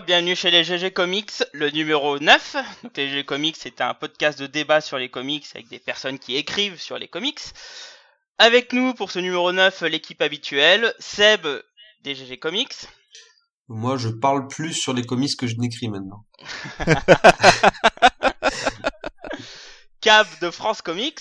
bienvenue chez les GG Comics, le numéro 9. Donc les GG Comics, c'est un podcast de débat sur les comics avec des personnes qui écrivent sur les comics. Avec nous pour ce numéro 9, l'équipe habituelle, Seb des GG Comics. Moi, je parle plus sur les comics que je n'écris maintenant. Cab de France Comics.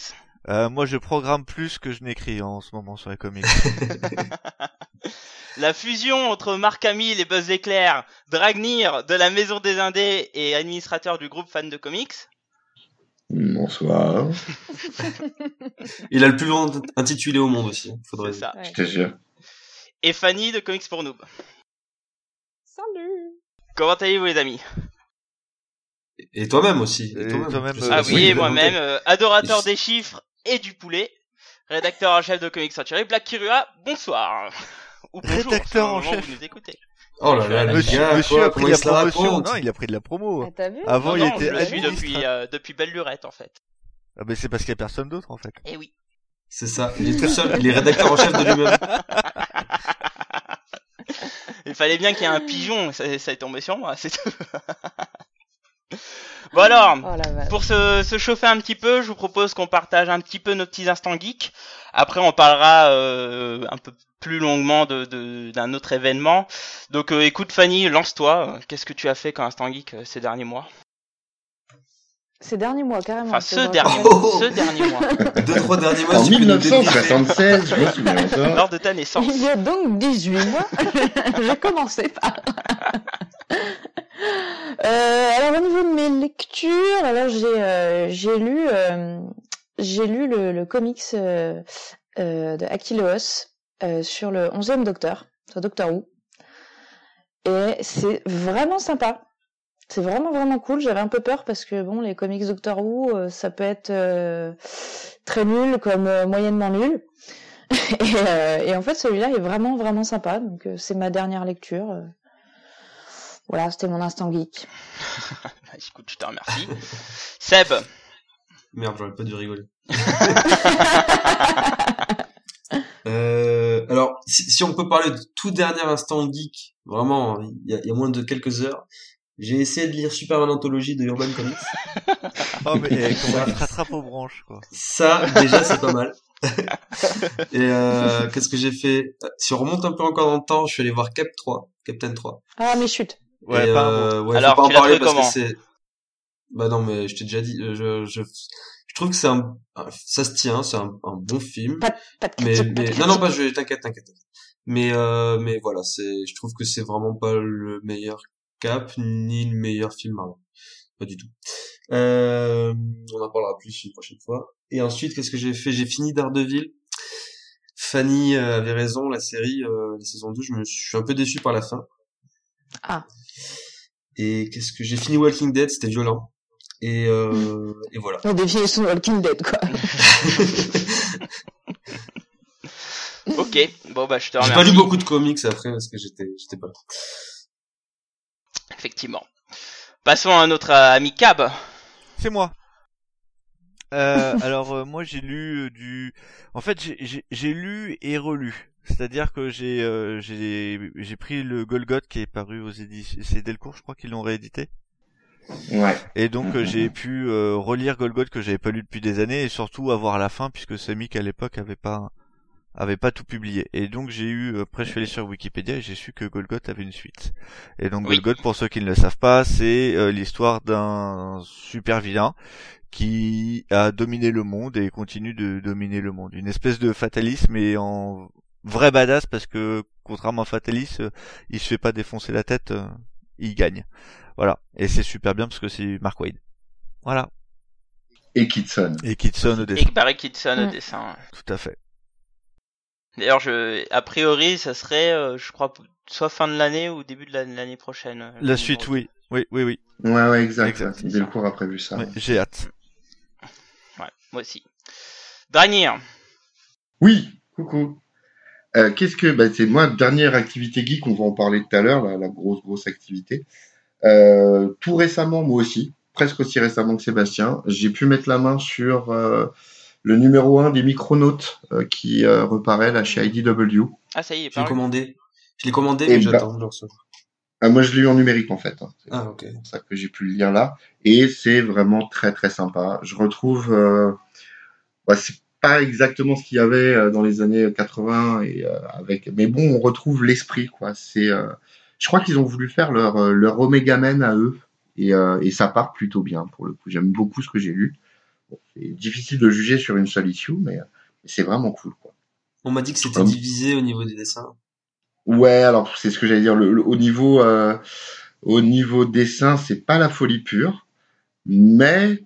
Euh, moi, je programme plus que je n'écris en ce moment sur les comics. La fusion entre Marc Hamill et Buzz Éclair, Dragnir de la Maison des Indés et administrateur du groupe fan de comics. Bonsoir. Il a le plus long intitulé au monde aussi. Faudrait... C'est ça. Je te jure. Et Fanny de Comics pour Noob. Salut Comment allez-vous les amis? Et toi-même aussi. Et toi-même. toi-même, Je sais euh, Ah oui, et moi-même, euh, adorateur des chiffres et du poulet, rédacteur en chef de Comics Century, Black Kirua, bonsoir. Ou bonjour, Rédacteur selon en chef. vous nous écoutez. Oh là là, le monsieur gars, monsieur quoi, a pris comment la promotion. Non, il a pris de la promo. Ah, T'as vu Avant, Non, il non, était je le suis depuis, euh, depuis belle lurette en fait. Ah, mais c'est parce qu'il y a personne d'autre, en fait. Eh oui. C'est ça, il est tout seul, il est rédacteur en chef de lui-même. Il fallait bien qu'il y ait un pigeon, ça, ça est tombé sur moi, c'est tout. bon alors, Oh. Pour se, se chauffer un petit peu, je vous propose qu'on partage un petit peu nos petits instants geeks. Après, on parlera euh, un peu plus longuement de de- d'un autre événement. Donc, euh, écoute Fanny, lance-toi. Qu'est-ce que tu as fait comme instant geek euh, ces derniers mois? Ces derniers mois, carrément. Enfin, ce dernier, Oh. ce dernier mois, Deux, trois derniers mois, En si tu peux nous débriefer. 1976, je me souviens encore. lors de ta naissance. Il y a donc 18 mois, j'ai commencé par... euh, alors au niveau de mes lectures, alors j'ai euh, j'ai lu euh, j'ai lu le, comics de Aquileos sur le 11e Docteur, sur Doctor Who, et c'est vraiment sympa. C'est vraiment vraiment cool. J'avais un peu peur parce que bon, les comics Doctor Who, ça peut être très nul comme moyennement nul. et, et en fait, celui-là est vraiment vraiment sympa. Donc c'est ma dernière lecture. Euh. Voilà, c'était mon instant geek. Bah, écoute, je te remercie. Seb, Merde, j'aurais pas dû rigoler. Euh, alors, si, si on peut parler de tout dernier instant geek, vraiment, il y a, il y a moins de quelques heures, j'ai essayé de lire Superman Anthology de Urban Comics. Oh, mais eh, se rattrape aux branches, quoi. Ça, déjà, c'est pas mal. Et euh, qu'est-ce que j'ai fait? Si on remonte un peu encore dans le temps, je suis allé voir Cap 3, Captain 3. Ah mais chut. Ouais, Et, pas euh, ouais, Alors, faut pas en parler parce que c'est. Bah non, mais je t'ai déjà dit. euh, Je, je, je trouve que c'est un, ça se tient, c'est un, un bon film. Pas, pas de mais, critique, pas de mais non, non, pas je, t'inquiète, t'inquiète. Mais, euh, mais voilà, c'est, je trouve que c'est vraiment pas le meilleur Cap ni le meilleur film Marvel. Pas du tout. Euh, on en parlera plus une prochaine fois. Et ensuite, qu'est-ce que j'ai fait? J'ai fini Daredevil. Fanny euh, avait raison, la série, euh, la saison 2, je me suis un peu déçu par la fin. Ah. Et qu'est-ce que j'ai fini Walking Dead, c'était violent. Et, euh, et voilà. On défie son Walking Dead quoi. ok. Bon bah, je te J'ai remercie. pas lu beaucoup de comics après parce que j'étais, j'étais pas là. Effectivement. Passons à notre ami Cab. C'est moi. Euh, alors euh, moi j'ai lu euh, du, en fait j'ai- j'ai j'ai lu et relu. C'est-à-dire que j'ai euh, j'ai j'ai pris le Golgoth qui est paru aux éditions, c'est Delcourt je crois qu'ils l'ont réédité. Ouais. Et donc euh, Mhm. j'ai pu euh, relire Golgoth que j'avais pas lu depuis des années et surtout avoir la fin puisque Semic à l'époque avait pas avait pas tout publié. Et donc j'ai eu après je suis allé sur Wikipédia et j'ai su que Golgoth avait une suite. Et donc Oui. Golgoth pour ceux qui ne le savent pas, c'est euh, l'histoire d'un super vilain qui a dominé le monde et continue de dominer le monde. Une espèce de fatalisme et en vrai badass parce que contrairement à Fatalis, euh, il se fait pas défoncer la tête, euh, il gagne. Voilà. Et c'est super bien parce que c'est Mark Wade. Voilà. Et Kitson. Et Kitson au Et dessin. Barry Kitson au Mm. dessin. Tout à fait. D'ailleurs, je, a priori, ça serait, euh, je crois, soit fin de l'année ou début de la- l'année prochaine. La suite, oui. Oui, oui, oui. Ouais, ouais, exact. Exact, ouais. Delcourt a prévu ça. Ouais, J'ai hâte. Ouais, moi aussi. Dragnir. Oui, coucou. Euh, Qu'est-ce que bah, c'est moi dernière activité geek, on va en parler tout à l'heure, la, la grosse grosse activité. Euh, tout récemment, moi aussi, presque aussi récemment que Sébastien, j'ai pu mettre la main sur euh, le numéro 1 des Micronautes euh, qui euh, reparaît là chez IDW. Ah, ça y est, Je l'ai commandé. Je l'ai commandé, Et mais bah- j'attends recevoir. Ah, moi, je l'ai eu en numérique en fait. hein. C'est Ah, ok. pour ça que j'ai pu le lire là. Et c'est vraiment très très sympa. Je retrouve, euh, bah, c'est pas exactement ce qu'il y avait euh, dans les années 80 et euh, avec, mais bon, on retrouve l'esprit quoi. C'est, euh, je crois qu'ils ont voulu faire leur euh, leur Omega Men à eux et, euh, et ça part plutôt bien pour le coup. J'aime beaucoup ce que j'ai lu. Bon, c'est difficile de juger sur une seule issue, mais euh, c'est vraiment cool quoi. On m'a dit que c'était divisé au niveau des dessins. Ouais, alors c'est ce que j'allais dire. Le, le- au niveau, euh, au niveau dessin, c'est pas la folie pure, mais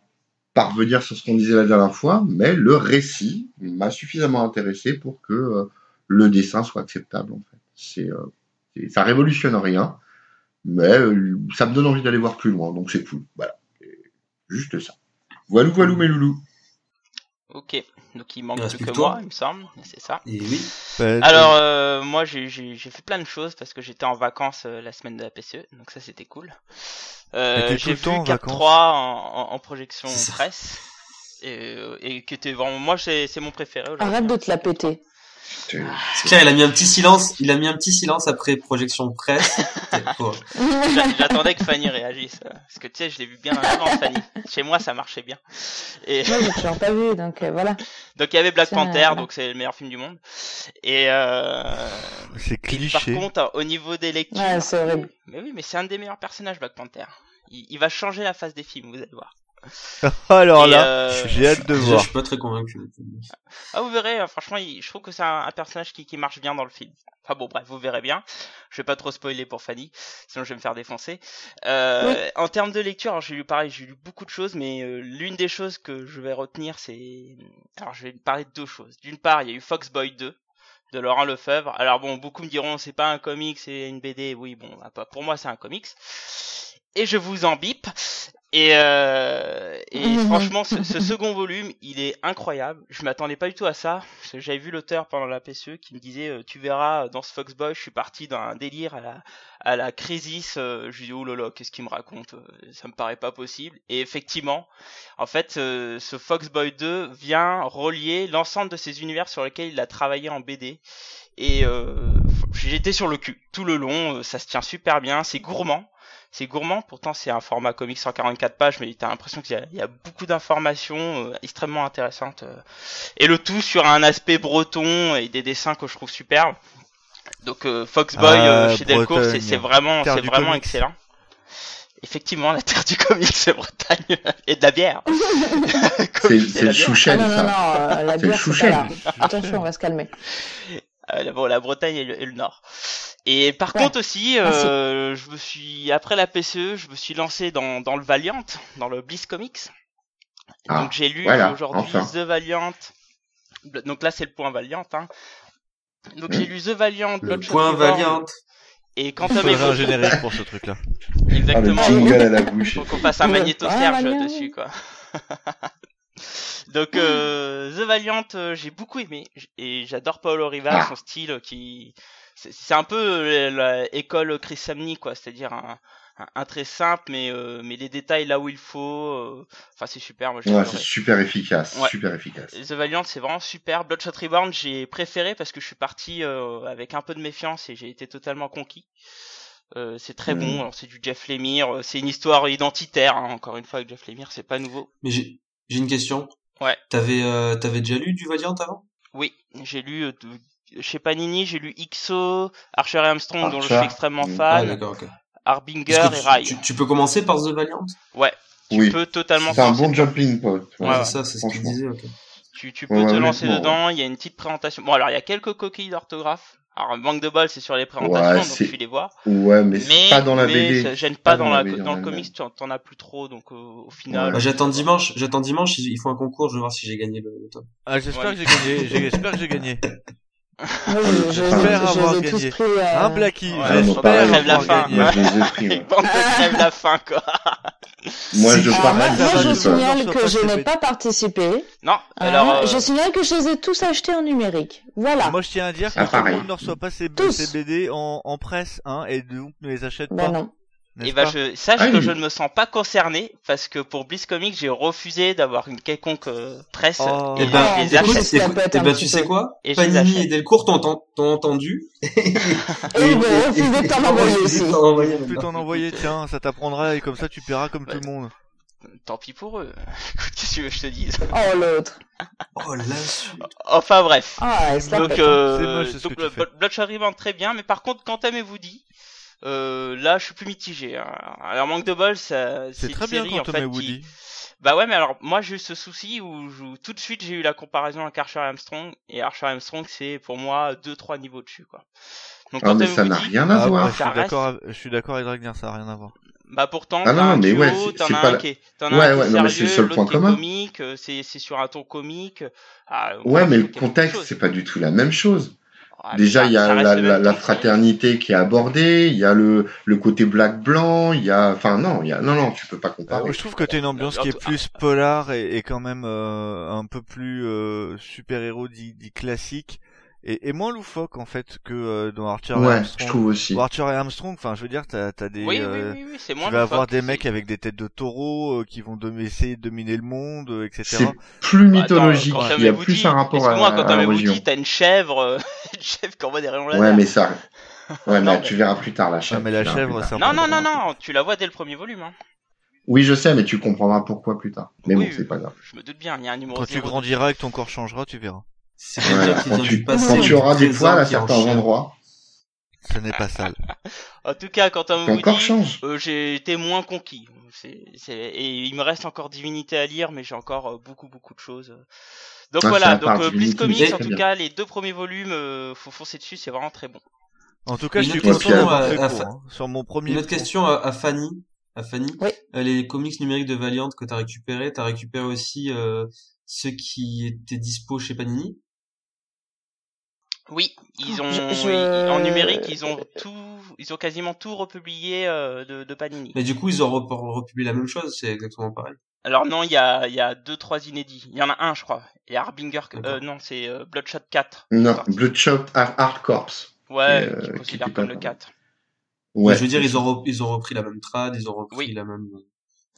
parvenir sur ce qu'on disait la dernière fois, mais le récit m'a suffisamment intéressé pour que euh, le dessin soit acceptable. En fait, c'est, euh, ça révolutionne rien, mais euh, ça me donne envie d'aller voir plus loin, donc c'est cool. Voilà, juste ça. Voilou, voilou, mes loulous. Ok, donc il manque Il plus que toi. moi, il me semble, c'est ça. Et oui. Bah, Alors euh, moi j'ai j'ai j'ai fait plein de choses parce que j'étais en vacances euh, la semaine de la PCE, donc ça c'était cool. Euh, j'ai vu temps en Cap vacances. 3 en, en, en projection presse et, euh, et qui était vraiment moi c'est c'est mon préféré. aujourd'hui. Arrête de te la péter. C'est- C'est clair, il a mis un petit silence. Il a mis un petit silence après projection presse. J'attendais que Fanny réagisse euh, parce que tu sais je l'ai vu bien en avance Fanny. Chez moi ça marchait bien. Et j'ai toujours pas vu, donc euh, voilà. donc il y avait Black Panther donc c'est le meilleur film du monde. Et euh, C'est Par cliché. contre, au niveau des lectures. Ouais, c'est horrible. Mais oui, mais c'est un des meilleurs personnages, Black Panther. Il, il va changer la face des films, vous allez voir. Alors Et, là, euh, j'ai hâte de voir. je suis pas très convaincu. Ah, vous verrez, euh, franchement, il- je trouve que c'est un, un personnage qui, qui marche bien dans le film. Enfin bon, bref, vous verrez bien. Je vais pas trop spoiler pour Fanny, sinon je vais me faire défoncer. Euh, En termes de lecture, alors j'ai lu pareil, j'ai lu beaucoup de choses, mais euh, l'une des choses que je vais retenir, c'est... Alors je vais parler de deux choses. D'une part, il y a eu Foxboy 2 de Laurent Lefebvre. Alors bon, beaucoup me diront c'est pas un comic, c'est une BD. Oui, bon, bah, pas- pour moi c'est un comics. Et je vous en bip. Et, euh, et franchement, ce, ce second volume, il est incroyable. Je m'attendais pas du tout à ça. J'avais vu l'auteur pendant la PCE qui me disait, euh, tu verras, dans ce Foxboy, je suis parti dans un délire à la, à la Crisis. Euh, je lui dis, oh là qu'est-ce qu'il me raconte Euh, Ça me paraît pas possible. Et effectivement, en fait, euh, ce Foxboy 2 vient relier l'ensemble de ces univers sur lesquels il a travaillé en BD. Et euh, j'étais sur le cul tout le long. euh, Ça se tient super bien. C'est gourmand. C'est gourmand, pourtant c'est un format comics 144 pages, mais t'as l'impression qu'il y a- il y, a beaucoup d'informations euh, extrêmement intéressantes. euh. et le tout sur un aspect breton et des dessins que je trouve superbes. Donc euh, Foxboy Ah, euh, chez Delcourt, c'est vraiment, c'est vraiment comics. excellent. Effectivement, la terre du comics, c'est Bretagne et de la bière. C'est le. Ah chouchen, non, non, non, la bière, c'est. Attention, on va se calmer. Euh, la- bon, la Bretagne et le, et le Nord. Et par Ouais. contre aussi, euh, je me suis après la PCE, je me suis lancé dans, dans le Valiant, dans le Bliss Comics. Ah, Donc j'ai lu voilà, aujourd'hui enfin. The Valiant. Donc là c'est le point Valiant. Hein. Donc j'ai lu The Valiant, Le point Valiant. et Il Quantum faudrait un Evo. générique pour ce truc-là. Ah, le Exactement. jingle à la bouche. Faut qu'on fasse un Le magnéto-serge Valiant. dessus, quoi. Donc, euh, The Valiant, euh, j'ai beaucoup aimé. Et j'adore Paolo Rival, Ah. son style euh, qui... C'est c'est un peu euh, la école Chris Samney, quoi. C'est-à-dire un, un, un très simple, mais, euh, mais les détails là où il faut. euh, Enfin, c'est super, moi Ouais, c'est super efficace, Ouais. super efficace. The Valiant, c'est vraiment super. Bloodshot Reborn, j'ai préféré parce que je suis parti euh, avec un peu de méfiance et j'ai été totalement conquis. Euh, c'est très Mm. bon. Alors, c'est du Jeff Lemire. euh, C'est une histoire identitaire. hein, encore une fois, avec Jeff Lemire, c'est pas nouveau. Mais j'ai une question. Ouais. T'avais euh, t'avais déjà lu du Valiant avant? Oui, j'ai lu euh, chez Panini, j'ai lu XO, Archer et Armstrong, dont je suis extrêmement Mm. Ah fan, d'accord, ok. Harbinger que et Rai. tu, tu peux commencer par The Valiant? Ouais, tu Oui. peux totalement C'est un bon jumping point. Ouais, c'est ça, c'est ce qu'il franchement. disait, ok. Tu, tu peux Ouais, te lancer dedans, il y a une petite présentation. Bon, alors il y a quelques coquilles d'orthographe. Alors, un manque de bol, c'est sur les présentations, Ouais, donc c'est- tu les vois. Ouais, mais, c'est pas dans la mais BD. ça gêne pas, dans, la, BD dans le comics, tu en- t'en as plus trop, donc euh, au final. Bah, j'attends dimanche, j'attends dimanche, ils ils font un concours, je vais voir si j'ai gagné le, le tome. Ah, j'espère Ouais. que j'ai gagné. J'espère que j'ai gagné. Je, J'espère je avoir les ai tous gagné. pris. euh, Un Blacky, Ouais, Ah, j'espère. Crève la avoir faim. gagné. Moi, je les ai pris. Ouais. vendent de crève la faim, quoi. Moi, je Alors, pars. moi, je signale que je n'ai pas participé. Non, hein. alors. euh, Je signale que je les ai tous achetés en numérique. Voilà. Moi, je tiens à dire que Ah, tout le monde ne reçoit pas ses, BD en, en presse, hein, et donc ne les achète Ben pas. non. Et bah pas je sache Ah que oui. je ne me sens pas concerné parce que pour Bliss Comics j'ai refusé d'avoir une quelconque euh, presse Oh. et Eh je ben, les écoute, peut être eh ben, tu sais quoi Et Panini et Delcourt t'ont entendu. Et ils vont refuser de t'en envoyer aussi. T'en envoyer Tu peux t'en envoyer, tiens, ça t'apprendra et comme ça tu paieras comme tout le monde. Tant pis pour eux. Qu'est-ce que tu veux que je te dise? Oh l'autre. Oh la suite. Enfin bref. Ah, Donc, hein. euh, C'est moche, c'est ce donc que le tu fais. Blo- Bloodshot Rebound très bien, mais par contre Quantum et Woody, euh, là je suis plus mitigé. Hein. Alors manque de bol, ça, C'est une très bien série, quand en fait, qui- Woody. Bah ouais, mais alors moi j'ai eu ce souci où je- tout de suite j'ai eu la comparaison avec Archer et Armstrong et Archer et Armstrong c'est pour moi deux trois niveaux dessus quoi. Donc Ah, mais ça n'a rien à Ah, voir. bah, je suis d'accord, avec- je suis d'accord avec Dragner, ça a rien à voir. Bah pourtant, Ah t'as non, un mais duo, ouais, c'est- t'en c'est as pas un la- qui est, t'en as Ouais, un qui ouais, non, mais c'est le point commun. comique, euh, c'est c'est sur un ton comique. Ah, moi, Ouais, mais le contexte, c'est pas du tout la même chose. Ah, Déjà, il y a la, la, la fraternité qui est abordée, il y a le, le côté black-blanc, il y a, enfin, non, il y a, non, non, tu peux pas Euh, comparer. je trouve que t'as une ambiance qui est plus polar et, et quand même euh, un peu plus euh, super-héros dit, dit classique et, et moins loufoque en fait que euh, dans Archer et ouais, Armstrong. je trouve aussi. Bon, Archer et Armstrong, enfin je veux dire, t'as as des... Oui, euh, oui, oui, c'est tu vas avoir des mecs avec des têtes de taureau euh, qui vont essayer de dominer le monde, euh, etc. C'est plus Bah, attends, mythologique, il y a plus un rapport à, excuse-moi, quand à t'as la religion. t'as une chèvre, euh, une chèvre qui envoie des rayons laser. Ouais, mais ça, ouais, Non, mais tu verras plus tard la Ah, chèvre. mais la chèvre, Non, non, non, non, tu la vois dès le premier volume. Hein. Oui, je sais, mais tu comprendras pourquoi plus tard. Mais Oui, bon, c'est pas grave. Je me doute bien, il y a un numéro Quand tu grandiras et que ton corps changera, tu verras. C'est Voilà, quand tu, du passé. quand tu auras des poils à certains endroits, Ce n'est pas sale. En tout cas, quand on vous dit, change. euh, j'ai été moins conquis. C'est, c'est, et il me reste encore Divinité à lire, mais j'ai encore euh, beaucoup, beaucoup de choses. Donc Ah, voilà, donc euh, Bliss Divinity, Comics, en tout bien. cas, les deux premiers volumes, euh, faut foncer dessus, c'est vraiment très bon. En tout cas, je Une suis autre content à- à hein. Sur mon premier Une autre question à, à Fanny. À Fanny. Oui. Euh, les comics numériques de Valiant que t'as récupérés, t'as récupéré aussi euh, ceux qui étaient dispo chez Panini? Oui, ils ont, Je- je- ils- en numérique, ils ont tout, ils ont quasiment tout republié euh, de, de Panini. Mais du coup, ils ont rep- republié la même chose. C'est exactement pareil. Alors non, il y a, il y a deux, trois inédits. Il y en a un, je crois. Et Harbinger, euh, non, c'est euh, Bloodshot 4. Non. Bloodshot Hard Corps. Ouais, euh, qui qui considère comme le 4. Ouais. Mais je veux dire, ils ont, ils ont repris la même trad, ils ont repris Oui. la même.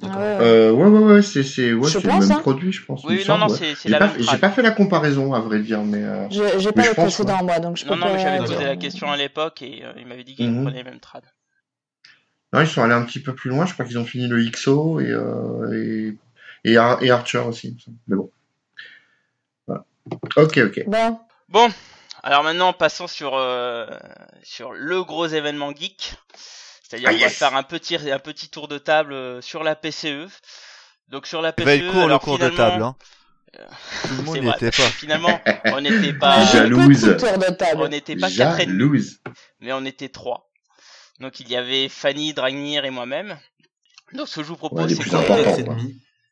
Euh, ouais, ouais, ouais, c'est, c'est, ouais, c'est le même hein. produit, je pense. Oui, non, non, ouais. c'est, c'est J'ai la pas, même j'ai trad. pas fait la comparaison, à vrai dire, mais euh, J'ai Mais pas le précédent moi, donc je peux Non, non, mais pas j'avais dire. posé la question à l'époque et euh, il m'avait dit qu'ils Mhm. prenaient les mêmes trades. non, ils sont allés un petit peu plus loin. Je crois qu'ils ont fini le XO et, euh, et, et, Ar- et Archer aussi. il me semble. Mais bon. Voilà. Ok, ok. Bon, Bon, alors maintenant passons sur euh, sur le gros événement geek. C'est-à-dire Ah, qu'on va faire un petit un petit tour de table euh, sur la PCE. Donc sur la Il PCE, être court le alors cours de finalement, table. Hein. euh, Tout le monde n'y était pas. Finalement, on n'était pas Jalouse. on n'était pas quatre et demi, Jalouse. mais on était trois. Donc il y avait Fanny, Dragnir et moi-même. Donc ce que je vous propose, Ouais, c'est qu'on-.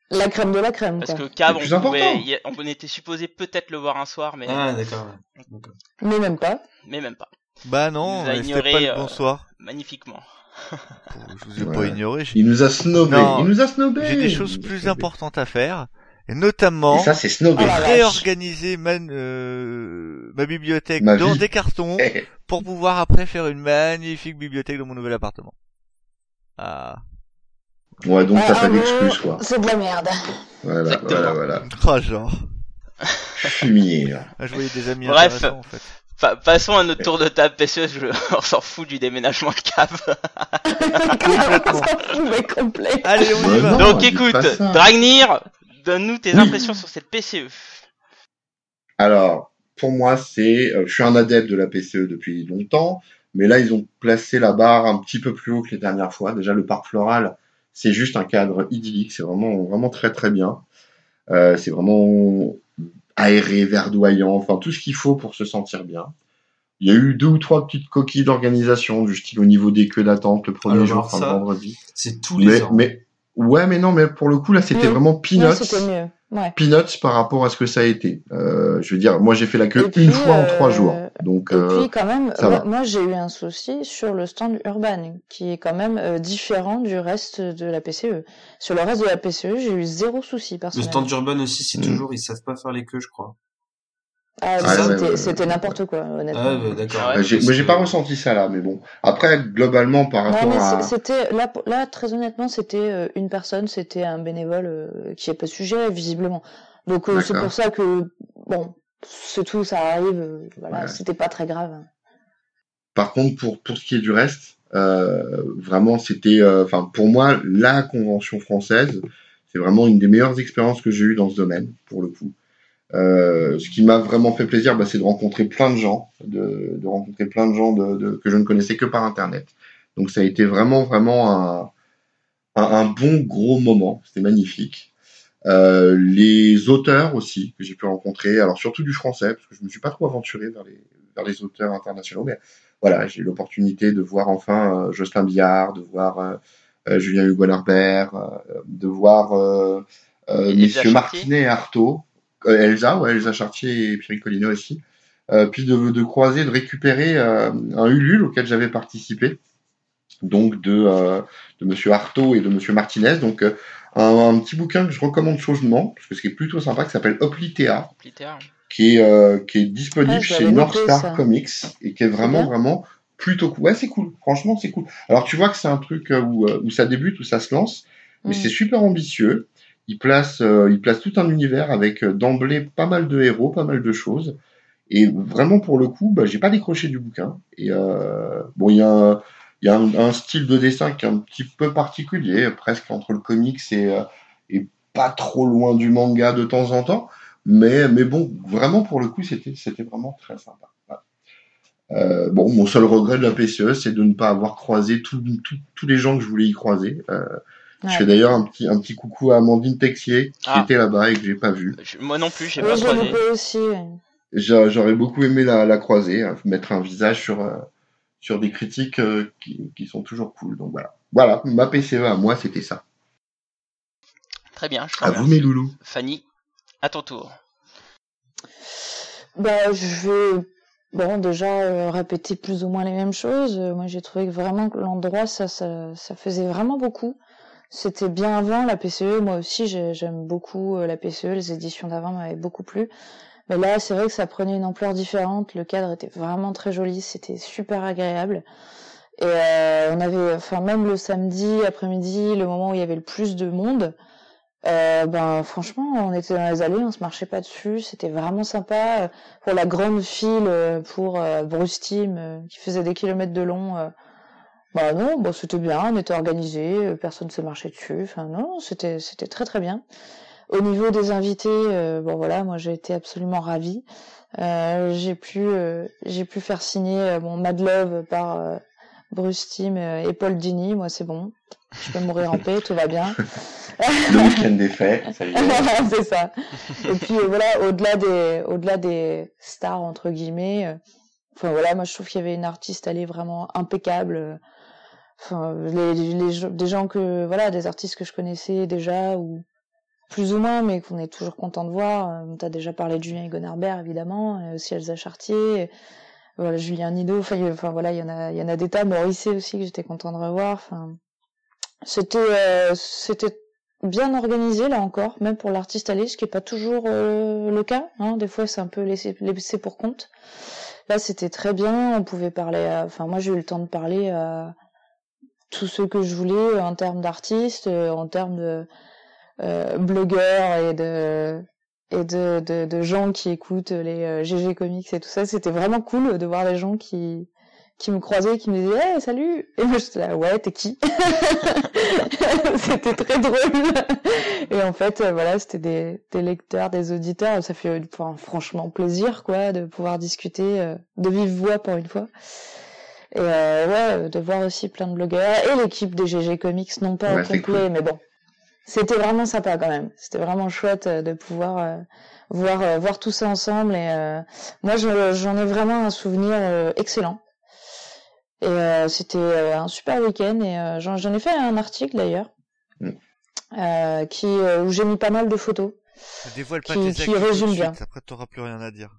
La crème de la crème, parce quoi. que Cab, Le on, pouvait, on était supposé peut-être le voir un soir, mais Ah, d'accord. Mais même pas. mais même pas. Bah Il non, c'était pas ignoré, le euh, bonsoir. Magnifiquement. Je vous ai pas ignoré. Il nous a snobé. Non, Il nous a snobé. J'ai des choses plus snobé. importantes à faire. Et notamment Et ça, c'est snobé. Ah, réorganiser ma, euh, ma bibliothèque Ma dans vie. des cartons Eh, pour pouvoir après faire une magnifique bibliothèque dans mon nouvel appartement. Ah. Ouais, donc en d'excuse, gros, quoi. C'est de la merde. Voilà, Exactement. voilà, voilà. Oh, genre. Fumier. Ah, Je voyais des amis Bref. intéressants, en fait. Pa- passons à notre tour de table PCE, je... on s'en fout du déménagement de Cab. Complètement. On s'en fout, mais complet. Allez, on y Ouais, va. non. Donc écoute. Dragnir, donne-nous tes Oui. impressions sur cette. PCE. Alors, pour moi, c'est, euh, je suis un adepte de la PCE depuis longtemps, mais là, ils ont placé la barre un petit peu plus haut que les dernières fois. Déjà, le parc floral, c'est juste un cadre idyllique, c'est vraiment, vraiment très, très bien. Euh, c'est vraiment aéré, verdoyant, enfin, tout ce qu'il faut pour se sentir bien. Il y a eu deux ou trois petites coquilles d'organisation, du style au niveau des queues d'attente le premier Alors, jour, enfin, ça, le vendredi. C'est tous les Mais, ans. mais, ouais, mais non, mais pour le coup, là, c'était Mm. vraiment Non, peanuts c'était mieux. Ouais. peanuts par rapport à ce que ça a été. Euh, je veux dire, moi j'ai fait la queue puis, une fois en euh, trois jours. Donc, Et euh, puis quand même, ça moi, va. moi, j'ai eu un souci sur le stand Urban, qui est quand même euh, différent du reste de la PCE. Sur le reste de la PCE, j'ai eu zéro souci Le stand urban aussi, c'est Mm. toujours, ils savent pas faire les queues, je crois. Ah, Ah, c'était ouais, n'importe quoi, honnêtement. Ah ouais, d'accord. Ah ouais. J'ai- moi, j'ai pas ressenti ça là, mais bon. Après, globalement, par Non, rapport mais à. c'était là, là, très honnêtement, c'était euh, une personne, c'était un bénévole euh, qui est pas sujet visiblement. Donc euh, c'est pour ça que bon, c'est tout, ça arrive. euh, voilà, Ouais. c'était pas très grave. Par contre, pour, pour ce qui est du reste, euh, vraiment, c'était, euh, enfin, pour moi, la convention française, c'est vraiment une des meilleures expériences que j'ai eues dans ce domaine, pour le coup. Euh, ce qui m'a vraiment fait plaisir, bah, c'est de rencontrer plein de gens, de, de rencontrer plein de gens de, de- que je ne connaissais que par Internet. Donc, ça a été vraiment, vraiment un, un, un bon gros moment. C'était magnifique. Euh, les auteurs aussi que j'ai pu rencontrer, alors surtout du français, parce que je me suis pas trop aventuré vers les, vers les auteurs internationaux, mais voilà, j'ai eu l'opportunité de voir enfin euh, Jocelyn Billard, de voir euh, euh, Julien Hugo Larbert, euh, de voir euh, euh, Chartier. Martinet et Artaud, Elsa, ouais, Elsa Chartier et Pierre Collineau aussi, euh, puis de, de croiser, de récupérer euh, un Ulule auquel j'avais participé, donc de, euh, de Monsieur Artaud et de Monsieur Martinez, donc euh, un, un petit bouquin que je recommande chaudement, parce que ce qui est plutôt sympa, qui s'appelle Oplitea, qui est, euh, qui est disponible Ah, chez North Star ça. Comics et qui est vraiment, bien. vraiment plutôt cool. Ouais, c'est cool. Franchement, c'est cool. Alors, tu vois que c'est un truc euh, où, euh, où ça débute, où ça se lance, mais Mm. c'est super ambitieux. Il place, euh, il place tout un univers avec euh, d'emblée pas mal de héros, pas mal de choses. Et vraiment, pour le coup, bah, j'ai pas décroché du bouquin. Et euh, bon, il y a, y a un, style de dessin qui est un petit peu particulier, presque entre le comics et, euh, et pas trop loin du manga de temps en temps. Mais, mais bon, vraiment pour le coup, c'était, vraiment très sympa. Euh, bon, mon seul regret de la PCE, c'est de ne pas avoir croisé tous les gens que je voulais y croiser. Euh, Je fais d'ailleurs un petit, un petit coucou à Amandine Texier, qui Ah. était là-bas et que j'ai pas vu. Je- Moi non plus, j'ai Oui, pas croisé. aussi. J'aurais beaucoup aimé la, la croiser, hein, mettre un visage sur, euh, sur des critiques euh, qui, qui sont toujours cool. Donc voilà. Voilà, ma PCE à moi, c'était ça. Très bien, je À vous, mes loulous. Fanny, à ton tour. Bah, je vais bon déjà euh, répéter plus ou moins les mêmes choses. Euh, moi, j'ai trouvé que vraiment que l'endroit, ça, ça, ça faisait vraiment beaucoup. C'était bien avant la PCE. Moi aussi, j'ai- j'aime beaucoup euh, la PCE. Les éditions d'avant m'avaient beaucoup plu. Mais là, c'est vrai que ça prenait une ampleur différente. Le cadre était vraiment très joli. C'était super agréable. Et euh, on avait, enfin même le samedi après-midi, le moment où il y avait le plus de monde, euh, ben franchement, on était dans les allées, on se marchait pas dessus, c'était vraiment sympa. Euh, Pour la grande file euh, pour euh, Bruce Team qui faisait des kilomètres de long, bah non, bon c'était bien, on était organisé, euh, personne se marchait dessus. Enfin non, c'était c'était très très bien. Au niveau des invités, euh, bon voilà, moi j'ai été absolument ravie. Euh, j'ai pu euh, j'ai pu faire signer euh, mon Mad Love par Bruce euh, et Paul Dini, moi c'est bon. Je peux mourir en paix, tout va bien. Le week-end des faits, c'est ça. Et puis voilà, au-delà des, au-delà des stars entre guillemets, enfin voilà, moi je trouve qu'il y avait une artiste, elle est vraiment impeccable. Euh, Enfin, les, les, des gens que, voilà, des artistes que je connaissais déjà ou plus ou moins, mais qu'on est toujours content de voir. Euh, T'as déjà parlé de Julien Egonarbert évidemment, et aussi Elsa Chartier. et voilà, Julien Nido. Enfin, voilà, il y en a, il y en a des tas. Maurice aussi que j'étais content de revoir. Enfin, c'était, euh, c'était bien organisé là encore, même pour l'artiste allé, ce qui est pas toujours euh, le cas. Hein. Des fois, c'est un peu laissé, laissé pour compte. Là, c'était très bien. On pouvait parler. à- Enfin, moi, j'ai eu le temps de parler à tous ceux que je voulais en termes d'artistes, euh, en termes de euh, blogueurs et de et de, de, gens qui écoutent les euh, GG Comics et tout ça. C'était vraiment cool de voir des gens qui qui me croisaient, qui me disaient hey, salut et moi j'étais là ouais t'es qui? C'était très drôle et en fait euh, voilà c'était des, des lecteurs, des auditeurs. Ça fait enfin, franchement plaisir quoi de pouvoir discuter euh, de vive voix pour une fois. Et euh, ouais, de voir aussi plein de blogueurs et l'équipe des GG Comics non pas Ouais, au complet, mais bon, c'était vraiment sympa quand même. C'était vraiment chouette euh, de pouvoir euh, voir euh, voir tout ça ensemble. Et euh, moi, je- j'en ai vraiment un souvenir euh, excellent. Et euh, c'était euh, un super week-end. Et euh, j'en ai fait un article d'ailleurs, Mm. euh, qui euh, où j'ai mis pas mal de photos. Dévoile pas Qui- tes qui actus tout de résume suite, bien. après t'auras plus rien à dire.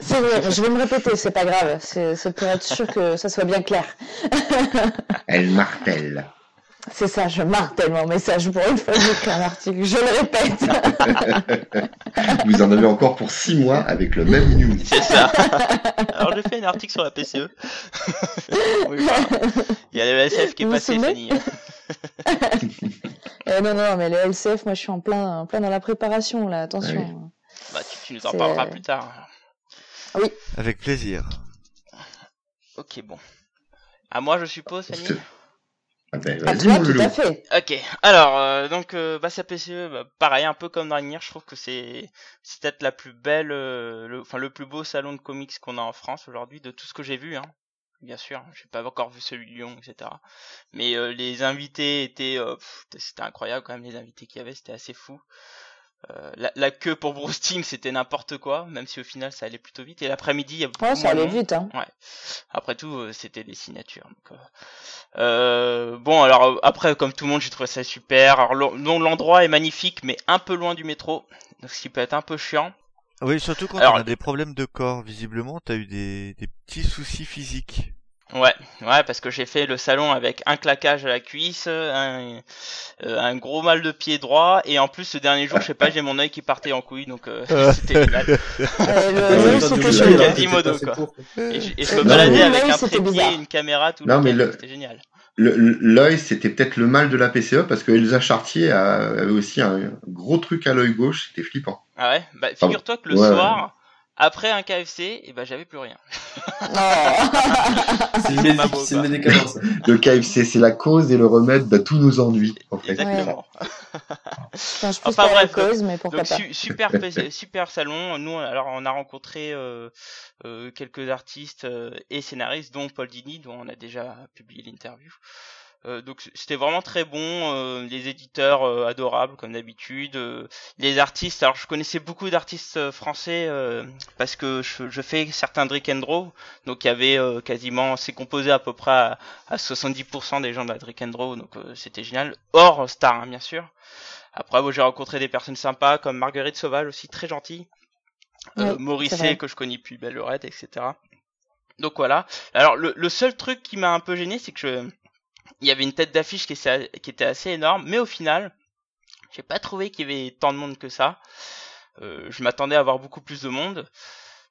C'est vrai, je vais me répéter, c'est pas grave. C'est pour être sûr que ça soit bien clair. Elle martèle. C'est ça, je martèle mon message pour une fois que un article, je le répète. Vous en avez encore pour six mois avec le même numéro. C'est ça. Alors j'ai fait un article sur la PCE. Oui, Il y a le LCF qui est Vous passé, Fanny. Euh, non, non, mais le LCF, moi je suis en plein, en plein dans la préparation là, attention. Bah, tu, tu nous en parleras plus tard. Avec plaisir. Ok, bon. À moi, je suppose, Fanny Ah ben, tout à fait. Ok, alors euh, donc euh, bah, sa PCE, bah, pareil, un peu comme Dragnir, je trouve que c'est c'est peut-être la plus belle, euh, le, enfin le plus beau salon de comics qu'on a en France aujourd'hui, de tout ce que j'ai vu, hein. Bien sûr, j'ai pas encore vu celui de Lyon, etc. Mais euh, les invités étaient, euh, c'était incroyable quand même les invités qu'il y avait, c'était assez fou. Euh, la, la queue pour Bruce Team, c'était n'importe quoi, même si au final ça allait plutôt vite. Et l'après-midi, il y a beaucoup Ouais, ça allait vite, hein. Après tout, euh, c'était des signatures. donc, euh, euh, bon, alors après, comme tout le monde, j'ai trouvé ça super. Alors l'endroit est magnifique, mais un peu loin du métro, donc ce qui peut être un peu chiant. Oui, surtout quand Alors- on a des problèmes de corps. Visiblement, t'as eu des, des petits soucis physiques. Ouais, ouais, parce que j'ai fait le salon avec un claquage à la cuisse, un, euh, un gros mal de pied droit, et en plus ce dernier jour, je sais pas, j'ai mon œil qui partait en couille, donc euh, c'était génial. Euh, c'était tu chaud. l'as, Quasimodo, quoi. pour, Et je, et je me Non, baladais mais avec un c'était trépied une caméra tout Non, le mais le- c'était génial. L'œil, c'était peut-être le mal de la PCE parce que Elsa Chartier avait aussi un gros truc à l'œil gauche, c'était flippant. Ah ouais, bah figure-toi que le Ouais, soir, après un KFC, et ben j'avais plus rien. C'est. Le KFC, c'est la cause et le remède de tous nos ennuis, en fait. Exactement. Je pense plus Enfin, la bref, cause, mais pourquoi Donc pas. su- super super salon. Nous alors on a rencontré euh, euh, quelques artistes euh, et scénaristes dont Paul Dini dont on a déjà publié l'interview. Euh, donc c'était vraiment très bon, euh, les éditeurs euh, adorables comme d'habitude, euh, les artistes. Alors je connaissais beaucoup d'artistes euh, français euh, parce que je, je fais certains Drink and Draw, donc il y avait euh, quasiment, c'est composé à peu près à, à 70% des gens de la Drink and Draw, donc euh, c'était génial. Hors star hein, bien sûr. Après, moi, j'ai rencontré des personnes sympas comme Marguerite Sauvage aussi, très gentille. Euh, vrai. que je connais plus, Belle Lorette, etc. Donc voilà. Alors, le, le seul truc qui m'a un peu gêné, c'est que je... il y avait une tête d'affiche qui, était- assez énorme, mais au final, j'ai pas trouvé qu'il y avait tant de monde que ça. Euh, je m'attendais à avoir beaucoup plus de monde.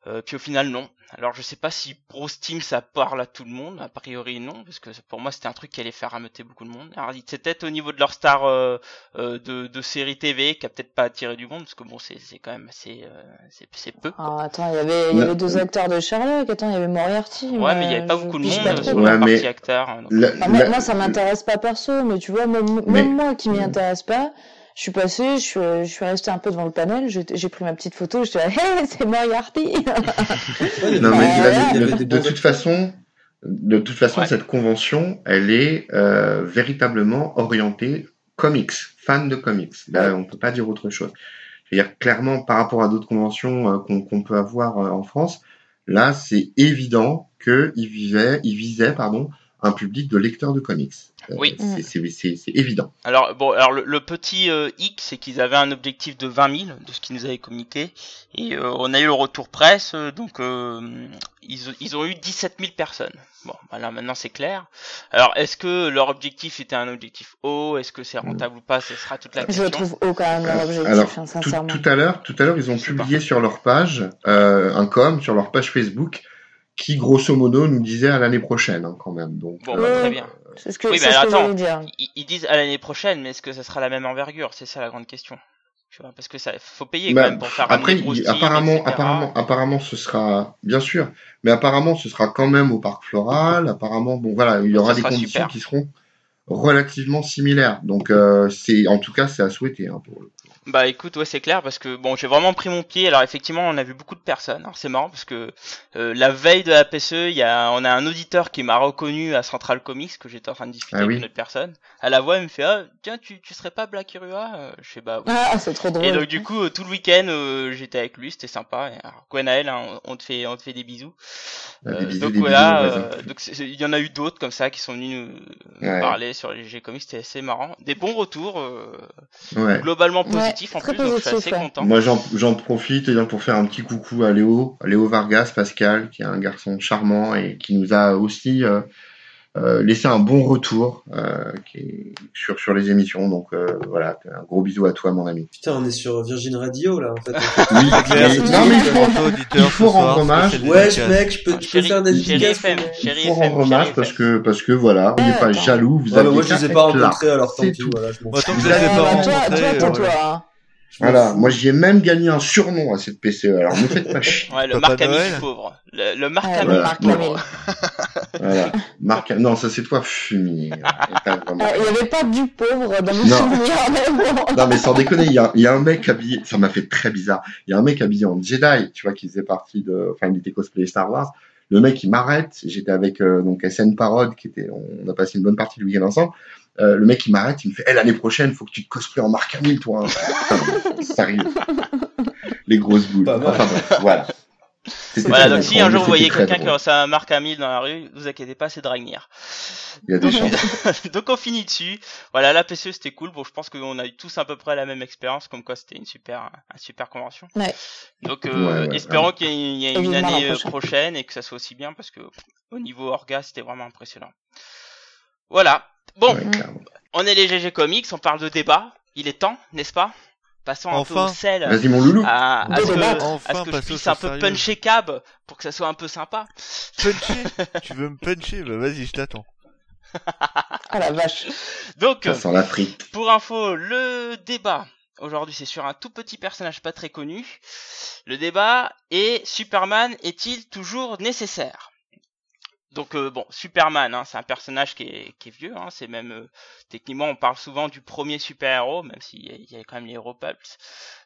Euh, puis au final non. Alors je sais pas si Pro Steam ça parle à tout le monde, a priori non, parce que pour moi c'était un truc qui allait faire rameuter beaucoup de monde. Alors c'est peut-être au niveau de leur star euh, euh, de, de série TV qui a peut-être pas attiré du monde, parce que bon c'est c'est quand même assez euh, c'est c'est peu. Ah, attends, il y avait, il y avait deux acteurs de Sherlock. Attends, il y avait Moriarty. Ouais mais il y avait pas beaucoup de monde pas sur la Ouais, mais- partie acteur. hein, donc, La- Enfin, moi, la- moi, ça m'intéresse pas perso, mais tu vois, même, même Mais- moi qui m'y intéresse pas, je suis passé, je suis, je suis resté un peu devant le panel, j'ai pris ma petite photo, j'étais là, hey, c'est Moriarty! Non, mais de, toute façon, de toute façon, Ouais. cette convention, elle est euh, véritablement orientée comics, fan de comics. Là, on peut pas dire autre chose. Je veux dire, clairement, par rapport à d'autres conventions euh, qu'on peut avoir euh, en France, là, c'est évident que il visait, il visait, pardon, un public de lecteurs de comics. Euh, Oui. C'est- évident. Alors bon, alors le, le petit euh, hic, c'est qu'ils avaient un objectif de 20 000 de ce qu'ils nous avaient communiqué, et euh, on a eu le retour presse, euh, donc euh, ils, ils ont eu 17 000 personnes. Bon, bah là maintenant c'est clair. Alors est-ce que leur objectif était un objectif haut? Est-ce que c'est rentable ou pas? Ce sera toute la je question. le trouve haut quand même, leur objectif, Alors, hein, tout, sincèrement. tout à l'heure, tout à l'heure, ils ont Je publié sur leur page euh, un com sur leur page Facebook qui, grosso modo, nous disait à l'année prochaine, hein, quand même. Donc, Bon, euh, bah, très Ouais. bien. C'est ce que, Oui, mais ce que attends. j'allais dire. Ils, ils disent à l'année prochaine, mais est-ce que ça sera la même envergure? C'est ça la grande question. Tu vois, parce que ça faut payer Bah, quand même pour faire après, un il- apparemment, etc. apparemment, apparemment, ce sera bien sûr, mais apparemment, ce sera quand même au parc floral. Apparemment, bon, voilà, il y aura des conditions super. qui seront relativement similaires. Donc, euh, c'est, en tout cas, c'est à souhaiter hein, pour le. Bah écoute, ouais c'est clair parce que bon j'ai vraiment pris mon pied. Alors effectivement on a vu beaucoup de personnes. Alors c'est marrant parce que euh, la veille de la PCE, il y a on a un auditeur qui m'a reconnu à Central Comics que j'étais en train de discuter Ah avec oui. une autre personne. À la voix il me fait ah tiens tu tu serais pas Black Irua Euh, Je fais bah oui. Ah, c'est trop drôle. Et donc du coup euh, tout le week-end euh, j'étais avec lui, c'était sympa. Et, alors, Gwenaël, hein, on te fait on te fait des bisous. Ah, des Euh, bisous, donc des voilà, bisous, euh, donc il y en a eu d'autres comme ça qui sont venus nous, nous Ouais. parler sur les G Comics, c'était assez marrant. Des bons retours, euh, Ouais. globalement Ouais, positifs en très plus, donc je suis positif, assez ouais. content. Moi, j'en, j'en profite eh bien, pour faire un petit coucou à Léo, à Léo Vargas, Pascal, qui est un garçon charmant et qui nous a aussi euh, laissé un bon retour euh, qui est sur sur les émissions. Donc euh, voilà, un gros bisou à toi, mon ami. Putain, on est sur Virgin Radio là en fait. Oui, clair, mais- non mais il faut, il faut rendre hommage. Ouais, mec, je peux, je peux faire des dédicaces. Il faut rendre hommage parce que parce que voilà, on n'est pas jaloux. Vous Ouais, avez moi je les ai pas rencontrés alors tant C'est pis, tout. voilà, je m'en fous. toi, toi, voilà. hein. Moi j'ai même gagné un surnom à cette PCE. Alors ne faites pas chier. Ouais, le Marc Hamill pauvre. Le, le Marc Ouais, Hamill. Voilà. Marc Non. Ça c'est toi fumier. Euh, Il n'y avait pas du pauvre dans mon Non. souvenir, mais bon. Non mais sans déconner, il y a, il y a un mec habillé, ça m'a fait très bizarre. Il y a un mec habillé en Jedi, tu vois, qui faisait partie de, enfin il était cosplay Star Wars. Le mec il m'arrête, j'étais avec euh, donc SN Parod, qui était, on a passé une bonne partie du week-end ensemble. Euh, le mec il m'arrête, il me fait, Eh, l'année prochaine, faut que tu te cosplays en Marc Hamill, toi. hein. Putain, Sérieux. Les grosses boules. Enfin bref, voilà. Voilà, donc si un jour vous voyez quelqu'un qui drôle. ressemble à Marc Hamill dans la rue, vous inquiétez pas, c'est Dragnir. Il y a des chances. Donc on finit dessus. Voilà, la PCE c'était cool. Bon, je pense qu'on a eu tous à peu près la même expérience, comme quoi c'était une super, un super convention. Ouais. Donc euh, Ouais, ouais, espérons ouais. qu'il y ait une année euh, prochain. prochaine et que ça soit aussi bien parce que au niveau orga c'était vraiment impressionnant. Voilà. Bon, on est les GG Comics, on parle de débat. Il est temps, n'est-ce pas? Passons un peu Enfin. au sel. Vas-y mon loulou. À, à ce que, débattre. à Enfin, ce que je puisse un peu puncher Cab pour que ça soit un peu sympa. Puncher Tu veux me puncher Bah vas-y, je t'attends. Ah la vache. Donc, Ça sent la frite. Pour info, le débat aujourd'hui c'est sur un tout petit personnage pas très connu. Le débat est Superman est-il toujours nécessaire? Donc euh, bon, Superman, hein, c'est un personnage qui est, vieux. Hein, c'est même euh, techniquement on parle souvent du premier super-héros, même s'il y y a quand même les héros Pulps.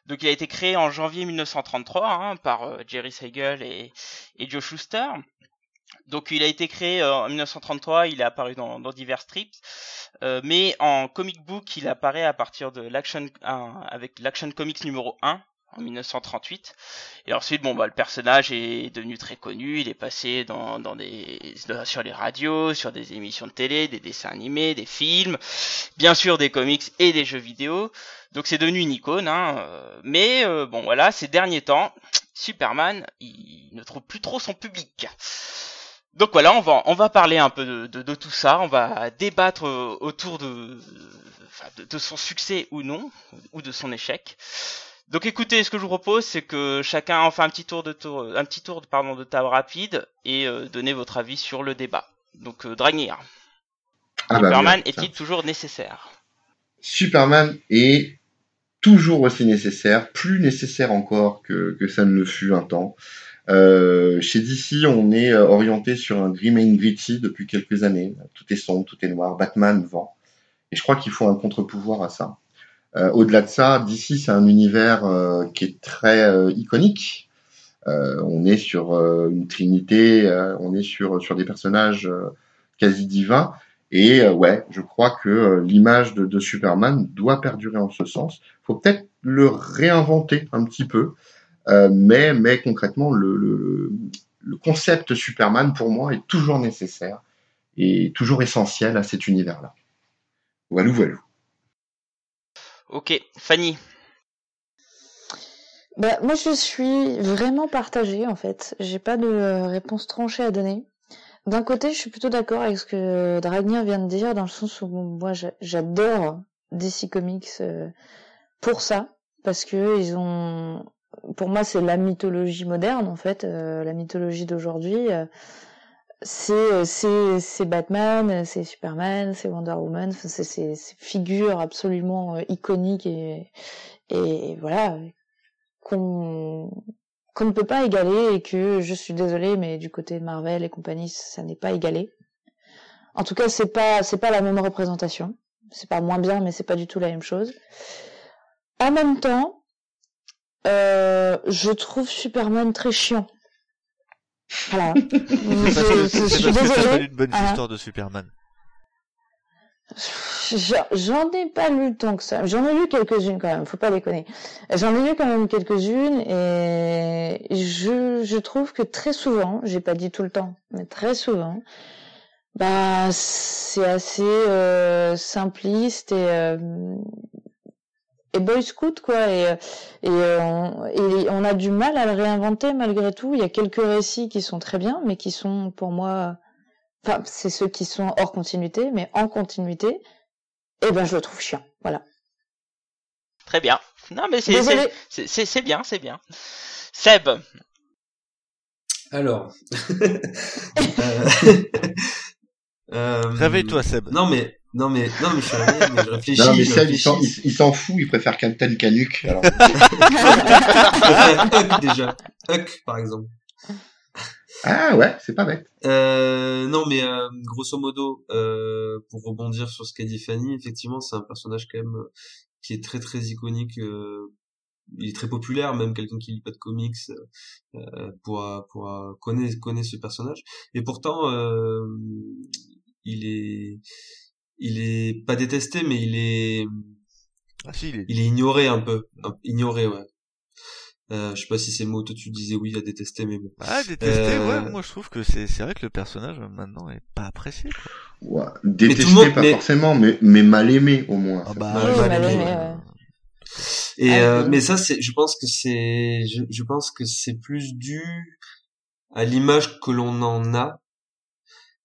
Donc il a été créé en janvier 1933 hein, par euh, Jerry Siegel et, Joe Shuster. Donc il a été créé euh, en 1933, il est apparu dans, divers strips. Mais en comic book, il apparaît à partir de l'action avec l'action comics numéro 1 en 1938. Et ensuite, bon, bah, le personnage est devenu très connu. Il est passé dans, dans des, sur les radios, sur des émissions de télé, des dessins animés, des films, bien sûr des comics et des jeux vidéo. Donc c'est devenu une icône. Hein. Mais euh, bon, voilà, ces derniers temps, Superman, il ne trouve plus trop son public. Donc voilà, on va on va parler un peu de, de, de tout ça, on va débattre euh, autour de de son succès ou non, ou de son échec. Donc écoutez, ce que je vous propose, c'est que chacun en fait un petit tour de tour, un petit tour de pardon de table rapide et euh, donnez votre avis sur le débat. Donc euh, Dragnir, Ah bah, Superman est-il toujours nécessaire? Superman est toujours aussi nécessaire, plus nécessaire encore que, que ça ne le fut un temps. Euh, chez DC, on est euh, orienté sur un grim and gritty depuis quelques années. Tout est sombre, tout est noir. Batman vend. Et je crois qu'il faut un contre-pouvoir à ça. Euh, Au-delà de ça, DC, c'est un univers euh, qui est très euh, iconique. On est sur une trinité, on est sur, sur des personnages quasi divins. Et ouais, je crois que l'image de, Superman doit perdurer en ce sens. faut peut-être le réinventer un petit peu, mais, mais concrètement, le, le, concept Superman, pour moi, est toujours nécessaire et toujours essentiel à cet univers-là. Voilà, voilà. Ok, Fanny. Bah, moi, je suis vraiment partagée, en fait. J'ai pas de euh, réponse tranchée à donner. D'un côté, je suis plutôt d'accord avec ce que Dragnir vient de dire, dans le sens où moi, j'a- j'adore DC Comics euh, pour ça, parce que ils ont, pour moi, c'est la mythologie moderne, en fait, euh, la mythologie d'aujourd'hui. C'est euh, c'est c'est Batman, c'est Superman, c'est Wonder Woman, c'est ces figures absolument euh, iconiques et et voilà qu'on qu'on ne peut pas égaler et que je suis désolée mais du côté de Marvel et compagnie ça n'est pas égalé. En tout cas, c'est pas c'est pas la même représentation. C'est pas moins bien mais c'est pas du tout la même chose. En même temps, euh, je trouve Superman très chiant. Voilà. C'est pas bonnes Ah. histoires de Superman. J'en- J'en ai pas lu tant que ça. J'en ai lu quelques-unes quand même, faut pas déconner. J'en ai lu quand même quelques-unes et je, je trouve que très souvent, j'ai pas dit tout le temps, mais très souvent, bah c'est assez euh, simpliste et euh, et boy scout quoi et et, euh, on, et on a du mal à le réinventer malgré tout. Il y a quelques récits qui sont très bien, mais qui sont pour moi enfin, c'est ceux qui sont hors continuité, mais en continuité, eh ben, je le trouve chiant. Voilà. Très bien. Non, mais c'est Désolée. c'est- c'est c'est bien, c'est bien. Seb, Alors. Euh, euh, Réveille-toi, Seb. Non mais non mais non mais je suis mais je réfléchis. Non, mais Seb, il s'en, réfléchis. il, il s'en fout, il préfère Captain Canuck. Alors, préfère Huck déjà. Huck par exemple. ah ouais, c'est pas bête. Euh, non mais euh, grosso modo, euh, pour rebondir sur ce qu'a dit Fanny, effectivement c'est un personnage quand même euh, qui est très très iconique. euh, il est très populaire, même quelqu'un qui lit pas de comics euh, pourra pourra connaît connaît ce personnage. Et pourtant, euh, il est il est pas détesté, mais il est Ah si, il est... il est ignoré un peu, Un- ignoré ouais. Euh, je sais pas si c'est le mot, toi tu disais oui à détester, mais bon. Ah, détesté, Euh, ouais, moi je trouve que c'est c'est vrai que le personnage maintenant est pas apprécié. Quoi. Ouais. Le monde- pas mais- forcément, mais, mais mal aimé au moins. Ah bah, Ouais, mal mal aimé, aimé, ouais. ouais. Et Ah, euh, oui. mais ça c'est je pense que c'est je, je pense que c'est plus dû à l'image que l'on en a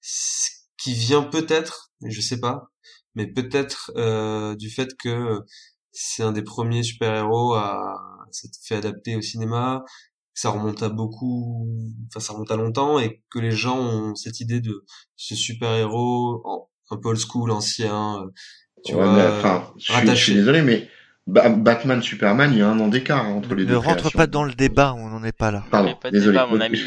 ce qui vient peut-être je sais pas mais peut-être euh, du fait que c'est un des premiers super-héros à s'être fait adapter au cinéma que ça remonte à beaucoup enfin ça remonte à longtemps et que les gens ont cette idée de ce super-héros en- un peu old school ancien euh, tu Ouais, vois mais, enfin, je, suis, je rattaché. suis désolé, mais Ba- Batman, Superman, il y a un an d'écart hein, entre les Ne deux. rentre créations. pas dans le débat, on n'en est pas là. Pardon, Mais pas de désolé. débat, mon ami.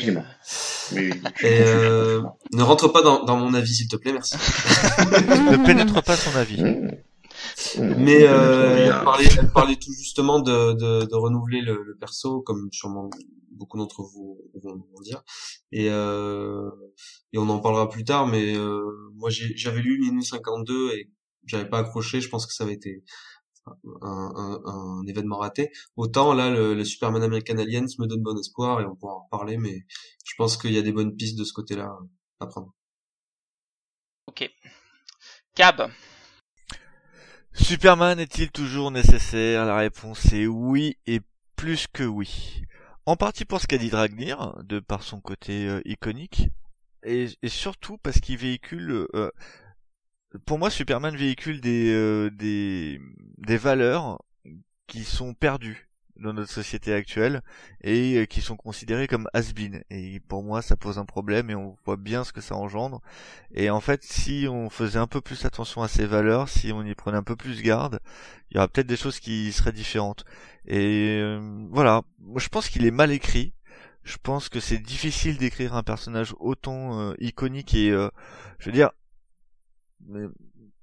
Euh, ne rentre pas dans, dans mon avis, s'il te plaît, merci. ne pénètre pas son avis. Mmh. Mmh. Mais euh, elle, parlait, elle parlait tout justement de, de, de renouveler le, le perso, comme sûrement beaucoup d'entre vous vont, dire. Et, euh, et on en parlera plus tard, mais euh, moi j'ai- j'avais lu Minuit 52 et j'avais pas accroché, je pense que ça avait été un, un, un événement raté. Autant là, le, le Superman American Alliance me donne bon espoir et on pourra en reparler, mais je pense qu'il y a des bonnes pistes de ce côté-là à prendre. ok. Cab, Superman est-il toujours nécessaire? La réponse est oui et plus que oui. En partie pour ce qu'a dit Dragnir, de par son côté euh, iconique, et, et surtout parce qu'il véhicule... euh, pour moi, Superman véhicule des, euh, des, des valeurs qui sont perdues dans notre société actuelle et euh, qui sont considérées comme has-been. Et pour moi, ça pose un problème et on voit bien ce que ça engendre. Et en fait, si on faisait un peu plus attention à ces valeurs, si on y prenait un peu plus garde, il y aurait peut-être des choses qui seraient différentes. Et euh, voilà, moi je pense qu'il est mal écrit. Je pense que c'est difficile d'écrire un personnage autant euh, iconique et, euh, je veux dire, mais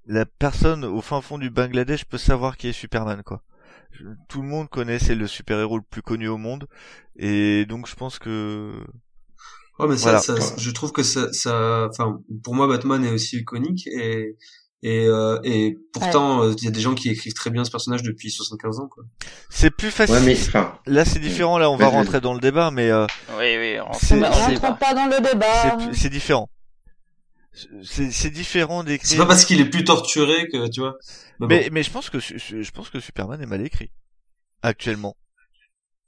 la personne au fin fond du Bangladesh peut savoir qui est Superman, quoi. Je- Tout le monde connaît, c'est le super-héros le plus connu au monde, et donc je pense que Ouais, mais ça, Voilà. ça, je trouve que ça, ça, enfin, pour moi, Batman est aussi iconique et et euh, et pourtant, euh, il y a des gens qui écrivent très bien ce personnage depuis 75 ans, quoi. c'est plus facile. Ouais, mais enfin, Là, c'est différent. Là, on va rentrer dans le débat, mais euh, oui, oui, on rentre pas dans le débat. c'est différent. C'est c'est différent C'est d'écrire. pas parce qu'il est plus torturé que tu vois. Mais, Mais bon. mais je pense que je pense que Superman est mal écrit actuellement.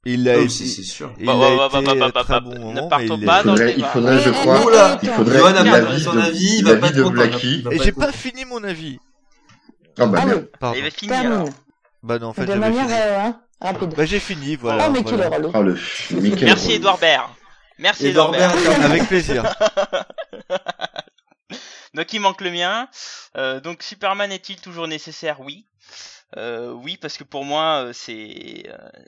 Il a Oh, été- c'est c'est sûr. il Bah, a bah, été bah, bah, bah, à bah, très bah, bon ne moment, partons mais il pas est- dans le faudrait, il faudrait, je crois, Oula, il faudrait l'avis son de, avis, il va pas l'avis être de va Et j'ai pas fini mon avis. Ah bah merde. Pardon. Il va finir. Bah non, en fait, de j'avais manière fini. euh, hein, rapide. Bah j'ai fini, voilà. oh, mais voilà. est relou. Ah, le, Merci. Edouard Baird. Merci Edouard. Baird, Avec plaisir. Donc il manque le mien. Euh, donc Superman est-il toujours nécessaire? Oui. Euh, oui parce que pour moi euh, c'est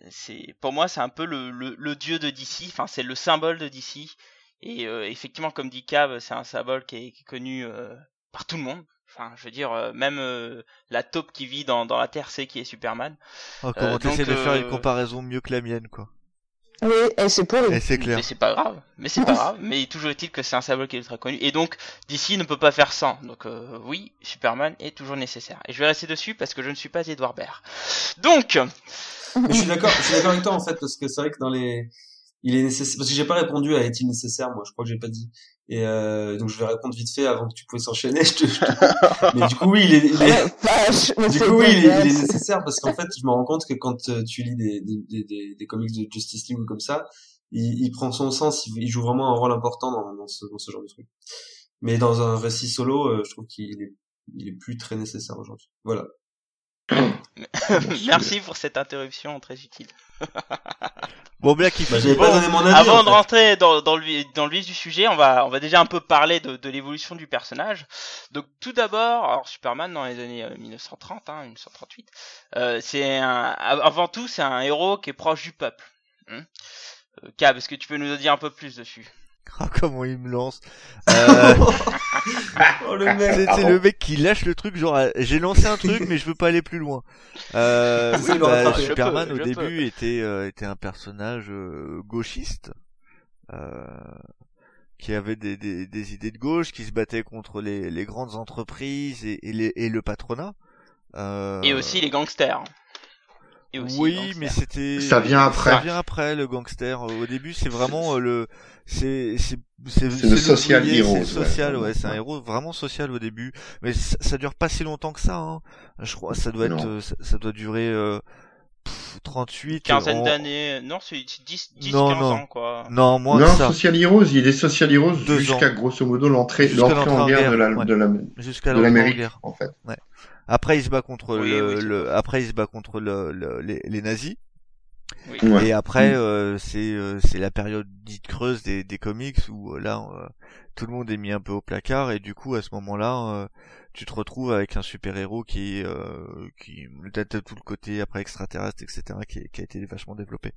c'est pour moi c'est un peu le, le, le dieu de DC. Enfin c'est le symbole de DC. Et euh, effectivement comme dit Cave c'est un symbole qui est, qui est connu euh, par tout le monde. Enfin je veux dire même euh, la taupe qui vit dans, dans la terre sait qui est Superman. Euh, t'essaies donc, de faire une comparaison mieux que la mienne, quoi. Oui, et c'est pour Et c'est clair. Mais c'est pas grave. Mais c'est pas grave. Mais toujours est-il que c'est un symbole qui est très connu. Et donc, DC ne peut pas faire sans. Donc, euh, oui, Superman est toujours nécessaire. Et je vais rester dessus parce que je ne suis pas Edouard Baird. Donc, Mais je suis d'accord, je suis d'accord avec toi en fait parce que c'est vrai que dans les, il est nécessaire parce que j'ai pas répondu à est-il nécessaire moi, je crois que j'ai pas dit. Et euh, donc je vais répondre vite fait avant que tu puisses enchaîner. Je te, je te. Mais du coup oui, il est, il mais du coup oui, il est, il est dégueulasse. nécessaire parce qu'en fait je me rends compte que quand euh, tu lis des, des, des, des, comics de Justice League ou comme ça, il, il prend son sens, il, il joue vraiment un rôle important dans, dans, ce, dans ce genre de truc. Mais dans un récit solo, euh, je trouve qu'il est, il est plus très nécessaire aujourd'hui. Voilà. Merci pour cette interruption très utile. Bon, Black, il Bah, Bon, pas donné mon avis. Avant en de rentrer dans, dans, le, vi- dans le vif du sujet, on va, on va déjà un peu parler de, de l'évolution du personnage. Donc tout d'abord, alors Superman dans les années euh, 1930, hein, 1938, euh, c'est un, avant tout c'est un héros qui est proche du peuple. Hein euh, Cab, est-ce que tu peux nous en dire un peu plus dessus? Ah, comment il me lance. Euh, oh, le c'est mec. c'est Pardon. le mec qui lâche le truc, genre, euh, j'ai lancé un truc, mais je veux pas aller plus loin. Euh, Oui, oui, bah, Superman peux, au début était euh, était un personnage euh, gauchiste, euh, qui avait des, des, des idées de gauche, qui se battait contre les, les grandes entreprises et, et, les, et le patronat. Euh, Et aussi les gangsters. Et aussi les oui, mais c'était. Ça vient après. Ça vient après le gangster. Au début, c'est vraiment euh, le. C'est c'est c'est le social ouvrier, hero, C'est ouais. social, ouais. C'est un Ouais. héros vraiment social au début, mais ça, ça dure pas si longtemps que ça. Hein. Je crois ça doit être euh, ça, ça doit durer euh, pff, 38 quinzaine en- d'années, non c'est 10, 10 Non, 15 non. ans quoi. Non, moins non, ça. Social Heroes, il est Social Heroes jusqu'à grosso modo l'entrée, l'entrée en guerre de la, ouais. de la, Jusqu'à de l'entrée en l'Amérique, guerre. en fait. Après, il se bat contre Oui, le, oui, le- après il se bat contre le, le- les, les nazis. Oui. Et après, Mm. euh, c'est euh, c'est la période dite creuse des, des comics où euh, là, euh, tout le monde est mis un peu au placard et du coup, à ce moment-là, euh, tu te retrouves avec un super-héros qui euh, qui peut-être tout le côté après extraterrestre, etc., qui, qui a été vachement développé.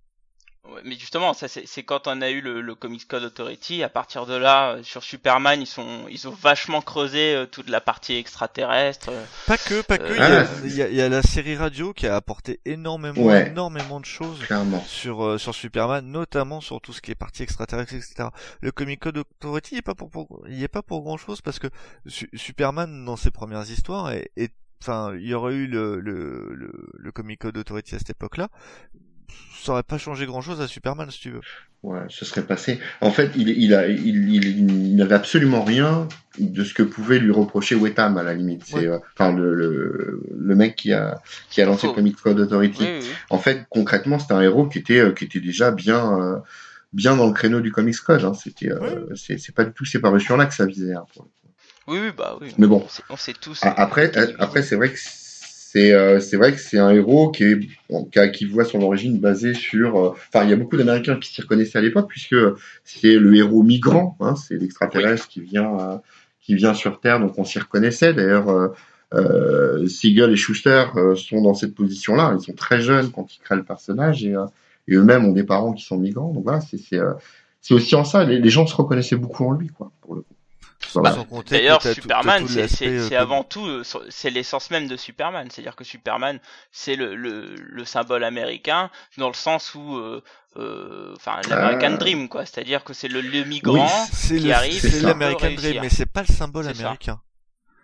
Mais justement, ça c'est c'est quand on a eu le, le Comics Code Authority. À partir de là, euh, sur Superman, ils sont ils ont vachement creusé euh, toute la partie extraterrestre. euh. Pas que, pas que. Euh, Il y, a, ah, il y a- il y a la série radio qui a apporté énormément, Ouais. énormément de choses. Clairement. sur euh, sur Superman, notamment sur tout ce qui est partie extraterrestre, etc. Le Comic Code Authority il est pas pour, pour il est pas pour grand chose parce que Su- Superman dans ses premières histoires et, et- enfin il y aurait eu le le le, le Comic Code Authority à cette époque-là, ça aurait pas changé grand chose à Superman si tu veux. Ouais, ce serait passé. En fait, il, il a, il, il, il n'avait absolument rien de ce que pouvait lui reprocher Wetham à la limite. C'est, Ouais. euh, enfin, le, le, le mec qui a, qui a lancé le Comic Code Authority. Oui, oui, oui. En fait, concrètement, c'était un héros qui était, euh, qui était déjà bien, euh, bien dans le créneau du Comics Code. Hein. C'était, euh, c'est, c'est pas du tout ces parutions-là que ça visait. hein, pour le coup. Oui, oui, bah oui. Mais bon. On sait, on sait tous. Après, après, c'est vrai que c'est, euh, vrai que c'est un héros qui est, qui, voit son origine basée sur. euh, Enfin, il y a beaucoup d'Américains qui s'y reconnaissaient à l'époque puisque c'est le héros migrant, hein, c'est l'extraterrestre qui vient, euh, qui vient sur Terre, donc on s'y reconnaissait. D'ailleurs, euh, euh, Siegel et Schuster sont dans cette position-là. Ils sont très jeunes quand ils créent le personnage et, et eux-mêmes ont des parents qui sont migrants. Donc voilà, c'est aussi en ça. Les, les gens se reconnaissaient beaucoup en lui, quoi, pour le coup. D'ailleurs, Superman, c'est euh, avant tout, euh, c'est l'essence même de Superman. C'est-à-dire que Superman, c'est le, le, le symbole américain dans le sens où, euh, euh, enfin, l'American Ah. Dream, quoi. C'est-à-dire que c'est le, le migrant. c'est qui le arrive, c'est l'American Dream mais c'est pas le symbole américain.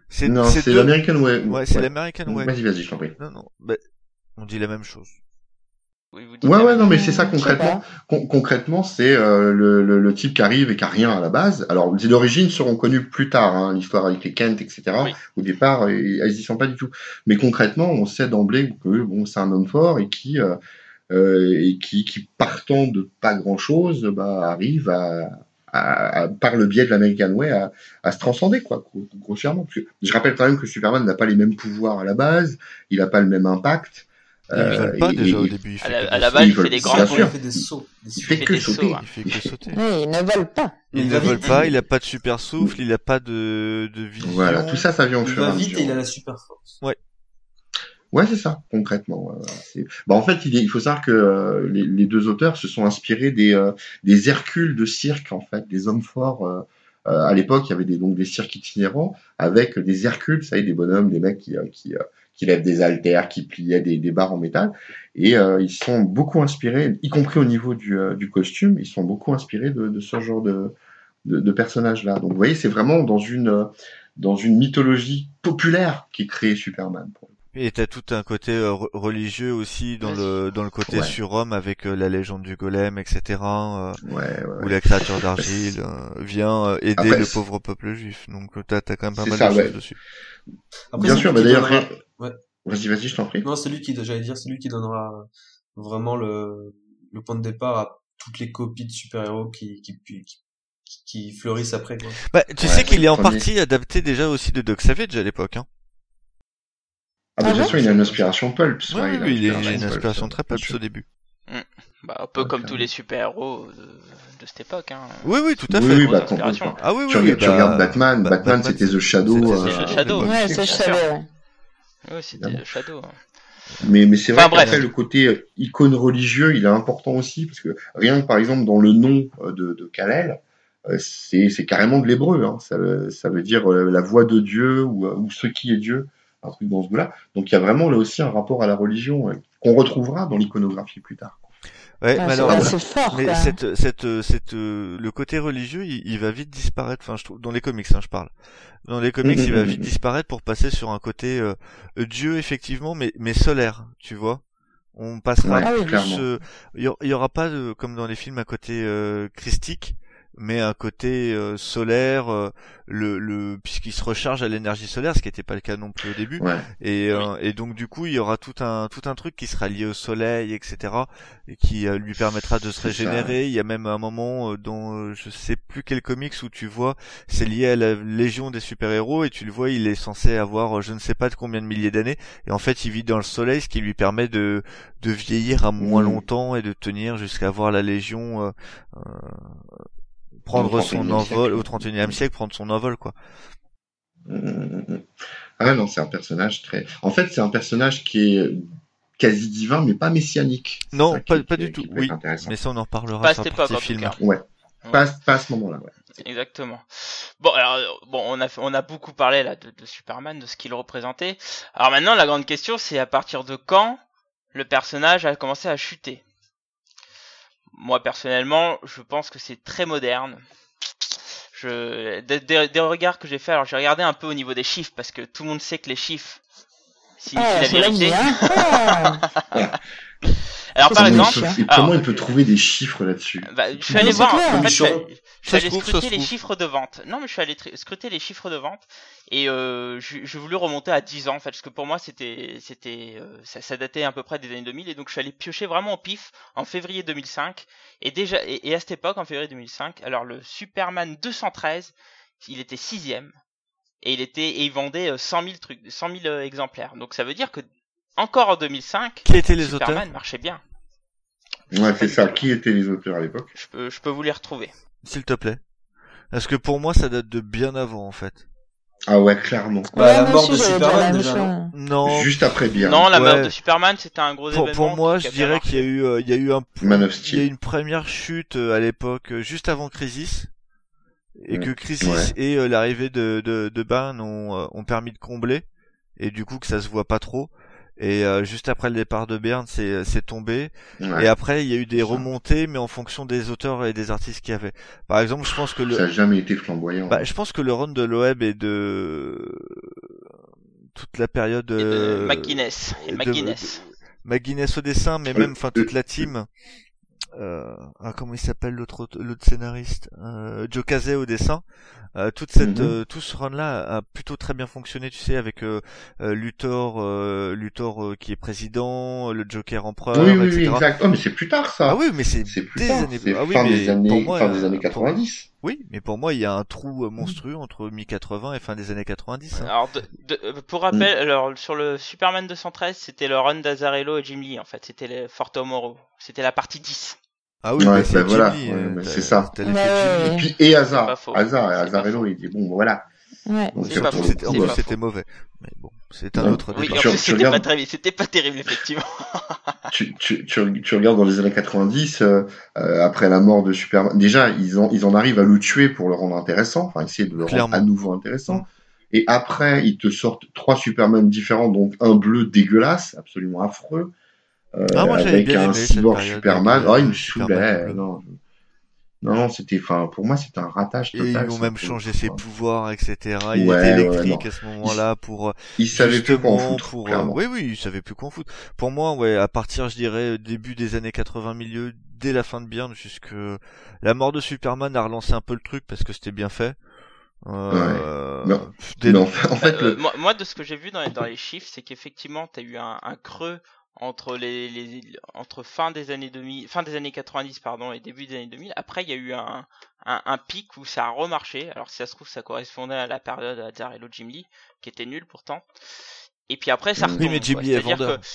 C'est Non, c'est l'American Way. Ouais, c'est l'American Way. Vas-y, vas-y, je t'en prie. Non non, bah, on dit la même chose. Oui, Ouais, ouais, non, mais c'est ça concrètement. Con- concrètement, c'est euh, le, le, le type qui arrive et qui a rien à la base. Alors, les origines seront connues plus tard, hein, l'histoire avec les Kent, etc. Oui. Au départ, euh, elles y sont pas du tout. Mais concrètement, on sait d'emblée que bon, c'est un homme fort et qui, euh, euh, et qui, qui partant de pas grand chose, bah, arrive à, à, à- par le biais de l'American Way à, à se transcender, quoi, gros- grossièrement. Parce que je rappelle quand même que Superman n'a pas les mêmes pouvoirs à la base, il n'a pas le même impact. Euh, veulent pas et- déjà et- au début. il À fait la- à des la sauts. base, ils il fait des grands sûr. Il fait des sauts. Il fait que sauter. Il fait que sauter. Ouais, ils ne volent pas. Il va ne vole vite, pas, il- il a pas de super souffle, il a pas de, de vision. Voilà, tout ça, ça vient au Il fur et va à vite mesure. et il a la super force. Ouais, c'est ça, concrètement. ouais, ouais, bah, en fait, il, est- il faut savoir que euh, les, les deux auteurs se sont inspirés des, euh, des Hercules de cirque, en fait, des hommes forts. euh, euh, à l'époque, il y avait des, donc des cirques itinérants avec des Hercules, ça y est, des bonhommes, des mecs qui, euh, qui, euh, qui lèvent des haltères, qui pliaient des, des barres en métal. Et euh, ils sont beaucoup inspirés, y compris au niveau du, euh, du costume, ils sont beaucoup inspirés de, de ce genre de, de, de personnages-là. Donc, vous voyez, c'est vraiment dans une, euh, dans une mythologie populaire qui est créée Superman. pour. Et t'as tout un côté euh, re- religieux aussi dans le dans le côté Ouais. surhomme avec euh, la légende du golem, etc. euh, Ouais, ouais, où la créature d'argile euh, vient euh, aider Après, le pauvre peuple juif. Donc t'as t'as quand même pas mal ça, de ouais. choses dessus. Après, Bien sûr, bah qui d'ailleurs. Vas-y, vas-y, je t'en prie. Non, c'est lui qui, j'allais dire, c'est lui qui donnera vraiment le, le point de départ à toutes les copies de super-héros qui, qui, qui, qui, qui fleurissent après. Quoi. Bah, tu Ouais, sais qu'il est en premier. partie adapté déjà aussi de Doc Savage à l'époque. Hein. Ah, bah, Ah de toute bon façon, il a une inspiration pulp. Ouais, ouais, oui, oui, il est- il a inspiration une pulp, inspiration très bien pulp sûr. au début. Bah, un peu comme tous les super-héros de, de cette époque. Hein. Oui, oui, tout à Oui, fait. oui, Grosse bah, inspiration. complètement. Ah oui, oui, Tu, oui, regardes, tu regardes Batman, bah, Batman, Batman, c'était The Shadow. c'était- euh, The Shadow. Ouais, c'est ça je sûr. savais. ouais. Oui, c'était le Shadow. Mais, mais c'est vrai Enfin, qu'après, le côté euh, icône religieux, il est important aussi, parce que rien que par exemple dans le nom euh, de, de Kal-El, euh, c'est carrément de l'hébreu. Hein. Ça, veut- ça veut dire la voix de Dieu ou, ou ce qui est Dieu, un truc dans ce goût-là. Donc il y a vraiment là aussi un rapport à la religion qu'on retrouvera dans l'iconographie plus tard. Ouais, Ah, mais alors, ah, c'est fort. mais cette, cette, cette, euh, le côté religieux, il, il va vite disparaître. Enfin, je trouve dans les comics, hein, je parle. Dans les comics, il va vite mhm. disparaître pour passer sur un côté euh, euh, Dieu effectivement, mais mais solaire, tu vois. On passera Ouais, plus. clairement. euh, Il y, aura- il y aura pas de, comme dans les films un côté euh, christique, mais un côté euh, solaire, euh, le, le puisqu'il se recharge à l'énergie solaire, ce qui n'était pas le cas non plus au début. Ouais. Et, euh, et donc du coup, il y aura tout un tout un truc qui sera lié au soleil, etc., et qui euh, lui permettra de se ça, régénérer. Il y a même un moment euh, dans euh, je sais plus quel comics où tu vois, c'est lié à la Légion des super héros et tu le vois, il est censé avoir je ne sais pas de combien de milliers d'années, et en fait, il vit dans le soleil, ce qui lui permet de de vieillir à moins Mhm. longtemps et de tenir jusqu'à voir la Légion euh, euh, prendre son 31e envol siècle. au 31e siècle, prendre son envol quoi. Mm, Ah non, c'est un personnage très. En fait, c'est un personnage qui est quasi divin, mais pas messianique. Non, ça pas- qui- pas qui- du tout, qui oui. Mais ça, on en reparlera Pas à sur tout film. cas. Ouais. Pas, pas à ce moment-là. Ouais. Exactement. Bon, alors, euh, bon, on a, on a beaucoup parlé là de, de Superman, de ce qu'il représentait. Alors maintenant, la grande question, c'est à partir de quand le personnage a commencé à chuter? Moi, personnellement, je pense que c'est très moderne. Je, des, des- des regards que j'ai fait, alors j'ai regardé un peu au niveau des chiffres, parce que tout le monde sait que les chiffres signifient Ah, la c'est la vérité. vie, hein. Ah. Alors par Comment exemple, il peut, alors- comment il peut trouver des chiffres là-dessus bah, je suis allé voir, en fait, je suis Méchant. allé- je suis allé scruter les chiffres de vente. Non, mais je suis allé scruter les chiffres de vente et euh, je- j'ai voulu remonter à 10 ans en fait, parce que pour moi c'était, c'était, euh, ça, ça datait à peu près des années 2000 et donc je suis allé piocher vraiment au pif en février 2005 et déjà et, et à cette époque en février 2005, alors le Superman 213, il était sixième et il était et il vendait euh, 100 000 trucs, 100 000 euh, exemplaires. Donc ça veut dire que encore en 2005, Qui étaient les Superman auteurs? marchait bien. Ouais, c'est ça. Qui étaient les auteurs à l'époque? Je peux, je peux vous les retrouver. S'il te plaît. Parce que pour moi, ça date de bien avant, en fait. Ah ouais, clairement. Bah, Ouais, la mort de Superman, déjà. Non. Juste après bien. Non, la Ouais. mort de Superman, c'était un gros Pour, événement. pour moi, je dirais qu'il y a eu, euh, il y a eu un, Man of il y a une première chute euh, à l'époque, euh, juste avant Crisis, et Mm. que Crisis Ouais. et euh, l'arrivée de de, de Byrne ont, euh, ont permis de combler, et du coup que ça se voit pas trop. Et euh, juste après le départ de Byrne, c'est c'est tombé. Ouais. Et après, il y a eu des ça. remontées, mais en fonction des auteurs et des artistes qu'il y avait. Par exemple, je pense que le, Ça n'a jamais été flamboyant. Bah, je pense que le run de Loeb et de toute la période Et de euh, McGuinness. Et de- McGuinness. McGuinness au dessin, mais Euh, même enfin toute euh, la team. Euh, ah, comment il s'appelle l'autre l'autre scénariste euh, Joe Casey au dessin. Euh, toute cette Mhm. euh, tout ce run là a plutôt très bien fonctionné, tu sais, avec euh, euh, Luthor, euh, Luthor euh, qui est président, le Joker empereur, oui, oui, etc. oui, exact. Oh, mais c'est plus tard, ça. Ah oui, mais c'est C'est plus des tard. années. C'est Ah oui, fin, mais des années, pour moi, fin des années pour- 90. Oui, mais pour moi, il y a un trou euh, monstrueux entre mi-80 et fin des années 90. hein. Alors, de, de- pour rappel, alors sur le Superman 213, c'était le run d'Azarello et Jim Lee en fait. C'était les Forte Moro. C'était la partie 10. Ah oui, Ouais, bah, bah voilà, ouais, euh, bah, c'est ça. Et puis, et Hazard. Hazard, C'est pas Azarello, faux. il dit, bon, voilà. Ouais. C'était- mauvais. Mais bon, c'est un Ouais. autre Oui, en Tu- plus c'était pas c'était terrible effectivement. tu, tu, tu, tu regardes dans les années 90, euh, euh, après la mort de Superman, déjà, ils en, ils en arrivent à le tuer pour le rendre intéressant, enfin, essayer de le Clairement. rendre à nouveau intéressant. Et après, ils te sortent trois Superman différents, donc un bleu dégueulasse, absolument affreux, euh, Ah, moi, j'avais avec bien un cyborg Superman. de- Oh, il me saoulait. bleu. Non, non, non, c'était, enfin, pour moi, c'était un ratage Et total. ils ont même changé ses hein. pouvoirs, etc. Il Ouais, était ouais, électrique non. à ce moment-là pour euh, Ils savaient plus quoi en foutre, pour. euh, oui, oui, ils savaient plus quoi en foutre. Pour moi, ouais, à partir, je dirais, début des années 80, milieu, dès la fin de Byrne, jusque la mort de Superman a relancé un peu le truc parce que c'était bien fait. Euh, Non. dès- Mais en fait, Euh, le- moi, moi, de ce que j'ai vu dans les, dans les chiffres, c'est qu'effectivement, t'as eu un, un creux entre les, les entre fin des années 2000, fin des années 90 pardon et début des années 2000. Après, il y a eu un, un, un pic où ça a remarché. Alors si ça se trouve, ça correspondait à la période Azzarello Jim Lee, qui était nul pourtant. Et puis après, ça Oui, retombe. mais Jim. Lee est vendeur. que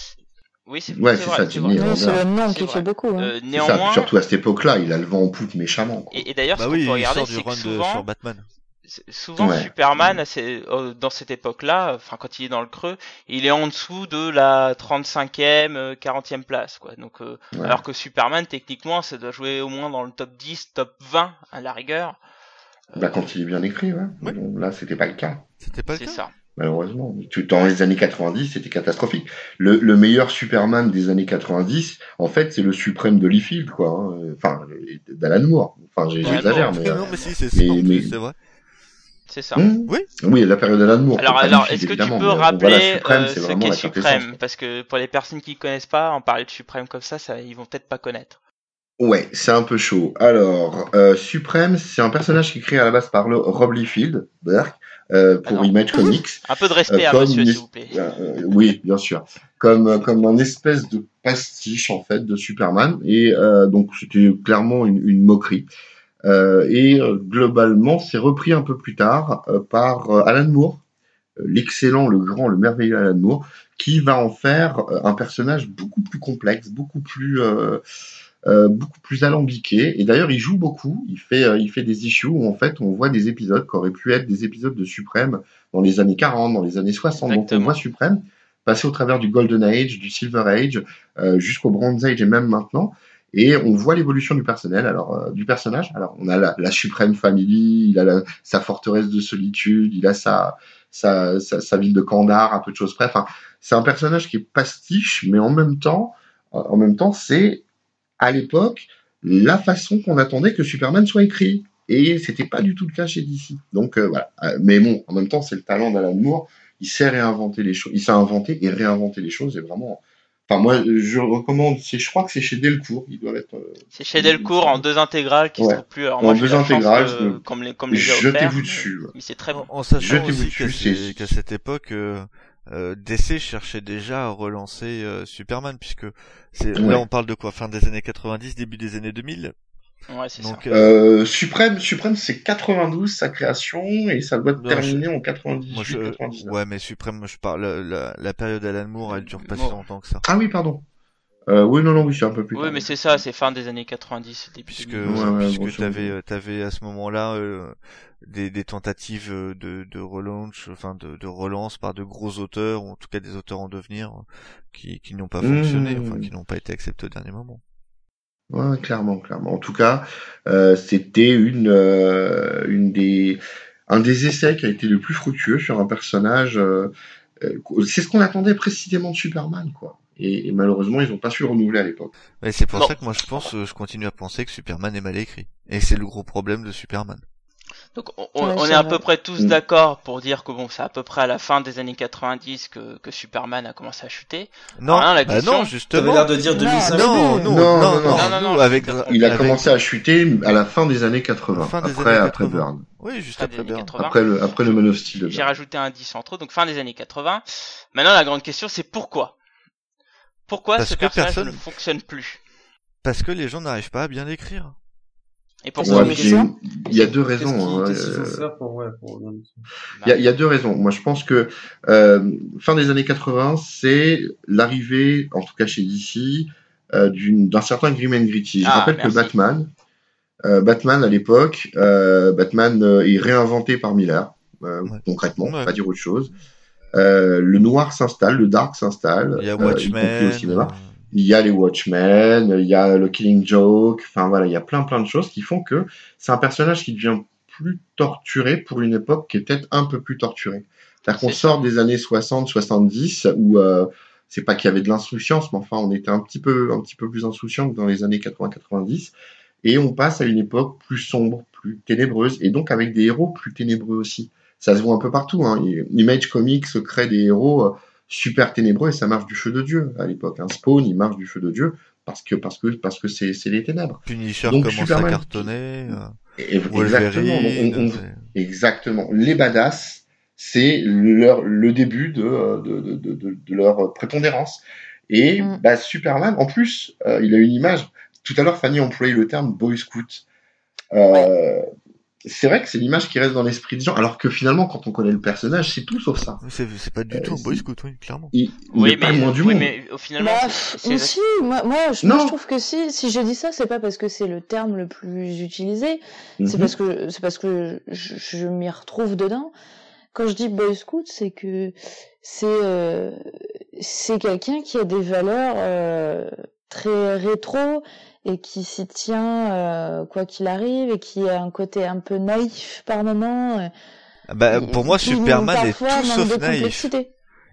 oui, c'est Ouais, c'est ça, c'est Jim vrai. Oui, c'est le nom qui vrai. fait beaucoup. hein. Euh, ça, néanmoins, surtout à cette époque-là, il a le vent en poupe méchamment. quoi. et, et d'ailleurs, Bah ce oui, qu'on peut regarder, c'est que souvent, sur Batman. Souvent Ouais. Superman, c'est euh, dans cette époque-là, enfin quand il est dans le creux, il est en dessous de la 35e, euh, 40e place, quoi. Donc, euh, Ouais. alors que Superman, techniquement, ça doit jouer au moins dans le top 10, top 20 à la rigueur. Bah, quand il est bien écrit, ouais. Bon, là, c'était pas le cas. C'était pas le cas. ça. malheureusement. Dans les années 90, c'était catastrophique. Le, le meilleur Superman des années 90, en fait, c'est le suprême de Liefeld, quoi. hein. Enfin, d'Alan Moore. Enfin, j'exagère, mais... euh, non, mais si, c'est vrai. C'est ça. hmm Oui. Oui, la période d'Alan Moore. Alors, alors, est-ce que tu évidemment, peux rappeler voilà, Suprême, euh, c'est ce vraiment qu'est Suprême? Parce que pour les personnes qui connaissent pas, en parler de Suprême comme ça, ça ils vont peut-être pas connaître. Ouais, c'est un peu chaud. Alors, euh, Suprême, c'est un personnage qui est créé à la base par le Rob Liefeld, Berk, euh, pour Alors. Image Comics. Un peu de respect Euh, à comme monsieur, une s'il vous plaît. Euh, euh, oui, bien sûr. Comme euh, comme un espèce de pastiche en fait de Superman et euh, donc c'était clairement une, une moquerie. Euh, et euh, globalement, c'est repris un peu plus tard euh, par euh, Alan Moore, l'excellent, le grand, le merveilleux Alan Moore, qui va en faire euh, un personnage beaucoup plus complexe, beaucoup plus euh, euh, beaucoup plus alambiqué. Et d'ailleurs, il joue beaucoup. Il fait euh, il fait des issues où en fait on voit des épisodes qui auraient pu être des épisodes de Suprême dans les années 40, dans les années 60. Donc on Exactement. voit Suprême passer au travers du Golden Age, du Silver Age, euh, jusqu'au Bronze Age et même maintenant. Et on voit l'évolution du personnel, alors euh, du personnage. Alors on a la, la Supreme Family, il a la- sa forteresse de solitude, il a sa, sa, sa, sa ville de Kandar, un peu de choses près. Enfin, c'est un personnage qui est pastiche, mais en même temps, en même temps, c'est à l'époque la façon qu'on attendait que Superman soit écrit. Et c'était pas du tout le cas chez DC. Donc euh, voilà. Euh, mais bon, en même temps, c'est le talent d'Alan Moore. Il sait réinventer les choses. Il sait inventer et réinventer les choses. Et vraiment. Enfin, moi, je recommande. C'est, je crois que c'est chez Delcourt. Ils doivent être. euh, C'est chez Delcourt en deux intégrales qui Ouais. se trouvent plus. Alors En moi, deux intégrales, comme les, comme les jetez-vous dessus, ouais. Mais c'est très bon. En, sachant aussi qu'à dessus, cette époque, euh, euh, DC cherchait déjà à relancer euh, Superman, puisque c'est Ouais. là on parle de quoi? Fin des années 90, début des années 2000 Ouais, c'est ça. Donc, euh, Euh, Suprême, Suprême, c'est 92 sa création et ça doit Non, terminer en 98, moi je... 99. Ouais, mais Suprême, je parle... La, la, la période Alan Moore, elle dure pas si longtemps que ça. Ah oui, pardon. Euh, oui, non, non, oui, c'est un peu plus Oui, tard. mais c'est ça, c'est fin des années 90, début puisque 2000. Ouais, ouais, puisque t'avais euh, t'avais à ce moment-là euh, des, des tentatives euh, de, de relaunch, enfin de, de relance par de gros auteurs ou en tout cas des auteurs en devenir qui, qui n'ont pas Mmh. fonctionné, enfin qui n'ont pas été acceptés au dernier moment. Ouais, clairement, clairement. En tout cas, euh, c'était une, euh, une des, un des essais qui a été le plus fructueux sur un personnage. euh, euh, c'est ce qu'on attendait précisément de Superman, quoi. Et, et malheureusement, ils n'ont pas su le renouveler à l'époque. Et c'est pour Non. ça que moi je pense, je continue à penser que Superman est mal écrit. Et c'est le gros problème de Superman. Donc on, on- Ouais, on est à peu près tous Mm. d'accord pour dire que bon, c'est à peu près à la fin des années 90 que, que Superman a commencé à chuter. Non, Ah, la bah question- non, T'avais justement. l'air de dire Non, 2005. Non, non, Non, non, non, non, non, non, non, avec, Il a avec- commencé à chuter à la fin des années 80, Fin des après, années après 80. Burn, Oui, juste après. 80. après le, après le Man of Steel J'ai rajouté un 10 entre, donc fin des années 80. Maintenant, la grande question, c'est pourquoi? Pourquoi Parce ce que personnage personne- ne fonctionne plus? Parce que les gens n'arrivent pas à bien l'écrire. Et Ouais, puis ça- il y a deux raisons. hein, euh, pour, ouais, pour Il y, a, il y a deux raisons. Moi, je pense que euh, fin des années 80, c'est l'arrivée, en tout cas chez DC, euh, d'une- d'un certain Grim and Gritty. Je Ah, rappelle merci. que Batman, euh, Batman à l'époque, euh, Batman euh, est réinventé par Miller, euh, Ouais. concrètement, Ouais. pas dire autre chose. Euh, le noir s'installe, le dark s'installe, Il y a euh, y Watchmen. au cinéma. Il y a les Watchmen, il y a le Killing Joke, enfin voilà, il y a plein plein de choses qui font que c'est un personnage qui devient plus torturé pour une époque qui est peut-être un peu plus torturée. C'est-à-dire qu'on sort des années 60-70 où euh, c'est pas qu'il y avait de l'insouciance, mais enfin on était un petit peu un petit peu plus insouciant que dans les années 80-90 et on passe à une époque plus sombre, plus ténébreuse et donc avec des héros plus ténébreux aussi. Ça se voit un peu partout. Hein. Image Comics crée des héros euh, super ténébreux et ça marche du feu de Dieu à l'époque. Un Spawn, il marche du feu de Dieu parce que parce que parce que c'est c'est les ténèbres. Punisher Donc, commence Superman. à cartonner. euh, Et, exactement. On- on- c'est- exactement. Les badass, c'est leur le début de de, de, de, de- de leur prépondérance. Et Mm. bah, Superman, en plus, euh, il a une image. Tout à l'heure, Fanny employait le terme boy scout. Euh, C'est vrai que c'est l'image qui reste dans l'esprit des gens, alors que finalement, quand on connaît le personnage, c'est tout sauf ça. C'est c'est pas du Euh, tout un c'est- boy scout, oui, clairement. Il, il Oui, pas mais, moins du oui, monde. mais au finalement, Bah, c'est- si, moi, moi, je, moi, je trouve que si, si je dis ça, c'est pas parce que c'est le terme le plus utilisé, c'est Mhm. parce que c'est parce que je, je m'y retrouve dedans. Quand je dis boy scout, c'est que c'est euh, c'est quelqu'un qui a des valeurs euh, très rétro et qui s'y tient euh, quoi qu'il arrive et qui a un côté un peu naïf par moment. euh, Ah Bah, et pour moi, Superman est tout sauf naïf. complexité.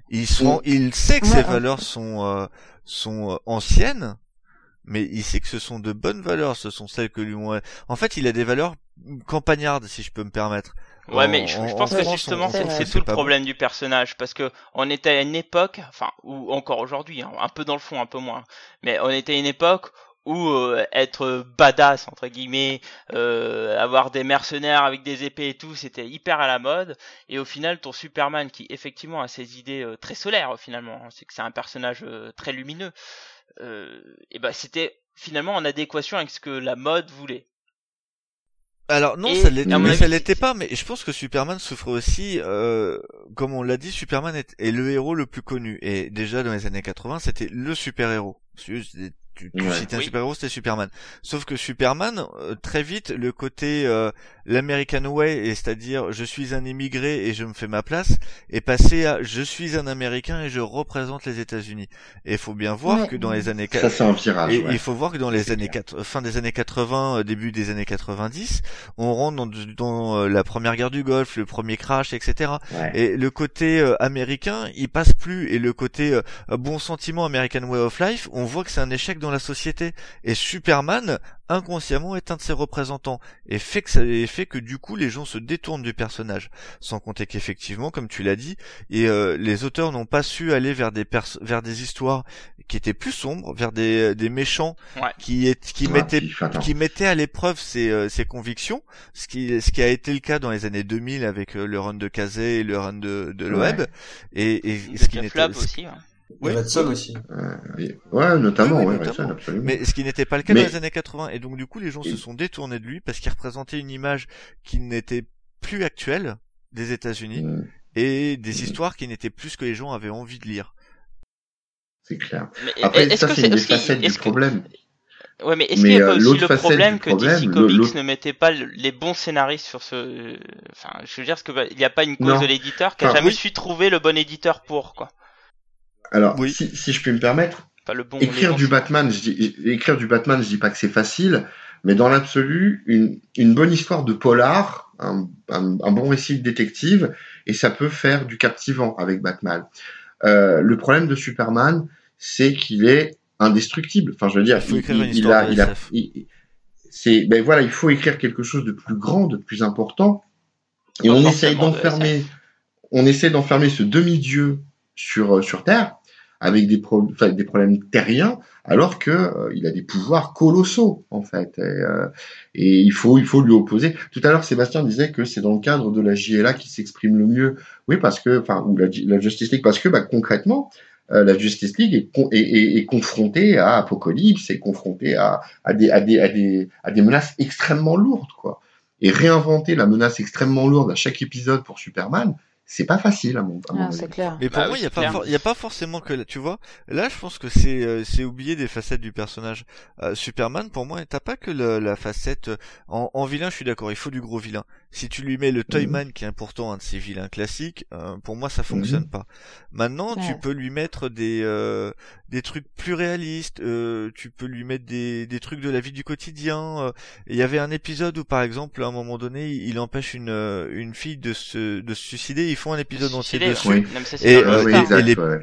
Il, se rend- il sait que Ouais, ses ouais. valeurs sont euh, sont euh, anciennes, mais il sait que ce sont de bonnes valeurs. Ce sont celles que lui ont. En fait, il a des valeurs campagnardes, si je peux me permettre. Ouais, En- mais je, je en- pense en que France, justement, c'est tout le bon. problème du personnage, parce que on était à une époque, enfin, ou encore aujourd'hui, hein, un peu dans le fond, un peu moins, mais on était à une époque où euh, être badass entre guillemets, euh, avoir des mercenaires avec des épées et tout, c'était hyper à la mode. Et au final, ton Superman, qui effectivement a ses idées euh, très solaires, finalement, hein, c'est que c'est un personnage euh, très lumineux, euh, et ben c'était finalement en adéquation avec ce que la mode voulait. Alors non, Et, ça l'était, pas. Mais je pense que Superman souffre aussi, euh, comme on l'a dit, Superman est, est le héros le plus connu. Et déjà dans les années 80, c'était le super héros. Tu, tu, tu Ouais. citais un Oui. super héros, c'était Superman. Sauf que Superman, euh, très vite, le côté euh, l'American way, et c'est-à-dire je suis un immigré et je me fais ma place, est passé à je suis un Américain et je représente les États-Unis. Et il faut bien voir Ouais. que dans les années Ça, c'est un virage. et ouais. il faut voir que dans les années clair. 4, fin des années 80, euh, début des années 90, on rentre dans, dans euh, la première guerre du Golfe, le premier crash, etc. Ouais. Et le côté euh, américain, il passe plus. Et le côté euh, bon sentiment American Way of Life, on voit que c'est un échec dans la société. Et Superman, inconsciemment, est un de ses représentants. Et fait que ça et fait que du coup, les gens se détournent du personnage. Sans compter qu'effectivement, comme tu l'as dit, et euh, les auteurs n'ont pas su aller vers des pers- vers des histoires qui étaient plus sombres, vers des, des méchants Ouais. qui est, qui Ouais, mettaient qui mettait à l'épreuve ses, euh, ses convictions, ce qui, ce qui a été le cas dans les années 2000 avec euh, le run de Kazé et le run de, de Loeb, et, et ce qui n'était, aussi. Oui. Redson aussi. Ouais, ouais, notamment, Oui, oui, ouais, notamment. Redson, absolument. mais ce qui n'était pas le cas Mais- dans les années 80, et donc du coup les gens se sont détournés de lui parce qu'il représentait une image qui n'était plus actuelle des États-Unis Mm, et des Mm. histoires qui n'étaient plus ce que les gens avaient envie de lire. C'est clair. Mais Après, est-ce ça, que c'est une des aussi- facettes du problème. Ouais, mais est-ce Mais, qu'il n'y a pas euh, aussi l'autre le problème que problème, DC Comics l'autre- ne mettait pas le- les bons scénaristes sur ce... Enfin, je veux dire, parce que bah, il n'y a pas une cause Non. de l'éditeur qui a Enfin, jamais oui. su trouver le bon éditeur pour, quoi. Alors, Oui. si, si je puis me permettre, Pas le bon... les écrire du. Batman, je dis, écrire du Batman, je dis pas que c'est facile, mais dans l'absolu, une, une bonne histoire de polar, un, un, un bon récit de détective, et ça peut faire du captivant avec Batman. Euh, le problème de Superman, c'est qu'il est indestructible. Enfin, je veux dire, Il il, il- a, il a, c'est, ben voilà, il faut écrire quelque chose de plus grand, de plus important, et on essaye de d'enfermer, on essaie d'enfermer ce demi-dieu sur euh, sur Terre avec des, pro- des problèmes terriens, alors que euh, il a des pouvoirs colossaux en fait. Et, euh, et il faut il faut lui opposer. Tout à l'heure, Sébastien disait que c'est dans le cadre de la JLA qui s'exprime le mieux. Oui, parce que enfin ou la, Justice League, parce que bah, concrètement. euh, la Justice League est, est, est, confrontée à Apocalypse, est confrontée à, à, des, à, des, à, des, à des menaces extrêmement lourdes, quoi. Et réinventer la menace extrêmement lourde à chaque épisode pour Superman, c'est pas facile à mon, à mon Ah, avis. c'est clair. Mais pour Bah moi, il y a a pas forcément que, là, tu vois. Là, je pense que c'est, euh, c'est oublier des facettes du personnage. Euh, Superman, pour moi, t'as pas que le- la facette euh, en, en vilain. Je suis d'accord, il faut du gros vilain. Si tu lui mets le Toyman, qui est pourtant un de ces vilains classiques, euh, pour moi, ça fonctionne pas. Maintenant, tu peux lui mettre des euh, des trucs plus réalistes. euh, tu peux lui mettre des des trucs de la vie du quotidien. euh. Il y avait un épisode où, par exemple, à un moment donné, il empêche une euh, une fille de se de se suicider. Ils font un épisode entier dessus. Oui. Et, dans euh, oui, exact, et les- ouais.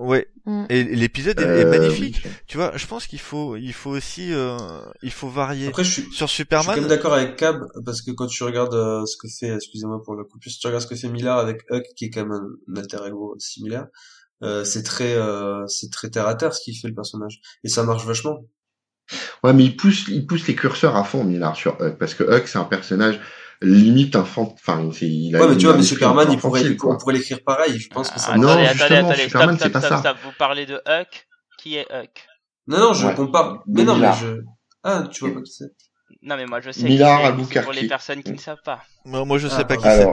Ouais. Mm. Et l'épisode est- Euh, est magnifique. oui. Tu vois, je pense qu'il faut, il faut aussi, euh, il faut varier. Après, je suis, Sur je suis quand Superman, même d'accord avec Cab parce que quand tu regardes euh, ce que fait, excusez-moi pour la coupure, si tu regardes ce que fait Millard avec Huck, qui est quand même un, un alter ego similaire, euh, c'est très, euh, c'est très terre à terre ce qu'il fait le personnage, et ça marche vachement. Ouais, mais il pousse, il pousse les curseurs à fond, Millard, sur Huck, parce que Huck, c'est un personnage limite enfant, enfin, c'est, il a Ouais, mais tu vois, mais Superman, il pourrait, infantile, on pourrait l'écrire pareil. Je pense que ça. Ah, Non, attendez, justement, attendez, attendez, Superman, stop, c'est stop, pas stop, ça. stop. Vous parlez de Huck. Qui est Huck? Non, non, je Ouais. compare. Mais non, mais je. Ah, tu vois pas qui c'est. Non, mais moi je sais. Millard, Albuquerque. pour les personnes qui ne savent pas. Moi, moi, je sais Ah, pas qui c'est.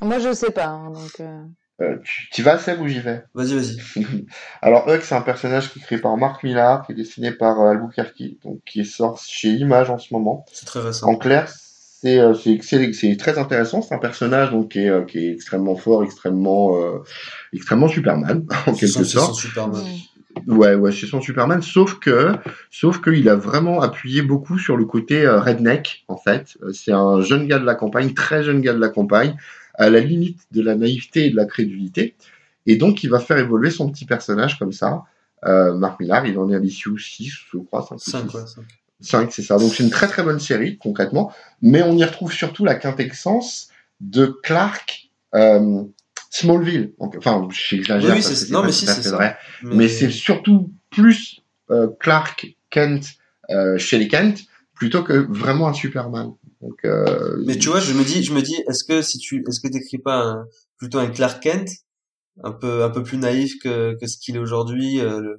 Moi, je sais pas. hein, donc, euh, euh, tu, tu vas, Seb, ou j'y vais? Vas-y, vas-y. Alors, Huck, c'est un personnage qui est créé par Mark Millar, qui est dessiné par euh, Albuquerque, donc qui est sorti chez Image en ce moment. C'est très récent. En clair, c'est euh, c'est très intéressant. C'est un personnage donc qui est, euh, qui est extrêmement fort, extrêmement euh, extrêmement Superman en quelque son- c'est son sorte. Superman. Ouais, ouais, c'est son Superman. Sauf que, sauf qu'il a vraiment appuyé beaucoup sur le côté euh, redneck en fait. C'est un jeune gars de la campagne, très jeune gars de la campagne, à la limite de la naïveté et de la crédulité. Et donc, il va faire évoluer son petit personnage comme ça. Euh, Mark Millar, il en est à l'issue 6, je crois, 5 ou 5, six. ouais, 5. 5, c'est ça. Donc c'est une très très bonne série, concrètement. Mais on y retrouve surtout la quintessence de Clark euh, Smallville. Donc, enfin, j'exagère, Oui, oui, c'est- non, mais si, c'est vrai. Mais c'est surtout plus euh, Clark Kent euh, chez les Kent plutôt que vraiment un Superman. Donc, euh, Mais tu vois, je me dis, je me dis, est-ce que si tu, est-ce que t'écris pas un- plutôt un Clark Kent, un peu, un peu plus naïf que, que ce qu'il est aujourd'hui, euh,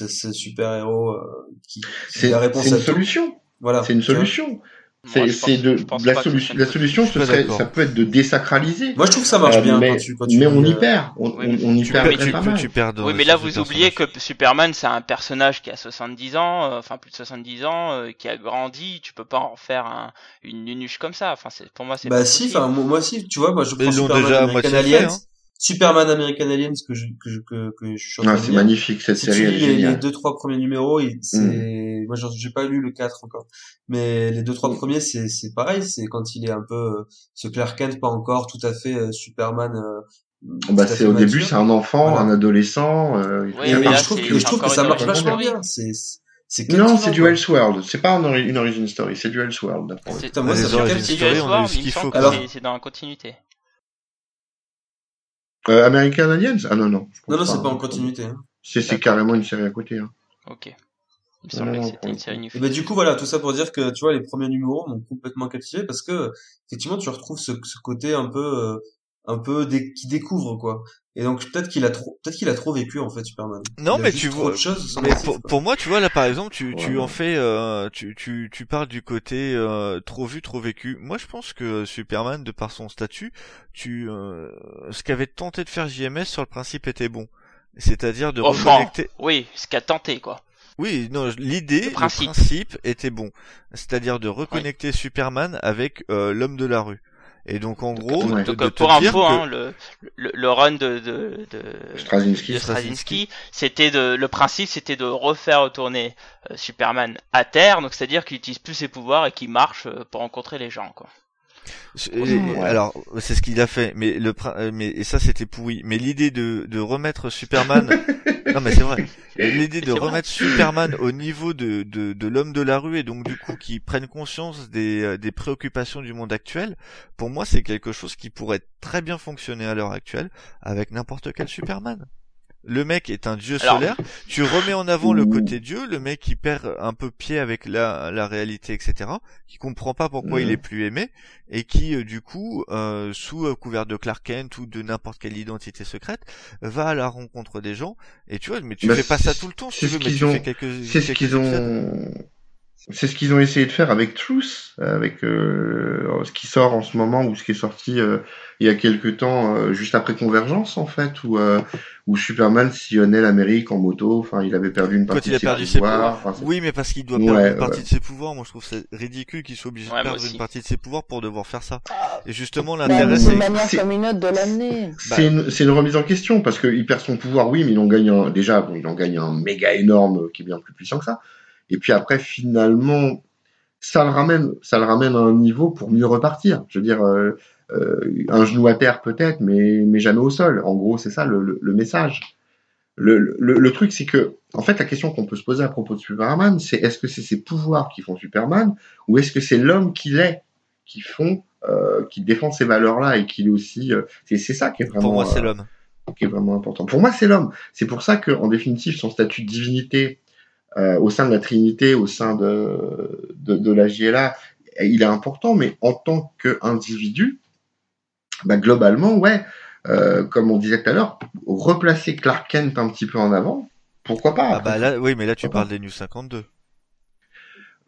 le- ce, ce super héros euh, qui, c'est la réponse c'est à une tout. solution. Voilà. C'est une solution. Moi, C'est je c'est pense- de la solution. La solution, ce serait, d'accord. ça peut être de désacraliser. Moi, je trouve que ça marche Euh, bien mais, quand tu, quand tu mais on y euh, perd. On, Oui, on- mais on y Tu perd très tu, pas mal. tu perds Oui, mais là, vous oubliez que Superman, c'est un personnage qui a 70 ans, euh, enfin plus de 70 ans, euh, qui a grandi. Tu peux pas en faire un, une nunuche comme ça. Enfin, c'est pour moi, c'est Bah pas si, enfin moi moi aussi, tu vois, moi je prends Superman déjà à fait, Aliens, hein. Superman American Aliens que je que je que, que je suis en train Ah, c'est magnifique cette Si série, elle est les, les deux trois premiers numéros, c'est moi j'en- j'ai pas lu le 4 encore. Mais les deux trois Mm. premiers c'est c'est pareil, c'est quand il est un peu euh, ce Clark Kent pas encore tout à fait euh, Superman euh, tout Bah, c'est au mature. début, c'est un enfant, Voilà. un adolescent. euh, Oui, là, je trouve que je trouve ça marche vachement story. bien, c'est c'est Non, c'est du. Elseworld. C'est pas une origin story, c'est du Elseworld. moi. C'est- moi du Elseworld, c'est- c'est dans la continuité. Euh, American Aliens? Ah non, non. Non non, c'est pas en continuité. hein. C'est carrément une série à côté. Hein. Ok. Il me semblait que c'était une série. Et ben du coup voilà, tout ça pour dire que tu vois les premiers numéros m'ont complètement captivé parce que effectivement tu retrouves ce, ce côté un peu euh, un peu dé- qui découvre quoi. Et donc peut-être qu'il a trop peut-être qu'il a trop vécu en fait Superman. Non, mais tu vois- Mais pour, moi, tu vois là par exemple, tu, tu Ouais. en fais, euh, tu, tu, tu parles du côté euh, trop vu, trop vécu. Moi, je pense que Superman, de par son statut, tu, euh, ce qu'avait tenté de faire JMS sur le principe était bon, c'est-à-dire de Enfin, reconnecter. oui, ce qu'a tenté, quoi. Oui, non, l'idée, Le le principe. principe. était bon, c'est-à-dire de reconnecter Superman avec euh, l'homme de la rue. Et donc en gros, Ouais. de, Donc, de euh, pour info, que- hein, le, le, le run de, de, de, Straczynski. c'était de, le principe, c'était de refaire retourner euh, Superman à terre, donc c'est-à-dire qu'il utilise plus ses pouvoirs et qu'il marche euh, pour rencontrer les gens, quoi. Et- Ouais. Alors, c'est ce qu'il a fait, mais le euh, mais et ça c'était pourri. Mais l'idée de de remettre Superman, non mais c'est vrai. L'idée de vrai. remettre Superman au niveau de de, de l'homme de la rue et donc du coup qui prenne conscience des euh, des préoccupations du monde actuel, pour moi c'est quelque chose qui pourrait très bien fonctionner à l'heure actuelle avec n'importe quel Superman. Le mec est un dieu Alors- solaire. Tu remets en avant le côté dieu, le mec qui perd un peu pied avec la, la réalité, etc. Qui comprend pas pourquoi il est plus aimé et qui euh, du coup, euh, sous euh, couvert de Clark Kent ou de n'importe quelle identité secrète, va à la rencontre des gens. Et tu vois, mais tu Bah, fais pas ça tout le temps, si tu veux, mais tu ont- fais quelques. C'est ce qu'ils épisodes. ont. C'est ce qu'ils ont essayé de faire avec Truth, avec euh, ce qui sort en ce moment ou ce qui est sorti euh, il y a quelques temps, euh, juste après Convergence en fait, où euh, où Superman sillonnait l'Amérique en moto. Enfin, il avait perdu une Quand partie il a de ses perdu ses pouvoirs. pouvoirs. Enfin, c'est- Oui, mais parce qu'il doit Ouais, perdre une ouais. partie de ses pouvoirs. Moi, je trouve c'est ridicule qu'il soit obligé Ouais, de perdre une partie de ses pouvoirs pour devoir faire ça. Et justement, l'intérêt, c'est c'est une manière c'est- comme une autre de l'amener. Bah. C'est une, c'est une remise en question parce qu'il perd son pouvoir, oui, mais il en gagne un, déjà, bon, il en gagne un méga énorme euh, qui est bien plus puissant que ça. Et puis après, finalement, ça le ramène, ça le ramène à un niveau pour mieux repartir. Je veux dire, euh, euh, un genou à terre peut-être, mais, mais jamais au sol. En gros, c'est ça le, le, le message. Le, le, le truc, c'est que, en fait, la question qu'on peut se poser à propos de Superman, c'est est-ce que c'est ses pouvoirs qui font Superman ou est-ce que c'est l'homme qu'il est qui font, euh, qui défend ces valeurs-là et qu'il est aussi, euh, c'est ça qui est vraiment pour moi, c'est euh, l'homme. qui est vraiment important. Pour moi, c'est l'homme. C'est pour ça que, en définitive, son statut de divinité euh, au sein de la Trinité, au sein de, de, de la JLA, il est important, mais en tant qu'individu, bah, globalement, ouais, euh, comme on disait tout à l'heure, replacer Clark Kent un petit peu en avant, pourquoi pas Ah bah là, oui, mais là tu Pourquoi parles des New 52.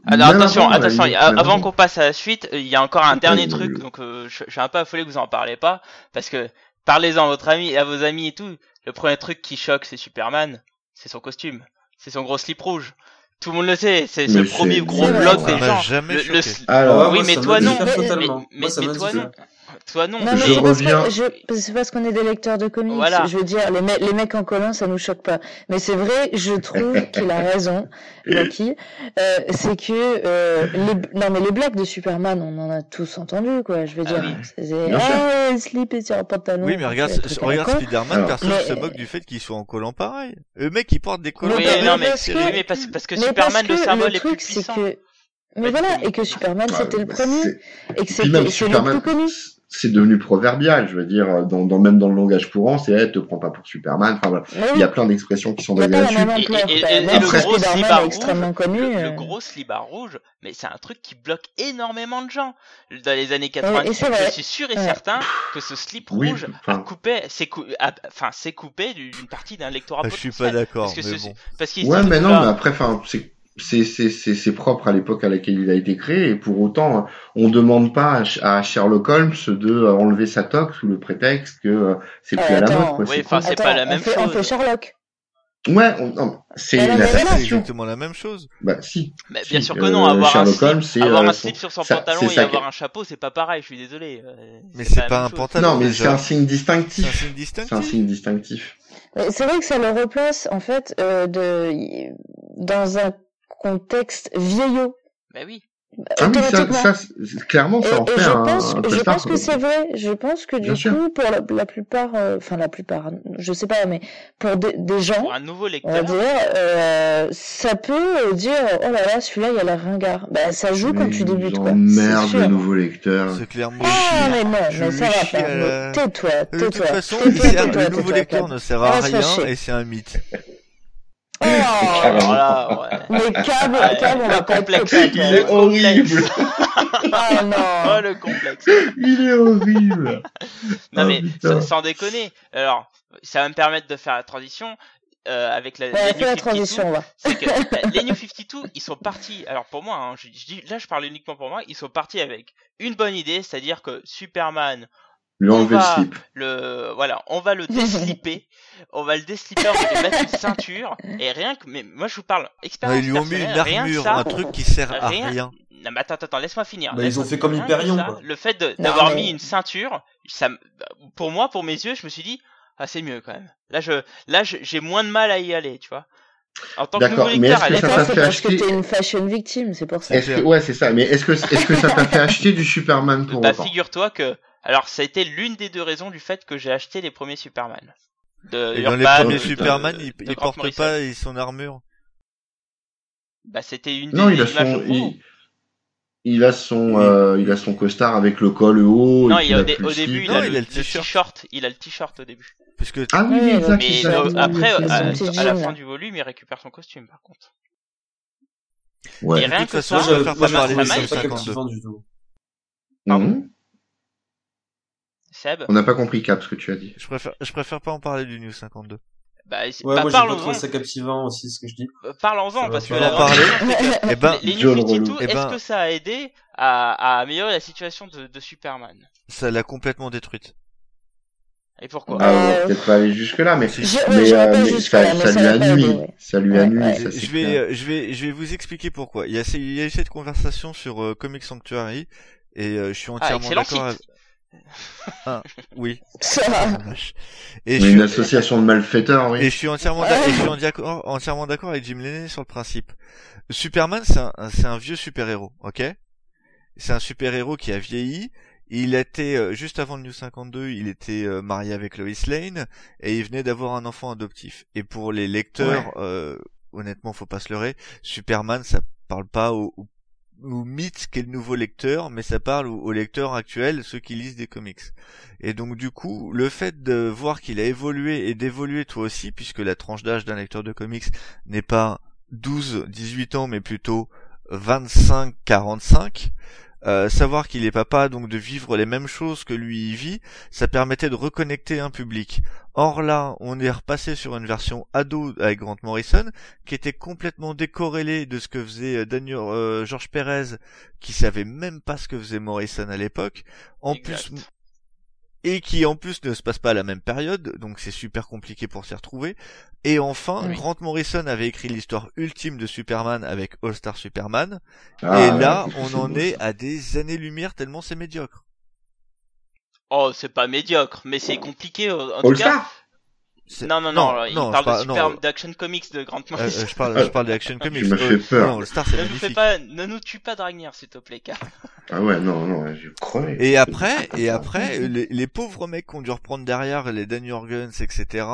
Alors Même attention, avant, attention, a- avant avant. qu'on passe à la suite, il y a encore un dernier truc, donc euh, je, je suis un peu affolé que vous en parlez pas, parce que parlez-en à votre ami, à vos amis et tout. Le premier truc qui choque, c'est Superman, c'est son costume, c'est son gros slip rouge. Tout le monde le sait, c'est le premier gros bloc des gens. m'a jamais Le- le Alors, oui, moi, mais toi non. Mais- toi non. Toi non. Non, mais Je c'est parce que- reviens- je- c'est parce qu'on est des lecteurs de comics. Voilà. Je veux dire, les, me- les mecs en collant, ça nous choque pas. Mais c'est vrai, je trouve qu'il a raison, Loki. Euh, c'est que euh, les, non, mais les blagues de Superman, on en a tous entendu, quoi. Je veux Ah dire, oui. c'est Bien sûr. ah, ouais, slip et sur un pantalon. Oui, mais regarde, truc regarde. Spider-Man, Alors, personne mais- se moque du fait qu'il soit en collant pareil. Le mec, il porte des collants Oui, Mais non, parce mais, que- c'est- oui, mais parce, parce que Mais Superman, parce le que symbole le est plus truc, c'est puissant. que, mais Ouais, voilà, et que Superman, Ouais, c'était le bah, premier, c'est- et que c'était le Superman, plus connu. C'est devenu proverbial. Je veux dire, dans, dans même dans le langage courant, c'est hey, te prends pas pour Superman. Enfin voilà, Mais il y a plein d'expressions qui sont basées là-dessus. même ampleur. Et- et- et- et même le gros slibard est extrêmement rouge, connu. Le, euh, le gros slibard rouge, mais c'est un truc qui bloque énormément de gens. Dans les années et 90, c'est je suis sûr et Ouais. certain que ce slip Oui, rouge a coupé, s'est cou- enfin, s'est coupé d'une partie d'un lectorat Ah, je suis pas d'accord, Parce que mais ce- bon. Parce qu'il Ouais, mais non, là- mais après, enfin, c'est c'est c'est c'est c'est propre à l'époque à laquelle il a été créé et pour autant on demande pas à, Sh- à Sherlock Holmes de euh, enlever sa toque sous le prétexte que euh, c'est Euh, plus à la mode quoi. Oui, c'est enfin, c'est pas la on même fait, On chose. fait Sherlock. ouais, on- non, c'est exactement la même chose. Bah si. Mais bien Si, sûr que euh, non, avoir un Sherlock slip, Holmes, c'est avoir euh, un son- slip sur son ça- pantalon c'est et ça avoir un chapeau, c'est pas pareil, je suis désolé. euh, Mais c'est pas même un chose. pantalon. Non, mais c'est un signe C'est un distinctif. signe C'est un distinctif. signe distinctif. C'est vrai que ça le replace, en fait, euh, de, dans un contexte vieillot. Bah oui. Ah oui, ça, ça clairement, ça en Et, et fait je un, pense, un je pense que c'est vrai. Je pense que Bien du sûr. coup, pour la, la plupart, euh, enfin la plupart, je sais pas, mais pour des, des gens, Pour un nouveau on va lecteur, dire, euh, ça peut dire, oh là là, celui-là, il a l'air ringard. Bah, ça joue quand Mais tu débutes, quoi. sûr. le nouveau lecteur. C'est clairement. Ah, mais non, Je mais ça va pas. la- Mais Tais-toi, De toute tais-toi. façon, Tais-toi, tais-toi, le nouveau tais-toi, lecteur ne sert à rien et c'est un mythe. Oh, alors là, ouais. mais Cab, Cab, on le va pas complexe. Il est horrible. Ah non. Oh le complexe. Il est horrible. Non Oh, mais putain. sans, sans déconner. Alors, ça va me permettre de faire la transition euh, avec la, Ouais, les fais New la 52. transition, on va. C'est que bah, les New 52, ils sont partis. Alors pour moi, hein, je, je dis, là je parle uniquement pour moi. Ils sont partis avec une bonne idée, c'est-à-dire que Superman, Lui enlever va- le slip. le voilà, on va le déslipper, on va le déslipper, on va lui mettre une ceinture et rien que, mais moi je vous parle expérience ils lui ont mis une armure, ça, un truc qui sert à rien- rien. non mais attends, attends, laisse-moi finir. Bah, ils ont fait comme Hyperion, quoi. Le fait d'avoir mais- mis une ceinture, ça, me- pour moi, pour mes yeux, je me suis dit, ah c'est mieux quand même. Là je, là je- j'ai moins de mal à y aller, tu vois. En tant que D'accord, nouveau mais lecteur, est-ce à que ça Mais t'a fait parce que acheter- t'es une fashion victime, c'est pour ça. Est-ce que, ouais, c'est ça. Mais est-ce que, est-ce que ça t'a fait acheter du Superman pour bah autant? figure-toi que, alors ça a été l'une des deux raisons du fait que j'ai acheté les premiers Superman. De Et dans les Urban, premiers de- Superman, de- il, de il porte Morrison. pas son armure. Bah c'était une Non, des il a images son, il, il a son, Oui. euh, il a son costard avec le col haut. Non, il a, au, a début, il Non, a il le, a le le t-shirt. Il a le t-shirt au début. Puisque Ah oui, exact. Mais ça. euh, après, c'est à, la fin du volume, il récupère son costume, par contre. Ouais. Et rien de toute que façon, ça, je préfère je- pas parler de ça ça mal, pas 52. captivant du tout. Mhm. Seb, On n'a pas compris Cap ce que tu as dit. Je préfère, je préfère pas en parler du New 52. bah, c'est- Ouais, bah, moi, parlons-en, trouvé ça captivant aussi, ce que je dis. euh, parlons-en, Ça parce que la parler. que Eh ben, les New John 52, relou. Eh est-ce ben- que ça a aidé à, à améliorer la situation de, de Superman? Ça l'a complètement détruite. Et pourquoi? Ah, on va Euh, peut-être pas aller jusque là, mais, mais, ouais, euh, mais jusque-là, ça, mais ça ça lui va a pas nuit. aider, ouais. Ça lui a Ouais, nuit, ouais. ça je vais, clair. euh, je vais, je vais vous expliquer pourquoi. Il y a, il y a eu cette conversation sur euh, Comic Sanctuary et euh, je suis Ah, entièrement excellent d'accord. site Ah, oui. Ça va. la vache. Et je une suis, association de malfaiteurs, et oui. je suis entièrement, d'a- et je suis d'accord- entièrement d'accord avec Jim Lennon sur le principe. Superman, c'est un, vieux super-héros, ok? C'est un super-héros qui a vieilli. Il était euh, juste avant le New 52, il était euh, marié avec Lois Lane et il venait d'avoir un enfant adoptif. Et pour les lecteurs, euh, honnêtement, faut pas se leurrer, Superman, ça parle pas au, au, au mythe qu'est le nouveau lecteur, mais ça parle aux, lecteurs actuels, ceux qui lisent des comics. Et donc du coup, le fait de voir qu'il a évolué et d'évoluer toi aussi, puisque la tranche d'âge d'un lecteur de comics n'est pas 12, 18 ans, mais plutôt 25, 45, euh, savoir qu'il est papa, donc de vivre les mêmes choses que lui y vit, ça permettait de reconnecter un public. Or là, on est repassé sur une version ado avec Grant Morrison, qui était complètement décorrélée de ce que faisait euh, Daniel euh, Georges Pérez, qui savait même pas ce que faisait Morrison à l'époque. En plus, et qui en plus ne se passe pas à la même période, donc c'est super compliqué pour s'y retrouver. Et enfin, Oui. Grant Morrison avait écrit l'histoire ultime de Superman avec All Star Superman, Ah, et ouais, là, on en est à des années-lumière tellement c'est médiocre. Oh, c'est pas médiocre, mais c'est compliqué. En tout All cas, Star C'est- non, non, non, il non, parle je parle- de super non, d'Action Comics de Grant euh, Morrison. euh, je parle, je parle des Action Comics. Euh, fait peur. Non, All Star c'est ne nous fais magnifique. pas, ne nous tue pas Dragnir, s'il te plaît, car. Ah ouais, non, non, j'ai crevé. Et après, et après, les, les pauvres mecs qui ont dû reprendre derrière les Dan Jorgens, etc.,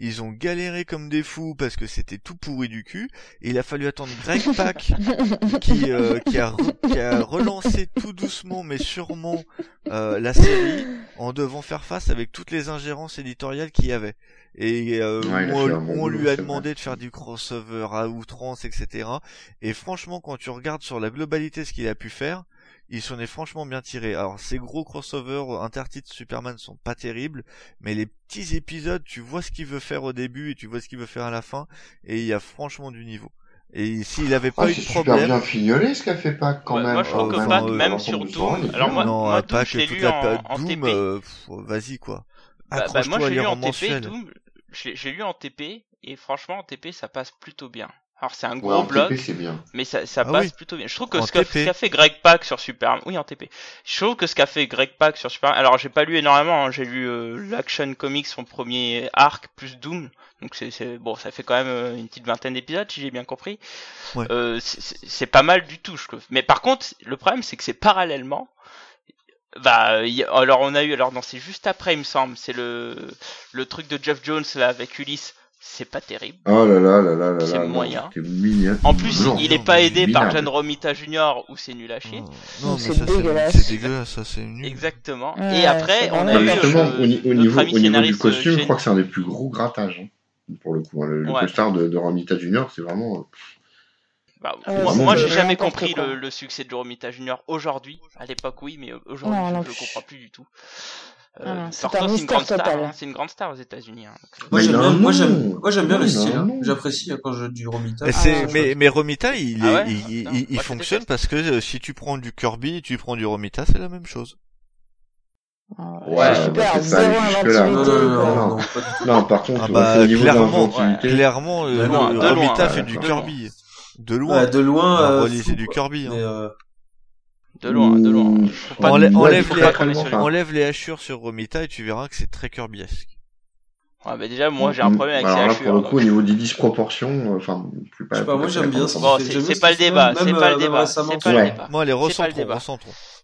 ils ont galéré comme des fous parce que c'était tout pourri du cul. Et il a fallu attendre Greg Pak qui, euh, qui, a re- qui a relancé tout doucement mais sûrement euh, la série en devant faire face avec toutes les ingérences éditoriales qu'il y avait. Et euh, Ouais, il a on, on lui a c'est demandé de faire du crossover à outrance, etc. Et franchement, quand tu regardes sur la globalité ce qu'il a pu faire, il s'en est franchement bien tiré. Alors ces gros crossovers intertitres Superman sont pas terribles, mais les petits épisodes, tu vois ce qu'il veut faire au début et tu vois ce qu'il veut faire à la fin, et il y a franchement du niveau. Et s'il avait pas Ah, eu c'est de super problème, bien fignolé ce qu'a fait Pac quand Ouais, même. moi, je trouve Oh, que enfin, Pac, euh, même sur Doom, alors moi, non, moi, à Doom, pas je toute lu la en, Doom, TP. euh, vas-y quoi. Bah, bah, Accroche-toi moi, à j'ai lu en TP. Doom. J'ai j'ai lu en TP, et franchement, en TP, ça passe plutôt bien. Alors, c'est un Ouais, gros en bloc, TP, c'est bien. mais ça, ça Ah passe oui. plutôt bien. Je trouve que En ce qu'a TP. ce qu'a fait Greg Pak sur Superman, oui, en TP. Je trouve que ce qu'a fait Greg Pak sur Superman, alors j'ai pas lu énormément, hein, j'ai lu euh, l'Action Comics, son premier arc, plus Doom. Donc c'est, c'est bon, ça fait quand même euh, une petite vingtaine d'épisodes, si j'ai bien compris. Ouais. Euh, c'est- c'est c'est pas mal du tout, je trouve. Mais par contre, le problème, c'est que c'est parallèlement. Bah, y alors on a eu, alors non, c'est juste après, il me semble, c'est le le truc de Jeff Jones là avec Ulysse. C'est pas terrible. Oh là là là là là C'est moyen. Mignon. En plus, Non, il est non, pas aidé par. John Romita Jr. où c'est nul à chier. Non, non, mais C'est ça c'est dégueulasse. c'est dégueulasse, ça c'est nul. Exactement. Ouais, Et après, on a eu justement, euh, au, notre niveau, ami au niveau du scénariste, costume, euh, je crois que c'est un des plus gros grattages. hein, pour le coup, hein. le, le Ouais. costard de, de Romita Junior, c'est vraiment. Bah, Ouais, moi, moi, j'ai jamais compris, le, le succès de Romita Junior aujourd'hui. À l'époque, oui, mais aujourd'hui, je ne le comprends plus du tout. Euh, Ah c'est un une grande star. hein, C'est une grande star aux États-Unis. hein, euh, Moi j'aime bien, moi j'aime, moi j'aime bien le style. hein. J'apprécie quand je du Romita. Mais, Ah, c'est, ouais. mais, mais Romita, il, est, Ah ouais il, il, moi, il je fonctionne parce que euh, si tu prends du Kirby et tu prends du Romita, c'est la même chose. Ouais, c'est super, bah, zéro inventivité. Non, non, non, non, non, pas du tout. Non, par contre, Ah bah, clairement, Clairement, euh, Romita ouais, fait du Kirby. De loin. Ouais, de loin, euh, relisez du. Kirby. hein. Mais, euh, de loin, de loin. Faut pas- Enlè- moi, enlève, les, pas enlève les hachures sur Romita et tu verras que c'est très Kirbyesque. Ouais, bah déjà, moi, j'ai un problème avec Alors ces là, hachures. pour le coup, au niveau des disproportions, euh, enfin, plus Je sais pas, moi, j'aime bien pas. Bon, c'est pas le débat, c'est euh, pas le même débat, c'est pas le débat. Moi, les pas.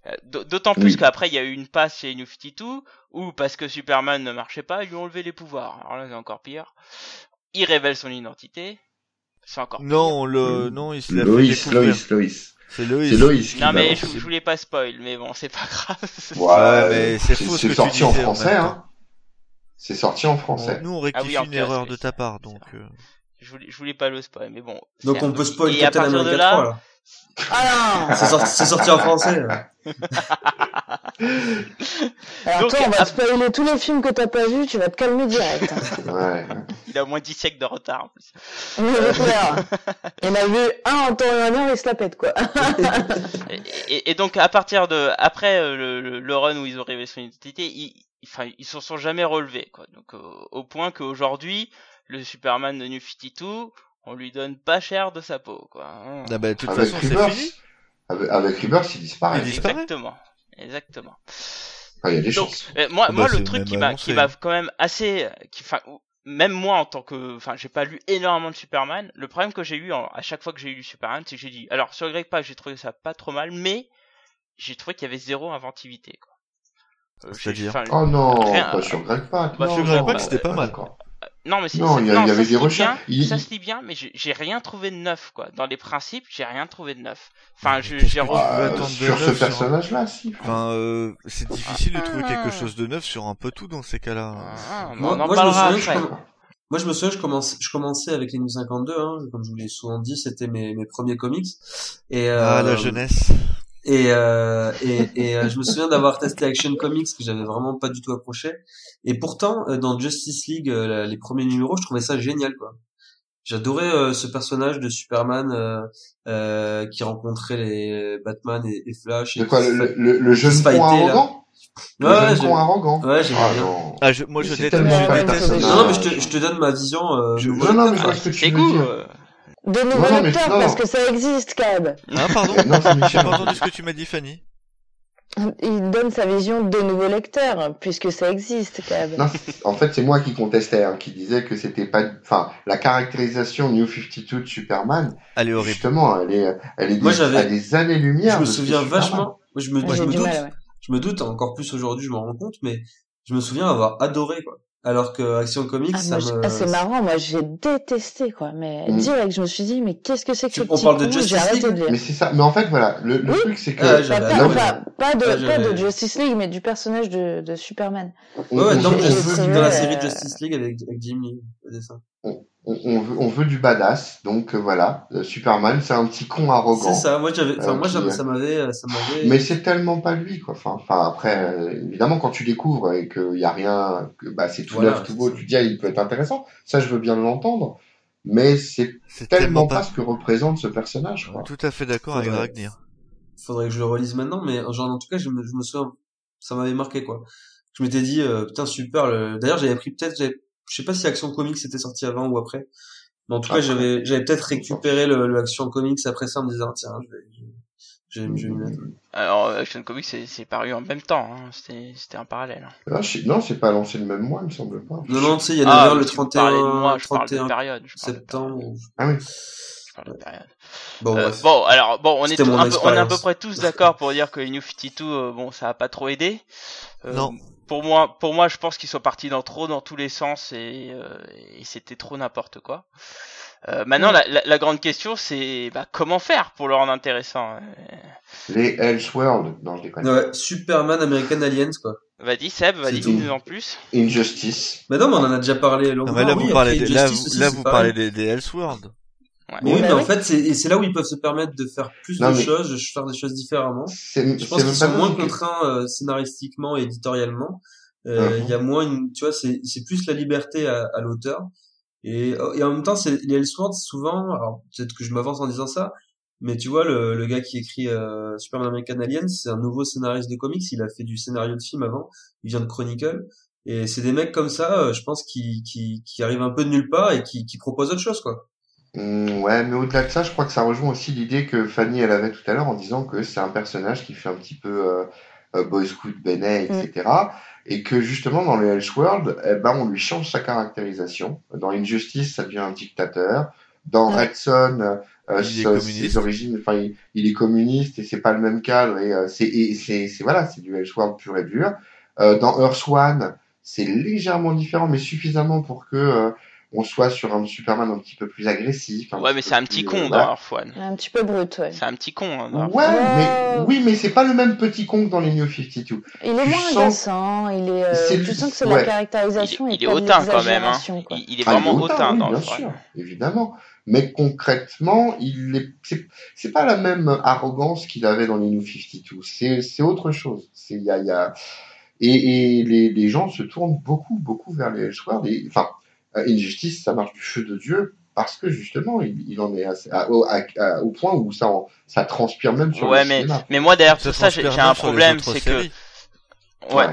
Euh, d- D'autant plus qu'après, il y a eu une passe chez New 52, où parce que Superman ne marchait pas, ils lui ont enlevé les pouvoirs. Alors là, c'est encore pire. Il révèle son identité. C'est encore. Non, le, non, il se l'a fait Loïs, découvrir. Loïs, Loïs. C'est Loïs. C'est Loïs qui Non, mais je, je voulais pas spoil, mais bon, c'est pas grave. Ouais, mais c'est faux ce que sorti en disais en français, hein. C'est sorti en français. Nous, on Ah rectifie oui, une erreur oui, de ta part, donc. euh, je, voulais, je voulais pas le spoil, mais bon. Donc on peut peu- spoil de America là, 3, là. Ah C'est sorti, c'est sorti en français. Alors Donc, toi, on va à- te spoiler tous les films que t'as pas vus, tu vas te calmer direct. hein. Ouais. il a au moins 10 siècles de retard en plus. En a vu un en temps et en heure, il se la pète, quoi. Et, et- et donc à partir de après euh, le, le, le run où ils ont révélé son identité, ils, enfin ils s'en sont jamais relevés quoi. Donc au point qu'aujourd'hui le Superman de New 52, on lui donne pas cher de sa peau quoi. Ah bah, de toute Avec façon, c'est fini. avec, avec Rebirth, il disparaît. Il disparaît. Exactement, exactement. Il y a des Donc chances. euh, moi Ah moi bah, le c'est truc qui m'a annoncé, qui m'a quand même assez qui enfin ou- même moi en tant que enfin j'ai pas lu énormément de Superman, le problème que j'ai eu en- à chaque fois que j'ai lu Superman, c'est que j'ai dit alors sur Greg Pak, j'ai trouvé ça pas trop mal mais j'ai trouvé qu'il y avait zéro inventivité quoi. Euh, enfin, Oh non, Rien. pas sur Greg Pak. Bah, non, sur Greg Pak, c'était pas mal. d'accord. Non, mais c'est, Non, c'est- il y avait des recherches. bien, Il- ça se lit bien, mais j'ai, j'ai rien trouvé de neuf, quoi. Dans les principes, j'ai rien trouvé de neuf. Enfin, j'ai re- Euh, de sur ce neuf sur un- personnage-là, si. Enfin, euh, c'est difficile de trouver Ah. quelque chose de neuf sur un peu tout dans ces cas-là. Ah, Moi- on en moi, je me souviens, je après. com- Moi, je me souviens, je commençais, je commençais avec les New 52, hein, comme je vous l'ai souvent dit, c'était mes, mes premiers comics. Et, euh, Ah, la jeunesse. Et, euh, et, et euh, je me souviens d'avoir testé Action Comics que j'avais vraiment pas du tout accroché. Et pourtant, euh, dans Justice League, euh, les premiers numéros, je trouvais ça génial, quoi. J'adorais euh, ce personnage de Superman euh, euh, qui rencontrait les Batman et, et Flash. Et De quoi, le, le, le jeune con arrogant Le Ouais, jeune con arrogant ouais, j'aimais Ah bien. non. Ah, je, moi, Mais je déteste. Non, non, mais je te, je te donne ma vision. Euh, Je-. Non, non, mais je Ah, vois ce que tu c'est veux dire. De nouveaux non, lecteurs, non. parce que ça existe, Cab. Ah, pardon Non, c'est J'ai pas entendu ce que tu m'as dit, Fanny. Il donne sa vision de nouveaux lecteurs, puisque ça existe, Cab. Non, en fait, c'est moi qui contestais, hein, qui disait que c'était pas, enfin, la caractérisation New 52 de Superman, Elle est horrible. justement, elle est, elle est Moi, des- j'avais- à des années-lumière. Je me souviens Superman. vachement. Moi, je me, je doute. mal, ouais. Je me doute encore plus aujourd'hui, je m'en rends compte, mais je me souviens avoir adoré quoi. Alors que Action Comics, Ah, ça me. ah, c'est marrant, moi j'ai détesté quoi, mais Mm. direct je me suis dit mais qu'est-ce que c'est que Tu- ce on petit parle de Justice j'ai arrêté League de lire. Mais c'est ça. Mais en fait, voilà, le, le Oui. truc, c'est que Ah, Pas, pas- de, Ah, pas de Justice League, mais du personnage de, de Superman. Ouais, ouais, on dans, dans la euh, série Justice League avec, avec Jimmy, le dessin. On, on veut, on veut du badass. Donc euh, voilà, Euh, Superman, c'est un petit con arrogant. C'est ça. Moi, j'avais. Enfin, Euh, moi, qui, ça m'avait, ça m'avait. Mais c'est tellement pas lui, quoi. Enfin, enfin après, euh, évidemment, quand tu découvres et qu'il y a rien, que bah, c'est tout Voilà, neuf, tout beau, ça. tu dis, ah, il peut être intéressant. Ça, je veux bien l'entendre. Mais c'est tellement tellement pas pas. ce que représente ce personnage, quoi. Tout à fait d'accord avec Ouais. Dragnir. Faudrait que je le relise maintenant, mais genre en tout cas, je me, je me souviens, ça m'avait marqué quoi. Je m'étais dit, euh, putain super. Le... D'ailleurs, j'avais pris peut-être, j'avais- je sais pas si Action Comics était sorti avant ou après. Mais en tout cas, j'avais, j'avais peut-être récupéré le, le Action Comics après ça en me disant, tiens, je vais, je vais, je vais m'y mettre. Alors, Action Comics, c'est c'est paru en même temps. Hein. C'était c'était un parallèle. hein. Ah, je Non, c'est pas lancé le même mois, il me semble pas. Non, non, tu sais, il y a Ah, le mais tu me parlais de 31, moi, je parle de 31 période. Je parle de septembre. période, ou- Ah oui. je parle de période. Bon, Euh, bon, alors, bon, on est, un peu, on est à peu près tous d'accord pour dire que les New 52, euh, bon, ça a pas trop aidé. Euh, Non. Pour moi, pour moi, je pense qu'ils sont partis dans trop dans tous les sens et, euh, et c'était trop n'importe quoi. Euh, maintenant, la, la, la grande question, c'est bah, comment faire pour le rendre intéressant. Euh, Les Elseworld, non, je déconne. Ouais, Superman American Aliens quoi. Vas-y, Seb, vas-y, dis-nous en plus. Injustice. Mais non, mais on en a déjà parlé Non, longuement. mais là, oui, vous parlez, des, là, Justice vous, aussi, là, c'est vous pareil. parlez des, des Elseworld. Ouais. Mais oui, mais oui. en fait, c'est et c'est là où ils peuvent se permettre de faire plus Non, de choses, de faire des choses différemment. Je pense qu'ils sont moins que- contraints euh, scénaristiquement et éditorialement. Euh, Mhm. Il y a moins une, tu vois, c'est c'est plus la liberté à, à l'auteur. Et, et en même temps, c'est les Elseworlds souvent. Alors peut-être que je m'avance en disant ça, mais tu vois, le, le gars qui écrit euh, Superman American Aliens, c'est un nouveau scénariste de comics. Il a fait du scénario de film avant. Il vient de Chronicle. Et c'est des mecs comme ça, euh, je pense, qui, qui, qui arrivent un peu de nulle part et qui, qui proposent autre chose, quoi. Hmm, ouais, mais au-delà de ça, je crois que ça rejoint aussi l'idée que Fanny, elle avait tout à l'heure en disant que c'est un personnage qui fait un petit peu euh, euh, Boy Scout, Benet, etc. Et que justement, dans les Elseworlds, eh ben, on lui change sa caractérisation. Dans Injustice, ça devient un dictateur. Dans Ouais. Red Son, euh, Il est ses- origines, enfin, il, il est communiste et c'est pas le même cadre. Et euh, c'est, et c'est, c'est voilà, c'est du Elseworld pur et dur. Euh, dans Earth One, c'est légèrement différent, mais suffisamment pour que euh, on soit sur un Superman un petit peu plus agressif. Ouais, mais c'est un petit plus, con euh, dans One. Un petit peu brut, ouais. C'est un petit con. Hein, Ouais, mais oui, mais c'est pas le même petit con que dans les New 52. Il est Tu moins sens- agaçant, il est, euh, C'est tu sens que c'est ouais. la caractérisation Il, est hautain quand même. Hein. Il, il est Ah, vraiment il est hautain oui, dans bien Earth One. sûr, évidemment. Mais concrètement, il est, c'est, c'est pas la même arrogance qu'il avait dans les New 52. C'est, c'est autre chose. C'est, il y a, il y a, et, et les, les gens se tournent beaucoup, beaucoup vers les Elseworlds. Et, enfin, euh, Injustice, ça marche du feu de Dieu parce que justement, il, il en est assez- à- au, à- à- au point où ça, en- ça transpire même sur Ouais, le mais, cinéma. mais moi derrière tout ça, j'ai un problème, c'est que ouais. Ouais.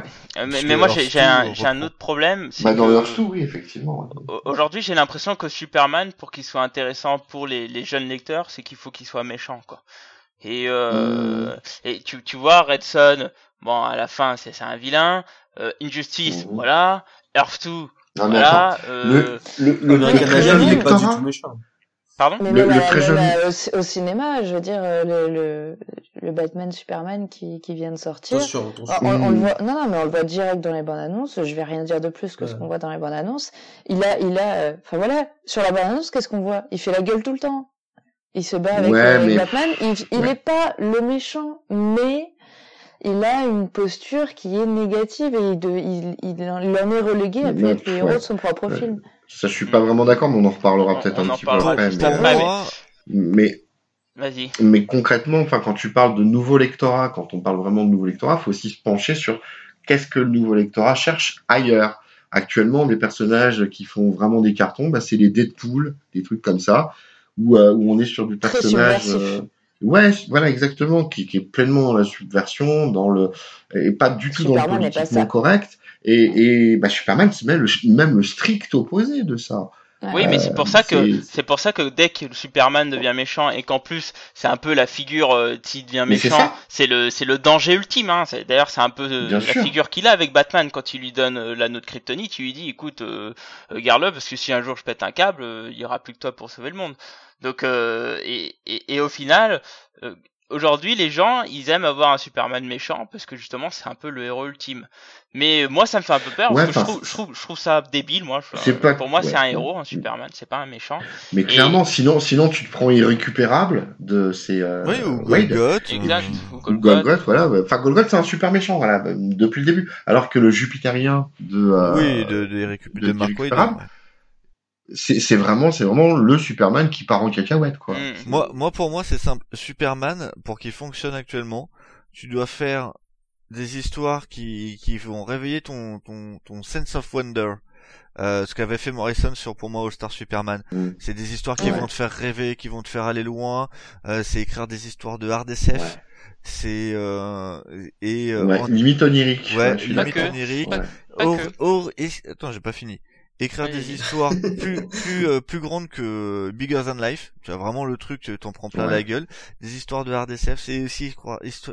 Mais, moi j'ai un, 2 j'ai un reprend. autre problème, c'est Bah, dans que Earth 2, oui, effectivement. au- aujourd'hui j'ai l'impression que Superman, pour qu'il soit intéressant pour les, les jeunes lecteurs, c'est qu'il faut qu'il soit méchant quoi. Et euh, et tu tu vois Red Son, bon à la fin c'est un vilain, euh, Injustice Mhm. voilà, Earth 2 Non, mais attends. voilà, euh, Le, le, le, American le Alien, il est pas du tout méchant. pardon. Mais Le- même, le très même joli- à- au, au cinéma, je veux dire, euh, le, le, le Batman Superman qui, qui vient de sortir. Attention, attention. On, on- on le Mm. voit, non, non, mais on le voit direct dans les bandes annonces. Je vais rien dire de plus que ce qu'on voit dans les bandes annonces. Il a, il a, euh, enfin voilà, sur la bande annonce, qu'est-ce qu'on voit? Il fait la gueule tout le temps. Il se bat avec, Ouais, euh, mais- Batman. Il, il Ouais. est pas le méchant, mais il a une posture qui est négative et il, de, il, il, en, il en est relégué à être le héros ouais. de son propre Ouais. film. Ça, je suis pas vraiment d'accord, mais on en reparlera peut-être on un petit peu après. mais, mais- mais concrètement, enfin, quand tu parles de nouveau lectorat, quand on parle vraiment de nouveau lectorat, faut aussi se pencher sur qu'est-ce que le nouveau lectorat cherche ailleurs. Actuellement, des personnages qui font vraiment des cartons, bah, c'est les Deadpool, des trucs comme ça, où, euh, où on est sur du Très personnage. Ouais, voilà, exactement, qui, qui est pleinement dans la subversion, dans le et pas du tout dans le politiquement correct. Et, et bah, Superman, c'est même le, même le strict opposé de ça. Oui, mais c'est pour ça que Euh, c'est- pour ça que dès que le Superman devient méchant et qu'en plus c'est un peu la figure euh, s'il devient méchant, c'est le c'est le danger ultime. Hein. C'est- D'ailleurs, c'est un peu euh, la sûr. figure qu'il a avec Batman quand il lui donne euh, l'anneau de Kryptonite. Il lui dit, écoute, euh, euh, garde-le parce que si un jour je pète un câble, euh, il y aura plus que toi pour sauver le monde. Donc euh, et, et, et au final. Euh, Aujourd'hui, les gens, ils aiment avoir un Superman méchant parce que justement, c'est un peu le héros ultime. Mais moi, ça me fait un peu peur Ouais, parce que je trouve, je trouve, je trouve ça débile. Moi, Je- C'est pas- pour moi, c'est un héros, un Superman. C'est pas un méchant. Mais clairement, sinon, sinon tu te prends irrécupérable de ces euh, Oui, ou Wade. Golgoth. Exact. ou- Golgoth. Golgoth, voilà. Enfin, Golgoth, c'est un super méchant, voilà, depuis le début. Alors que le Jupitérien de, euh, Oui, de, de, récup- de- de de. C'est c'est vraiment, c'est vraiment le Superman qui part en cacahuète, quoi. Mm. Moi, moi, pour moi, c'est simple. Superman, pour qu'il fonctionne actuellement, tu dois faire des histoires qui, qui vont réveiller ton, ton, ton sense of wonder. Euh, ce qu'avait fait Morrison sur pour moi All Star Superman. Mm. C'est des histoires qui Ouais. vont te faire rêver, qui vont te faire aller loin. Euh, c'est écrire des histoires de hard SF. Ouais. C'est euh, et euh, Ouais, en- limite onirique. ouais, limite onirique. Ouais. Or- et- attends, j'ai pas fini. Écrire des histoires plus plus euh, plus grandes que Bigger Than Life. Tu as vraiment le truc, tu t'en prends plein Ouais. la gueule. Des histoires de hard SF, c'est aussi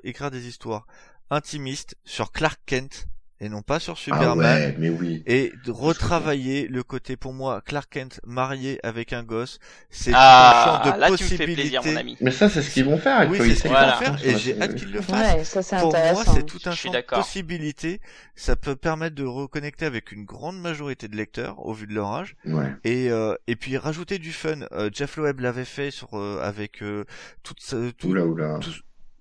écrire des histoires intimistes sur Clark Kent et non pas sur Ah Superman. ouais, mais oui. Et de retravailler le côté pour moi Clark Kent marié avec un gosse, c'est Ah, un champ de là tu me fais possibilités. plaisir, mon ami. Mais ça, c'est ce qu'ils vont faire avec Oui, c'est ce qu'ils. Voilà. vont faire et j'ai hâte qu'ils le fassent Ouais, ça c'est pour moi, c'est tout un champ de possibilités. Ça peut permettre de reconnecter avec une grande majorité de lecteurs au vu de leur âge. Ouais. Et euh, et puis rajouter du fun. Euh, Jeff Loeb l'avait fait sur euh, avec euh, toute sa- tout, Oula, oula. tout,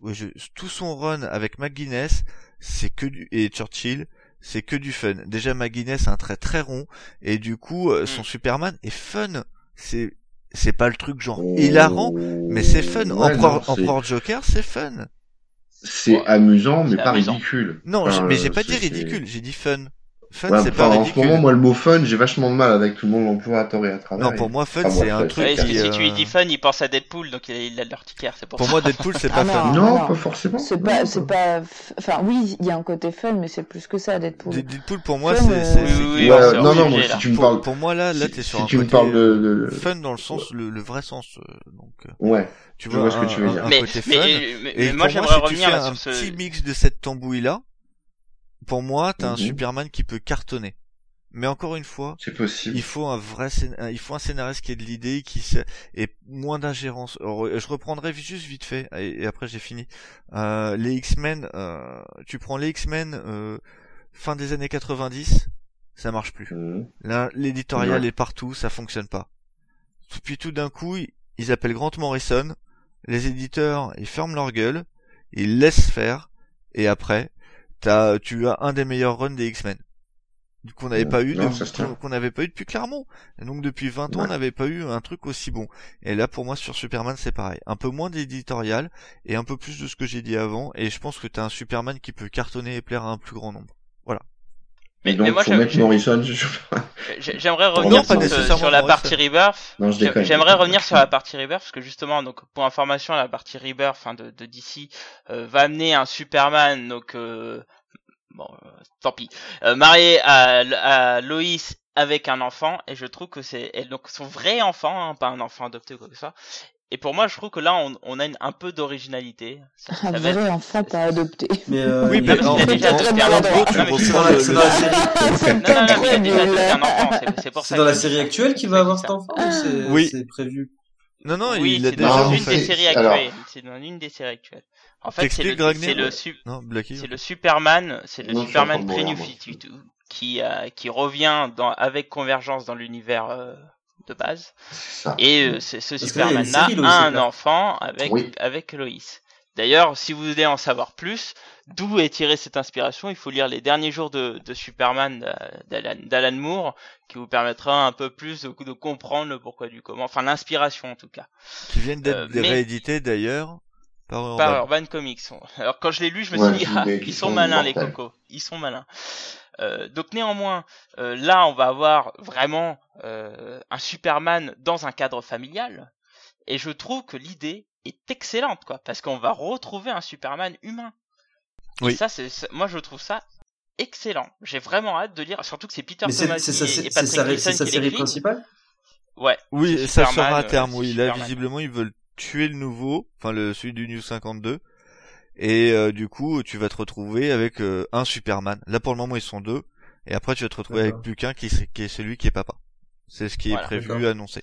je- tout son run avec McGuinness, c'est que du et Churchill, c'est que du fun. Déjà McGuinness a un trait très rond et du coup euh, son Mm. Superman est fun. C'est c'est pas le truc genre Oh. hilarant, mais c'est fun. Ouais, Empereur, Joker, c'est fun. C'est Ouais. amusant, mais pas amusant. ridicule. Non, Enfin, mais j'ai pas c'est- dit ridicule, j'ai dit fun. Fun, Ouais, c'est pas en ce ridicule. moment, moi, le mot fun, j'ai vachement de mal avec tout le monde l'emploi à tort et à travers. non, pour moi, fun, Enfin, c'est un truc Ouais, qui. si tu lui euh, dis fun, il pense à Deadpool, donc il a, il a de l'urticaire, c'est pour, Pour ça. moi, Deadpool, c'est Ah pas fun. non. Pas forcément. C'est pas, c'est pas- enfin oui, il y a un côté fun, mais c'est plus que ça, Deadpool. Deadpool, pour moi, c'est. euh, c'est- Oui, c'est- oui, Ouais, non, non, moi, là. si tu me parles, pour moi, là, là, si- t'es si sur un tu me côté parles de, de- fun dans le sens, le, le vrai sens. euh, donc, ouais, tu vois, ce que tu veux dire. Mais, mais, moi j'aimerais moi, si tu revenir fais là un sur petit ce. mix de cette tambouille-là, pour moi, t'as un Mhm. Superman qui peut cartonner. Mais encore une fois, c'est possible. il faut un vrai scén- un- il faut un scénariste qui ait de l'idée qui et moins d'ingérence Alors, je reprendrai juste vite fait et, et après j'ai fini euh, les X-Men euh, tu prends les X-Men euh, fin des années 90 ça marche plus. Là, l'éditorial Ouais. est partout ça fonctionne pas puis tout d'un coup ils- ils appellent Grant Morrison les éditeurs ils ferment leur gueule ils laissent faire et après t'as tu as un des meilleurs runs des X-Men. Qu'on n'avait Ouais. pas eu qu'on n'avait pas eu depuis Clermont. Et donc depuis 20 ans Ouais. on n'avait pas eu un truc aussi bon. Et là pour moi sur Superman c'est pareil. Un peu moins d'éditorial et un peu plus de ce que j'ai dit avant. Et je pense que t'as un Superman qui peut cartonner et plaire à un plus grand nombre Mais, donc, mais moi faut mettre Morrison, j'aimerais revenir sur, ce- sur la partie déconne. J'aimerais revenir sur la partie Rebirth parce que justement, donc pour information, la partie Rebirth enfin, de, de DC euh, va amener un Superman, donc euh, bon, euh, tant pis, euh, marié à, à Lois avec un enfant, et je trouve que c'est donc son vrai enfant, hein, pas un enfant adopté ou quoi que ce soit. Et pour moi, je trouve que là, on, on a une, un peu d'originalité. Ça, Un ça va être- vrai enfant pas adopté. Mais euh, Oui, mais parce en- qu'il a déjà adopté un enfant. c'est c'est dans pour la, c'est dans la série. Non, non, non, mais il a déjà adopté un enfant, c'est- c'est pour ça C'est dans que la je dis série ça. actuelle qu'il va avoir cet enfant ou c'est Oui. c'est prévu? Non non oui, il a c'est déjà dans Non, une des c'est- séries actuelles. C'est dans une des séries actuelles. En fait, c'est le, c'est le, c'est Superman, c'est le Superman prénufitu qui euh, qui revient dans avec Convergence dans l'univers euh, de base. Ça. Et euh, c'est- ce que là, a série, un enfant avec Oui. avec Lois. D'ailleurs, si vous voulez en savoir plus, d'où est tirée cette inspiration, il faut lire les derniers jours de, de Superman d'Alan d'Alan Moore, qui vous permettra un peu plus de, de comprendre le pourquoi du comment, enfin l'inspiration en tout cas. Qui viennent d'être Euh, mais- réédités d'ailleurs par Urban. Par Urban Comics. Alors quand je l'ai lu, je me Ouais, suis dit, ah, ils sont sont malins les cocos, ils sont malins. Euh, donc néanmoins, euh, là on va avoir vraiment euh, un Superman dans un cadre familial, et je trouve que l'idée est excellente, quoi, parce qu'on va retrouver un Superman humain. Oui. Et ça, c'est, c'est- moi je trouve ça excellent. J'ai vraiment hâte de lire, surtout que c'est Peter sa, et, et c'est Patrick sa, qui série principale? Ouais. Oui, ça Superman, sera à terme, oui. Là, Superman. visiblement, ils veulent tuer le nouveau, enfin le celui du New 52. Et euh, du coup, tu vas te retrouver avec euh, un Superman. Là, pour le moment, ils sont deux. Et après, tu vas te retrouver avec plus qu'un qui, est- qui est celui qui est papa. C'est ce qui Voilà. est prévu, annoncé.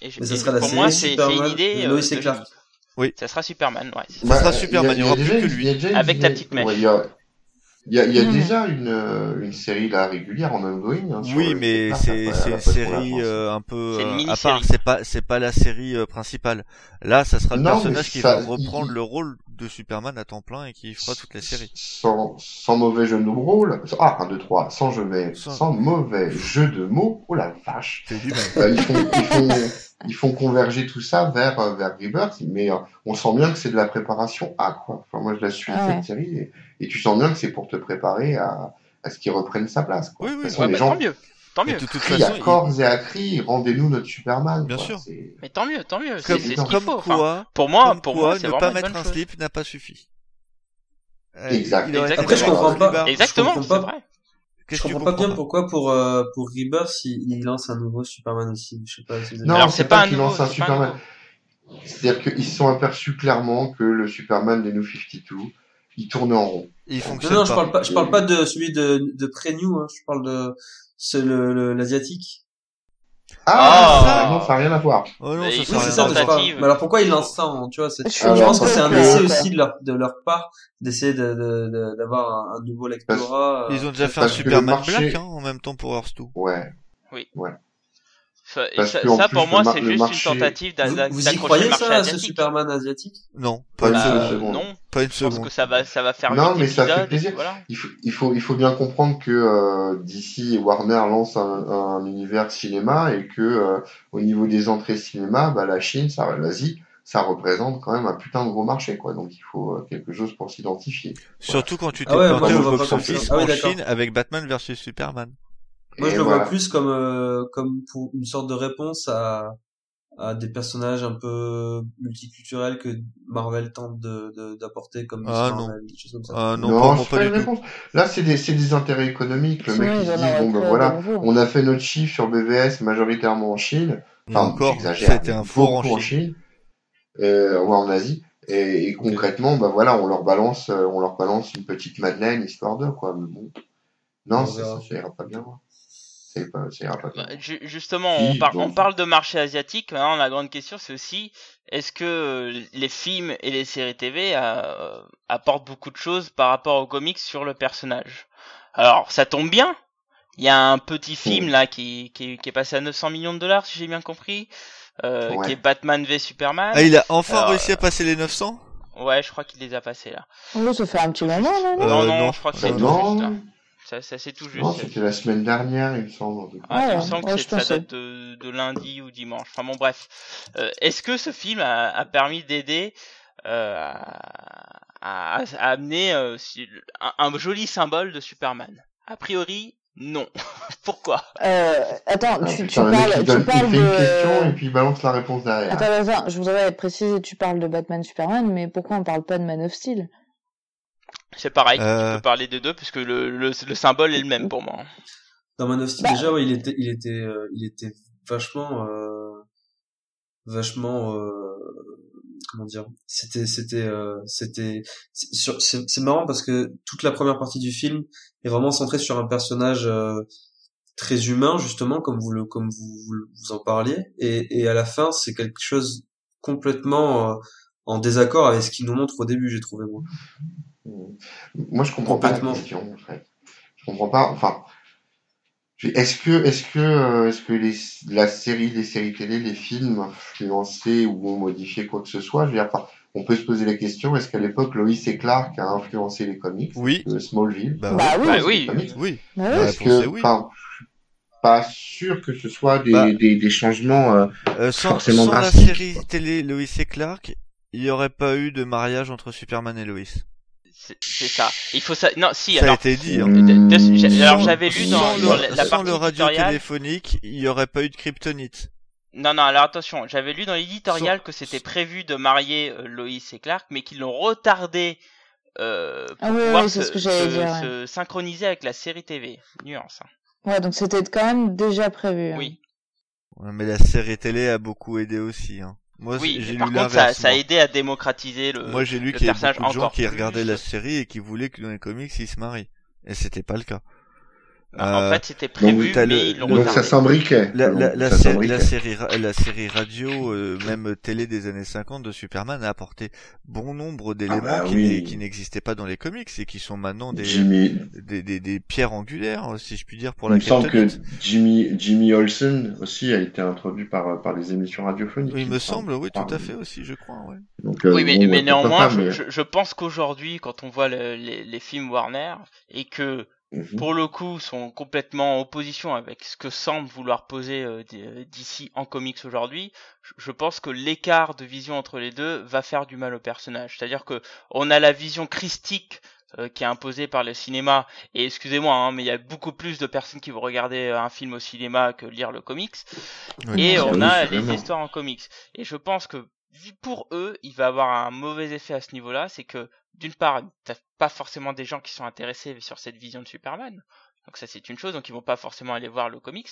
Et, je- Mais ça sera la pour série moi, c'est, une idée. euh, Lois et Clark. Oui. Ça sera Superman, ouais. Ça sera Bah, Superman, il y a- aura plus déjà que lui. déjà Avec la petite mèche. ouais, Il y a, il y a, il y a déjà une, une série là régulière en ongoing. Hein, Oui, mais Clark, c'est c'est une série euh, un peu une à part. C'est pas c'est pas la série euh, principale. Là, ça sera le Non, personnage qui ça- va reprendre il- le rôle de Superman à temps plein et qui fera toute la série. Sans, sans mauvais jeu de rôle. Ah, 1, 2, 3. Sans, jeu, mais, Sans- sans mauvais jeu de mots. Oh la vache. Euh, ils, font, ils, font, ils font converger tout ça vers, euh, vers Rebirth, mais euh, on sent bien que c'est de la préparation à quoi. Enfin, moi, je la suis, Ah cette série, et, et tu sens bien que c'est pour te préparer à, à ce qu'ils reprennent sa place. Quoi. Oui, oui, Ouais, les bah, gens tant mieux. Tant mieux. de toute à façon, il- corps et à cri, rendez-nous notre Superman. Bien quoi. sûr. Mais tant mieux, tant mieux. C'est, comme, c'est qu'il comme faut. Enfin, quoi, pour moi, comme pour quoi, moi, ne pas mettre un chose. slip n'a pas suffi. Euh, Exact. été Après, je comprends pas. Exactement, comprends c'est pas. vrai. Je comprends pas bien pas pourquoi pour euh, pour Rebirth il, il lance un nouveau Superman aussi. Je sais pas. si vous avez- Non, Alors, c'est c'est pas pas nouveau, lancent un c'est pas un Superman. C'est-à-dire qu'ils se sont aperçus clairement que le Superman des New 52, il tourne en rond. Il Non, fonctionne non, je pas. parle pas. Je parle pas de celui de de pré-new. Hein, je parle de c'est le le- l'asiatique. Ah, Ah. non, ça n'a rien à voir. Oh non, Mais ça ça. tentative. Mais alors pourquoi ils lancent ça Tu vois, c'est- Je je suis pense que un c'est un essai aussi de leur de leur part d'essayer de de- de- d'avoir un, un nouveau lectorat. euh, Ils ont déjà fait un Superman marché- Black hein, en même temps pour Earth 2. Ouais. Ça, et ça, pour moi, c'est juste marché- une tentative d'a- Vous, d'a- vous y d'accrocher croyez le marché ça, à ce asiatique. Superman asiatique? Non, Pas une Bah, seconde. non, Pas une je pense seconde. que ça va, ça va faire Non, mais ça fait plaisir. voilà. Il faut, il faut, il faut bien comprendre que euh, DC et Warner lancent un, un univers cinéma et que euh, au niveau des entrées cinéma, bah, la Chine, ça, l'Asie, ça représente quand même un putain de gros marché, quoi. Donc il faut euh, quelque chose pour s'identifier. Surtout quand tu t'es Ah ouais, planté je au vois pas box comme ça. office Ah oui, en. Chine avec Batman versus Superman. Moi, Et je le voilà. vois plus comme euh, comme pour une sorte de réponse à à des personnages un peu multiculturels que Marvel tente de de- d'apporter comme Ah, Marvel, des choses comme ça. Ah non, Non, moi, pas pas du une tout. réponse. Là, c'est des, c'est des intérêts économiques. Le mec, il se en dit, bon, ben voilà, on a fait notre chiffre sur BVS majoritairement en Chine. Enfin, encore, c'était un four en beaucoup Chine. euh, ouais, en Asie. Et, et concrètement, bah voilà, on leur balance, euh, on leur balance une petite Madeleine histoire de quoi. Mais bon, non, On ça, ça, ira pas bien. hein. Pas. Bah, justement, Si, on, par- bon. on parle de marché asiatique. Maintenant, la grande question, c'est aussi est-ce que euh, les films et les séries TV euh, apportent beaucoup de choses par rapport aux comics sur le personnage? Alors, ça tombe bien. Il y a un petit film là qui, qui, qui est passé à 900 millions de dollars, si j'ai bien compris, euh, Ouais. qui est Batman v Superman. Ah, il a enfin Alors, réussi à passer les 900 Ouais, je crois qu'il les a passés là. Oui, ça fait un petit moment, là. Euh, non, non, non. je crois que Euh, c'est tout non. juste. là. Ça, ça c'est tout juste. Non, c'était la semaine dernière, il me semble. Ah, il me Ouais, semble ouais, que c'est- ça date de, de lundi ou dimanche. Enfin bon, bref. Euh, Est-ce que ce film a, a permis d'aider euh, à, à- à amener euh, un, un joli symbole de Superman? A priori, non. Pourquoi? Euh, attends, Ah, tu, tu putain, mec, parles, il, tu parles fait une question et de... puis il balance la réponse derrière. Attends, attends, je voudrais préciser, tu parles de Batman Superman, mais pourquoi on parle pas de Man of Steel? C'est pareil, Euh. tu peux parler des deux puisque le, le, le symbole est le même pour moi. Dans Man of Steel, Bah. déjà, ouais, il était, il était, euh, il était vachement, euh, vachement, euh, comment dire, c'était, c'était, euh, c'était, c'est sur- c'est c'est marrant parce que toute la première partie du film est vraiment centrée sur un personnage euh, très humain, justement, comme vous le, comme vous, vous, vous en parliez, et, et à la fin, c'est quelque chose complètement euh, en désaccord avec ce qu'il nous montre au début, j'ai trouvé moi. Moi, je comprends pas la Complètement. question, en fait. Je comprends pas. Enfin, est-ce que, est-ce que, euh, est-ce que les, la série, les séries télé, les films influencés ou ont modifié quoi que ce soit Je veux dire, enfin, on peut se poser la question est-ce qu'à l'époque Lois et Clark a influencé les comics Oui. de Smallville? Bah, Bah oui. Bah les oui. oui. Bah La oui. Parce réponse est que oui. enfin, pas sûr que ce soit des, Bah. des, des changements. euh, Euh, sans forcément sans la série télé Lois et Clark, il n'y aurait pas eu de mariage entre Superman et Lois. C'est c'est ça. Il faut ça. Non, si. Ça a alors, été dit. Hein. De- de- j'ai- alors j'avais lu dans, sans dans le, la, la sans partie le radio téléphonique, il n'y aurait pas eu de kryptonite. Non, non, alors attention, j'avais lu dans l'éditorial que c'était prévu de marier euh, Loïs et Clark, mais qu'ils l'ont retardé euh, pour Ah oui, pouvoir oui, c'est se, ce que j'allais se- dire, ouais. se synchroniser avec la série TV. Nuance. hein. Ouais, donc c'était quand même déjà prévu. hein. Oui, Ouais, mais la série télé a beaucoup aidé aussi. Hein. Moi, oui. j'ai lu contre, ça, ça a aidé à démocratiser le. Moi, j'ai lu qu'il y avait personnage beaucoup de gens qui regardaient la série et qui voulaient que dans les comics, ils se marient. Et c'était pas le cas. Bah, en Euh, fait, c'était prévu, t'as mais le- ils l'ont donc ça s'imbriquait. La, Donc, la, la, ça sé- s'imbriquait. la série, la série radio, euh, même télé des années 50 de Superman a apporté bon nombre d'éléments bah qui oui. n'est- qui n'existaient pas dans les comics et qui sont maintenant des, Jimmy, des, des, des pierres angulaires, si je puis dire, pour il la me semble que. Jimmy, Jimmy Olsen aussi a été introduit par, par les émissions radiophoniques. Oui, il me semble, oui, tout à fait aussi, je crois, ouais. Donc, euh, Oui, mais, bon, mais néanmoins, pas, je, mais- je, je pense qu'aujourd'hui, quand on voit le- les, les films Warner et que Mhm. pour le coup sont complètement en opposition avec ce que semble vouloir poser euh, D- euh, en comics aujourd'hui, je- pense que l'écart de vision entre les deux va faire du mal au personnage. C'est-à-dire que on a la vision christique euh, qui est imposée par le cinéma, et excusez-moi, hein, mais il y a beaucoup plus de personnes qui vont regarder un film au cinéma que lire le comics, Oui. et on oui, a les vraiment. histoires en comics. Et je pense que pour eux, il va avoir un mauvais effet à ce niveau-là, c'est que d'une part, t'as pas forcément des gens qui sont intéressés sur cette vision de Superman, donc ça c'est une chose, donc ils vont pas forcément aller voir le comics,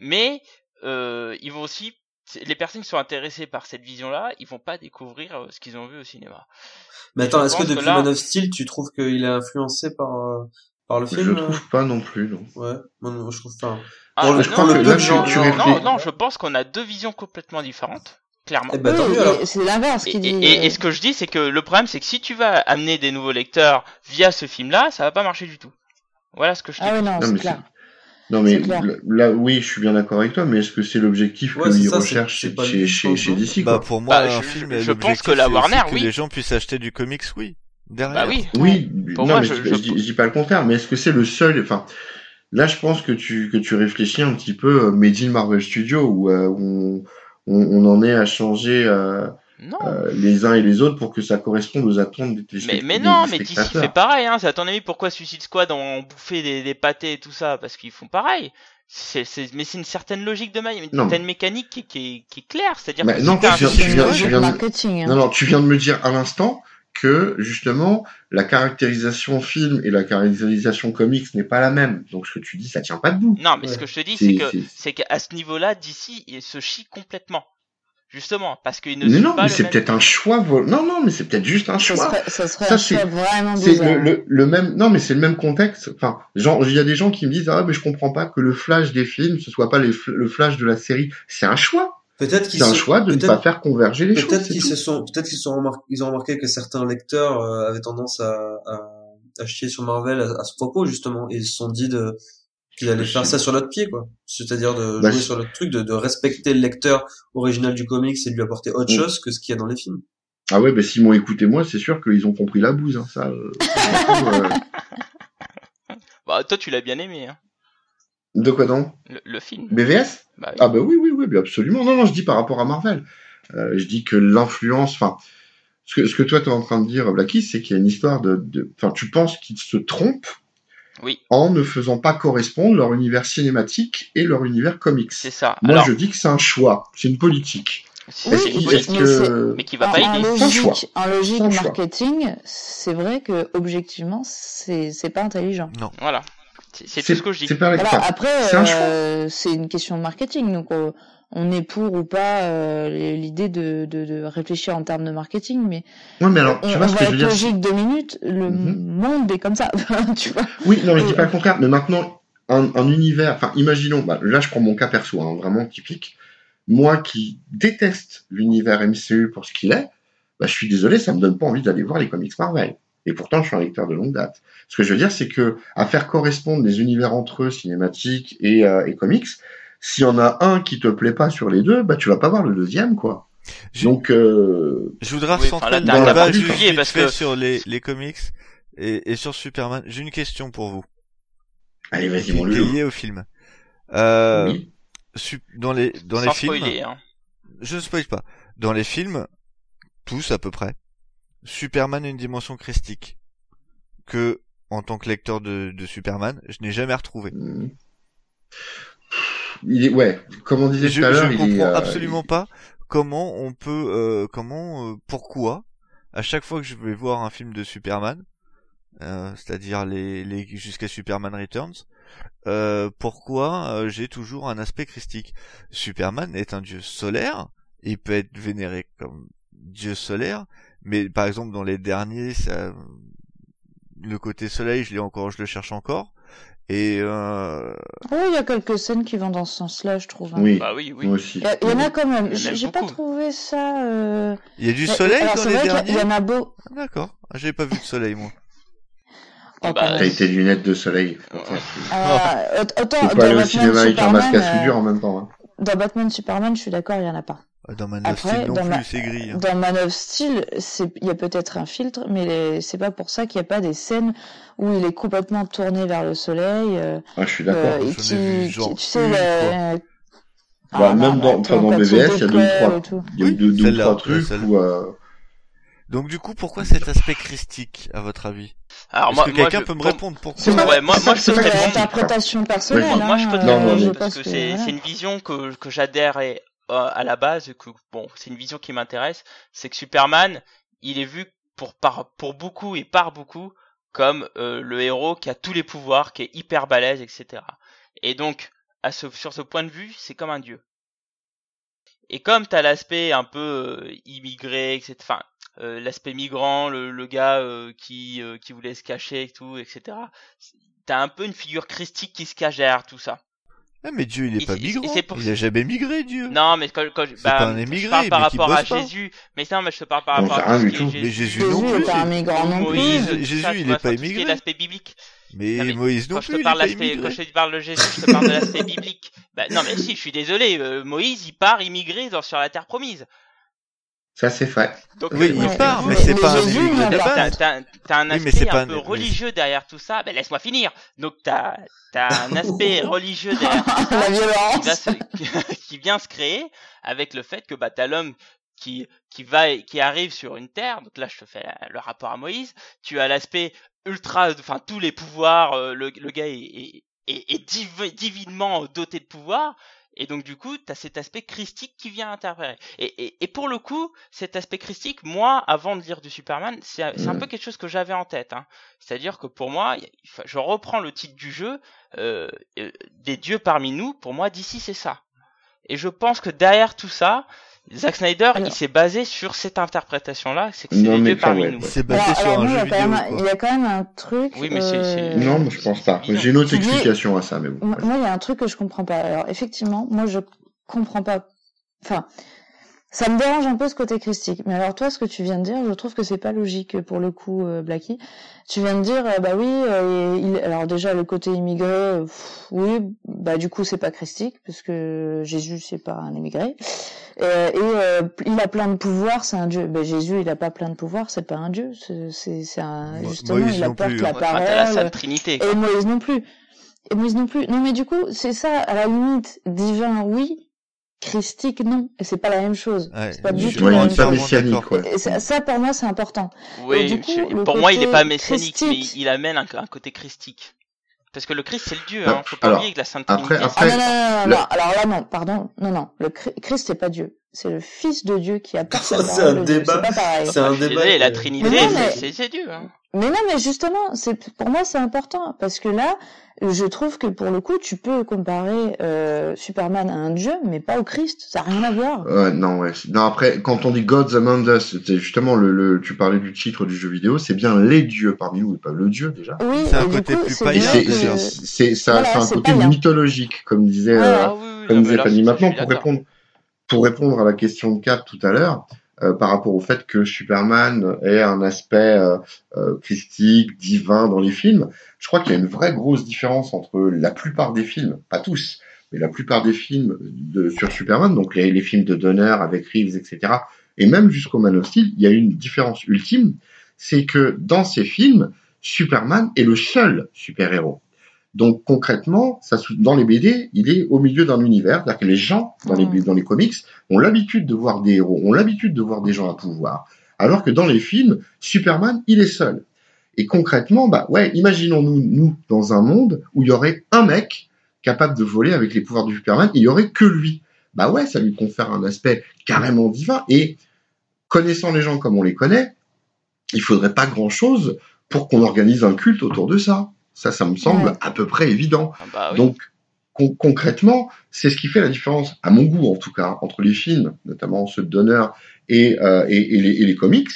mais euh, ils vont aussi les personnes qui sont intéressées par cette vision-là, ils vont pas découvrir euh, ce qu'ils ont vu au cinéma. Mais attends, Je est-ce que pense que depuis là- Man of Steel, tu trouves qu'il est influencé par, euh, par le Je film euh trouve pas non plus, non. Ouais, moi, non, je trouve pas. Ah, Bon, non, je là, non, tu- non, tu non, non, je pense qu'on a deux visions complètement différentes, clairement. Eh ben, Oui, c'est l'inverse Et, qui dit. et- et euh, ce que je dis, c'est que le problème, c'est que si tu vas amener des nouveaux lecteurs via ce film-là, ça va pas marcher du tout. Voilà ce que je te Ah dis. oui, non, Non, c'est mais clair. Non, mais là, là, oui, je suis bien d'accord avec toi, mais est-ce que c'est l'objectif Ouais, qu'ils recherchent chez, chez, but, chez, DC, Bah, quoi pour moi, Bah, un je- film, je pense que la Warner, que oui. les gens puissent acheter du comics, oui. Derrière. Bah oui. Oui, Pour non, moi, mais je- je, dis, je dis pas le contraire, mais est-ce que c'est le seul, enfin, là, je pense que tu, que tu réfléchis un petit peu euh, Made in Marvel Studios, où, euh, on, on, on en est à changer euh, Non. euh, les uns et les autres pour que ça corresponde aux attentes des mais, téléspectateurs. mais non, des mais DC fait pareil, hein. C'est à ton avis pourquoi Suicide Squad ont bouffé des, des pâtés et tout ça? Parce qu'ils font pareil. C'est, c'est, mais c'est une certaine logique de maille, une Non. certaine mécanique qui, qui, est- qui est claire. C'est-à-dire Bah, que non, tu viens- tu viens- logique tu viens de- marketing. hein. Non, non, tu viens de me dire à l'instant que justement la caractérisation film et la caractérisation comics n'est pas la même. Donc ce que tu dis, ça tient pas debout. Non, mais ce que je te dis, C'est- que, c'est- qu'à ce niveau-là, DC, il se chie complètement. Justement, parce qu'il ne Mais non, pas mais c'est même- peut-être un choix. Non, non, mais c'est peut-être juste un Ça choix. serait, ça serait Ça, un choix vraiment bizarre. le, le, le même. Non, mais c'est le même contexte. Enfin, genre, il y a des gens qui me disent ah mais je comprends pas que le flash des films ce soit pas les fl- le flash de la série. C'est un choix. Peut-être qu'ils C'est un se- choix de ne peut-être- pas faire converger les choses. Peut-être qu'ils se sont, peut-être qu'ils sont remarqués, ils ont remarqué que certains lecteurs euh, avaient tendance à, à, à chier sur Marvel à, à ce propos justement, et ils se sont dit de qu'ils allaient faire ça sur notre pied, quoi. C'est-à-dire de Bah, jouer sur notre truc, de, de respecter le lecteur original du comics et de lui apporter autre Mm. chose que ce qu'il y a dans les films. Ah ouais, bah s'ils m'ont écouté moi, c'est sûr qu'ils ont compris la bouse. Hein, ça. euh, euh, Bah, toi, tu l'as bien aimé, hein, de quoi donc? Le, le film. BVS Bah, oui. Ah bah oui, oui, oui, absolument. Non, non, je dis par rapport à Marvel. Euh, je dis que l'influence, enfin, ce que, ce que toi tu es en train de dire, Blacky, c'est qu'il y a une histoire de, de- enfin, tu penses qu'ils se trompent Oui. en ne faisant pas correspondre leur univers cinématique et leur univers comics. c'est ça. Moi, Alors, je dis que c'est un choix, c'est une politique. c'est Oui, c'est Est-ce une qu'il- mais que qui va en, pas en aider. Logique, en logique marketing, c'est vrai que objectivement, c'est c'est pas intelligent. Voilà. C'est tout ce que je dis. c'est Voilà, après, c'est un euh, c'est une question de marketing. Donc, on, on est pour ou pas euh, l'idée de, de, de réfléchir en termes de marketing, mais Ouais, mais alors, on, tu vois on ce va que je veux être dire logique deux minutes. Le Mhm. monde est comme ça, tu vois. Oui, non, mais je dis Euh, pas le contraire. Mais maintenant, un, un univers, enfin, imaginons, bah, là, je prends mon cas perso, hein, vraiment typique. Moi qui déteste l'univers MCU pour ce qu'il est, bah, je suis désolé, ça me donne pas envie d'aller voir les comics Marvel. Et pourtant, je suis un lecteur de longue date. Ce que je veux dire, c'est que à faire correspondre des univers entre eux, cinématiques et, euh, et comics, s'il y en a un qui te plaît pas sur les deux, bah, tu vas pas voir le deuxième, quoi. Je- Donc, euh, Je voudrais Oui, enfin, recentrer juste particulier vite parce que- sur les, les comics et, et sur Superman. J'ai une question pour vous, allez, vas-y, mon liée au film. Euh, Oui. dans les dans Sans les films, spoiler, hein. je ne spoil pas. Dans les films, tous à peu près, Superman a une dimension christique que, en tant que lecteur de, de Superman, je n'ai jamais retrouvé. Mhm. Il est, ouais, comme on disait Je, tout à je l'heure, ne il comprends est, euh, absolument pas comment on peut, euh, comment, euh, pourquoi, à chaque fois que je vais voir un film de Superman, euh, c'est-à-dire les, les jusqu'à Superman Returns, euh, pourquoi j'ai toujours un aspect christique? Superman est un dieu solaire, il peut être vénéré comme dieu solaire, mais par exemple dans les derniers, ça, le côté soleil, je l'ai encore, je le cherche encore. Et euh, Oh, il y a quelques scènes qui vont dans ce sens-là, je trouve. hein. Oui, Bah oui, oui. moi aussi. Il y, a- il y en a quand même. J'ai pas trouvé ça. Euh... il y a du mais- soleil alors, dans les vrai derniers. Il y en a beau. D'accord, j'ai pas vu de soleil moi. Oh, Bah. T'as été lunettes de soleil. Ah, aut- autant Faut dans pas aller au Batman, cinéma avec un masque à Superman, soudure euh, en même temps. Hein. Dans Batman Superman, je suis d'accord, il y en a pas. Dans Man of Steel non dans plus, ma- c'est gris. hein. Dans Man of Steel, c'est- il y a peut-être un filtre, mais les- c'est pas pour ça qu'il n'y a pas des scènes où il est complètement tourné vers le soleil. euh, Ah, je suis euh, d'accord. genre tu sais, fois. Ah, Bah, non, même dans- enfin, dans BVS, il y a deux trois. Il y a eu Oui, deux, deux trois trucs où, euh, Donc du coup, pourquoi cet aspect christique, à votre avis? Alors Est-ce moi, que quelqu'un je- peut me pour- répondre pourquoi C'est pas- Ouais, moi, moi je c'est peux te répondre. l'interprétation personnelle. Moi, moi, je peux hein, te Non, non, euh, mais- je parce pense que que, c'est une vision que, que j'adhère et, euh, à la base, que bon, c'est une vision qui m'intéresse, c'est que Superman, il est vu pour par pour beaucoup et par beaucoup comme euh, le héros qui a tous les pouvoirs, qui est hyper balèze, etc. Et donc, à ce, sur ce point de vue, c'est comme un dieu. Et comme t'as l'aspect un peu euh, immigré, etc. Enfin, l'aspect migrant, le, le gars qui qui voulait se cacher et tout, etc. T'as un peu une figure christique qui se cache derrière tout ça. Ah, mais Dieu, il est Et pas migrant. pour Il ça- a jamais migré, Dieu. Non, mais quand, quand je, bah, un je émigré, parle par mais rapport à pas. Jésus. Mais non, mais je te parle par rapport à rien tout du ce qui est tout. Mais Jésus. Jésus non Jésus plus. pas un migrant non plus. Moïse, Jésus, ça, il est pas immigré. l'aspect biblique. Mais Non, mais Moïse non Quand je plus, te il est parle pas quand je te parle de Jésus, je te parle de l'aspect biblique. Bah, non, mais si, je suis désolé, euh, Moïse, il part immigré dans, sur la terre promise. Ça c'est vrai. Donc, Oui, euh, il part, mais c'est pas un. T'as, base. t'as- t'as un aspect un un- peu religieux derrière tout ça. Ben laisse-moi finir. Donc t'as, t'as un aspect religieux derrière tout ça La qui, violence. se- qui vient se créer avec le fait que bah t'as l'homme qui qui va qui arrive sur une terre. Donc là je te fais le rapport à Moïse. Tu as l'aspect ultra, enfin tous les pouvoirs. euh, le, le gars est, est, est- est div- divinement doté de pouvoir. Et donc du coup, tu as cet aspect christique qui vient interférer. Et, et, et pour le coup, cet aspect christique, moi, avant de lire du Superman, c'est un Mm. peu quelque chose que j'avais en tête. Hein. C'est-à-dire que pour moi, je reprends le titre du jeu, euh, euh, des dieux parmi nous. Pour moi, d'ici, c'est ça. Et je pense que derrière tout ça, Zack Snyder, Alors- il s'est basé sur cette interprétation-là, c'est que c'est Non, les pas, parmi ouais, nous. Il s'est basé Alors, sur un nous, il y jeu a quand vidéo, il y a quand même un truc. Oui, mais c'est- euh, c'est- Non, mais je pense pas. J'ai une autre explication à ça, mais bon. Moi, moi, il y a un truc que je comprends pas. Alors, effectivement, moi, je comprends pas. Enfin, ça me dérange un peu ce côté christique. Mais alors, toi, ce que tu viens de dire, je trouve que c'est pas logique pour le coup, euh, Blacky. Tu viens de dire, euh, bah oui, euh, il... alors déjà le côté immigré, pff, oui, bah du coup c'est pas christique parce que Jésus c'est pas un immigré. Euh, et euh, il a plein de pouvoirs, c'est un dieu. Ben Jésus, il a pas plein de pouvoirs, c'est pas un dieu. C'est c'est c'est un Mo- justement, Moïse il apporte plus, la hein. Enfin, la parole. Sainte Trinité. quoi. Et Moïse non plus. Et Moïse non plus. Non, mais du coup, c'est ça, à la limite, divin, oui, christique, non. Et c'est pas la même chose. Ouais, c'est pas du tout la même chose. Et ça, ça, pour moi, c'est important. Oui, Et du coup, je- le pour moi, il est côté pas messianique, mais il amène un, un côté christique. Parce que le Christ, c'est le Dieu, hein. Faut pas alors, oublier que la Sainte après- Trinité, après- Ah non, non, non, non, le- non. Alors là, non, pardon. Non, non. Le Chri- Christ, c'est pas Dieu. C'est le Fils de Dieu qui apporte sa C'est parole un de Dieu. débat. C'est pas pareil. C'est un suis débat. désolé, la Trinité, Mais non, c'est- mais- c'est c'est Dieu. Hein. Mais non, mais justement, c'est pour moi c'est important parce que là, je trouve que pour le coup, tu peux comparer euh, Superman à un dieu, mais pas au Christ. Ça n'a rien à voir. Ouais, non, ouais. Non, après, quand on dit Gods Among Us, c'est justement le, le, tu parlais du titre du jeu vidéo, c'est bien les dieux parmi nous, et pas le dieu, déjà. Oui, C'est un côté coup, plus c'est païen, c'est, c'est, c'est, ça, Voilà, c'est un c'est côté païen. mythologique, comme disait, euh, Ah oui, oui, comme disait Fanny. Maintenant, pour répondre, pour répondre à la question de Cap tout à l'heure, euh, par rapport au fait que Superman ait un aspect euh, euh, christique, divin dans les films, je crois qu'il y a une vraie grosse différence entre la plupart des films, pas tous, mais la plupart des films de, sur Superman, donc les, les films de Donner avec Reeves, etc., et même jusqu'au Man of Steel, il y a une différence ultime, c'est que dans ces films, Superman est le seul super-héros. Donc concrètement, ça, dans les BD, il est au milieu d'un univers, c'est-à-dire que les gens dans les, dans les comics ont l'habitude de voir des héros, ont l'habitude de voir des gens à pouvoir, alors que dans les films, Superman, il est seul. Et concrètement, bah ouais, imaginons-nous nous dans un monde où il y aurait un mec capable de voler avec les pouvoirs du Superman, il y aurait que lui. Bah ouais, ça lui confère un aspect carrément divin. Et connaissant les gens comme on les connaît, il faudrait pas grand-chose pour qu'on organise un culte autour de ça. Ça, ça me semble Ouais. à peu près évident. Ah bah oui. Donc, con- concrètement, c'est ce qui fait la différence, à mon goût en tout cas, entre les films, notamment ceux de Donner, et, euh, et, et les, et les comics.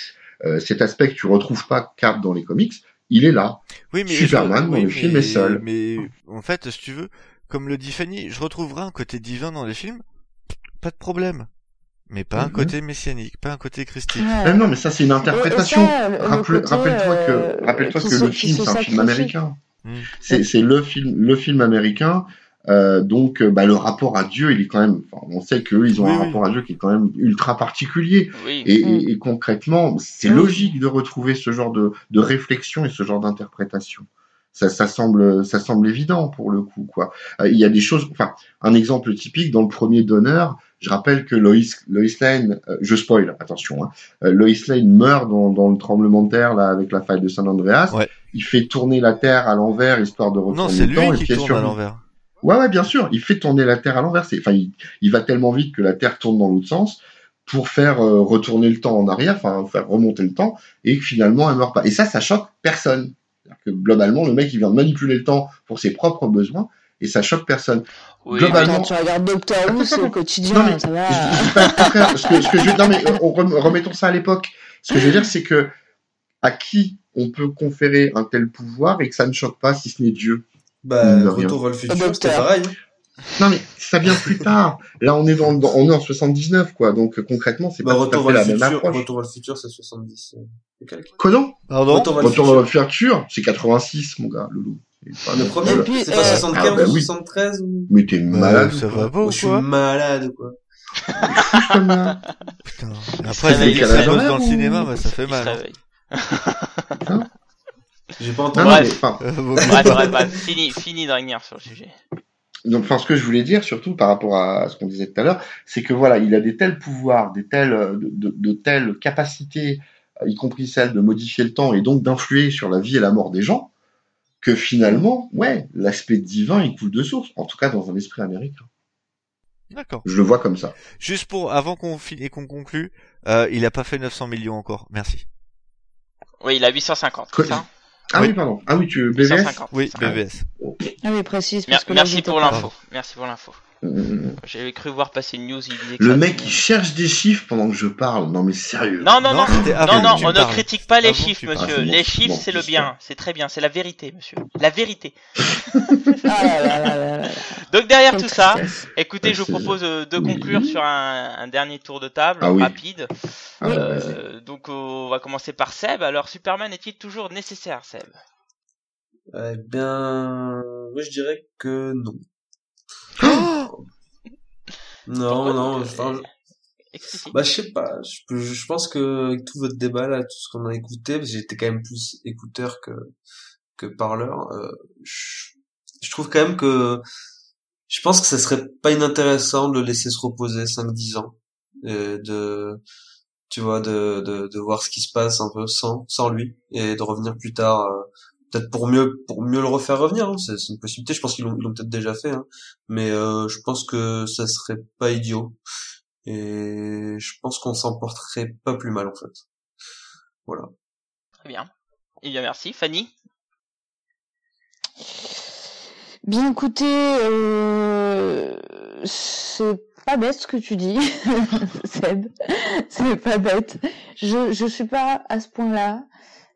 Euh, cet aspect que tu retrouves pas Cap dans les comics, il est là. Oui, mais Superman je- dans oui, le film mais- est seul. Mais en fait, si tu veux, comme le dit Fanny, je retrouverai un côté divin dans les films, pas de problème. Mais pas un Mhm. côté messianique, pas un côté christique. Ouais. Ah non, mais ça c'est une interprétation. le- le côté, Rappelle-toi euh, que, rappelle-toi qui que le film c'est un film américain. Mm. C'est, c'est le film, le film américain. Euh, donc, euh, bah, le rapport à Dieu, il est quand même. enfin, on sait qu'eux, ils ont Oui, un oui. rapport à Dieu qui est quand même ultra particulier. Oui. Et, Mm. et- et concrètement, c'est Mm. logique de retrouver ce genre de, de réflexion et ce genre d'interprétation. Ça, ça semble, ça semble évident pour le coup, quoi. Euh, Il y a des choses. Enfin, un exemple typique dans le premier donneur. Je rappelle que Lois, Lois Lane, euh, je spoil, attention, hein, euh, Lois Lane meurt dans, dans le tremblement de terre là avec la faille de San Andreas. Ouais. Il fait tourner la terre à l'envers histoire de Non, retourner c'est le temps lui et qui puis elle tourne à l'envers. Ouais, ouais, bien sûr. Il fait tourner la Terre à l'envers. Enfin, il, il va tellement vite que la Terre tourne dans l'autre sens pour faire euh, retourner le temps en arrière, enfin faire remonter le temps, et que finalement elle meurt pas. Et ça, ça choque personne. Que globalement, le mec, il vient de manipuler le temps pour ses propres besoins, et ça choque personne. Oui, globalement- Attends, tu regardes Doctor Who, c'est au quotidien, Non, mais ça va. Je, je dis pas le contraire. Ce que, ce que je, non, mais on rem- remettons ça à l'époque. Ce que je veux dire, c'est que à qui on peut conférer un tel pouvoir et que ça ne choque pas, si ce n'est Dieu. Bah. Retour vers le futur, c'était pareil. Non, mais ça vient plus tard. Là, on est dans, dans- on est en 79, quoi. Donc, euh, concrètement, c'est Bah, pas tout Retour à vers fait le la même futur, approche. Retour vers le futur, c'est 70. euh. Comment? Pardon? Retour vers le futur. le futur, c'est 86, mon gars, Loulou. C'est pas Le premier, puis, c'est pas euh, 75 ah, bah ou oui. 73 ou... Mais t'es Bah, malade. ça ou quoi va pas ou je suis quoi? malade, quoi. Putain. Après, c'est bosse dans le cinéma, bah, ça fait mal. Hein. J'ai pas entendu. Bref. mais, fini, fini de revenir sur le sujet. donc, enfin, ce que je voulais dire, surtout par rapport à ce qu'on disait tout à l'heure, c'est que voilà, il a des tels pouvoirs, des telles, euh, de, de, de telles capacités, euh, y compris celle de modifier le temps et donc d'influer sur la vie et la mort des gens, que finalement, ouais, l'aspect divin, il coule de source. En tout cas, dans un esprit américain. D'accord. Je le vois comme ça. Juste pour, avant qu'on finisse et qu'on conclue, euh, il a pas fait 900 millions encore. Merci. Oui, il a 850, Quoi c'est ça Ah Oui. oui, pardon. Ah oui, tu BVS 850. Oui, c'est ça. BVS. Ah oui, précise. Mer- Parce que là, merci pour pas- l'info. Merci pour l'info. J'avais cru voir passer une news, il disait que Le ça- mec, il cherche des chiffres pendant que je parle. Non, mais sérieux. Non, non, non, c'était avant non, non, que tu on ne parles. critique pas les Avant que chiffres, tu monsieur. parles. Ah, c'est bon, les c'est chiffres, bon, c'est le c'est bien. C'est très bien. C'est la vérité, monsieur. La vérité. Ah là là là là là. Donc derrière tout ça, écoutez, je vous propose euh, de conclure sur un, un dernier tour de table Ah oui. rapide. Ah, Euh, vas-y. donc on va commencer par Seb. Alors Superman est-il toujours nécessaire, Seb? Eh bien, moi je dirais que non. Non, Pourquoi non, enfin, euh, je- explicite. bah je sais pas, je pense que avec tout votre débat là, tout ce qu'on a écouté, parce que j'étais quand même plus écouteur que que parleur, euh, je, je trouve quand même que je pense que ça serait pas inintéressant de le laisser se reposer 5-10 ans, et de tu vois, de, de, de voir ce qui se passe un peu sans, sans lui, et de revenir plus tard, euh, peut-être pour mieux, pour mieux le refaire revenir, hein, c'est, c'est une possibilité, je pense qu'ils l'ont, ils l'ont peut-être déjà fait, hein, mais euh, je pense que ça serait pas idiot, et je pense qu'on s'en porterait pas plus mal en fait. Voilà. Très bien. Eh bien merci, Fanny? Bien écoutez, euh, c'est pas bête ce que tu dis, Seb. C'est pas bête. Je je suis pas à ce point-là,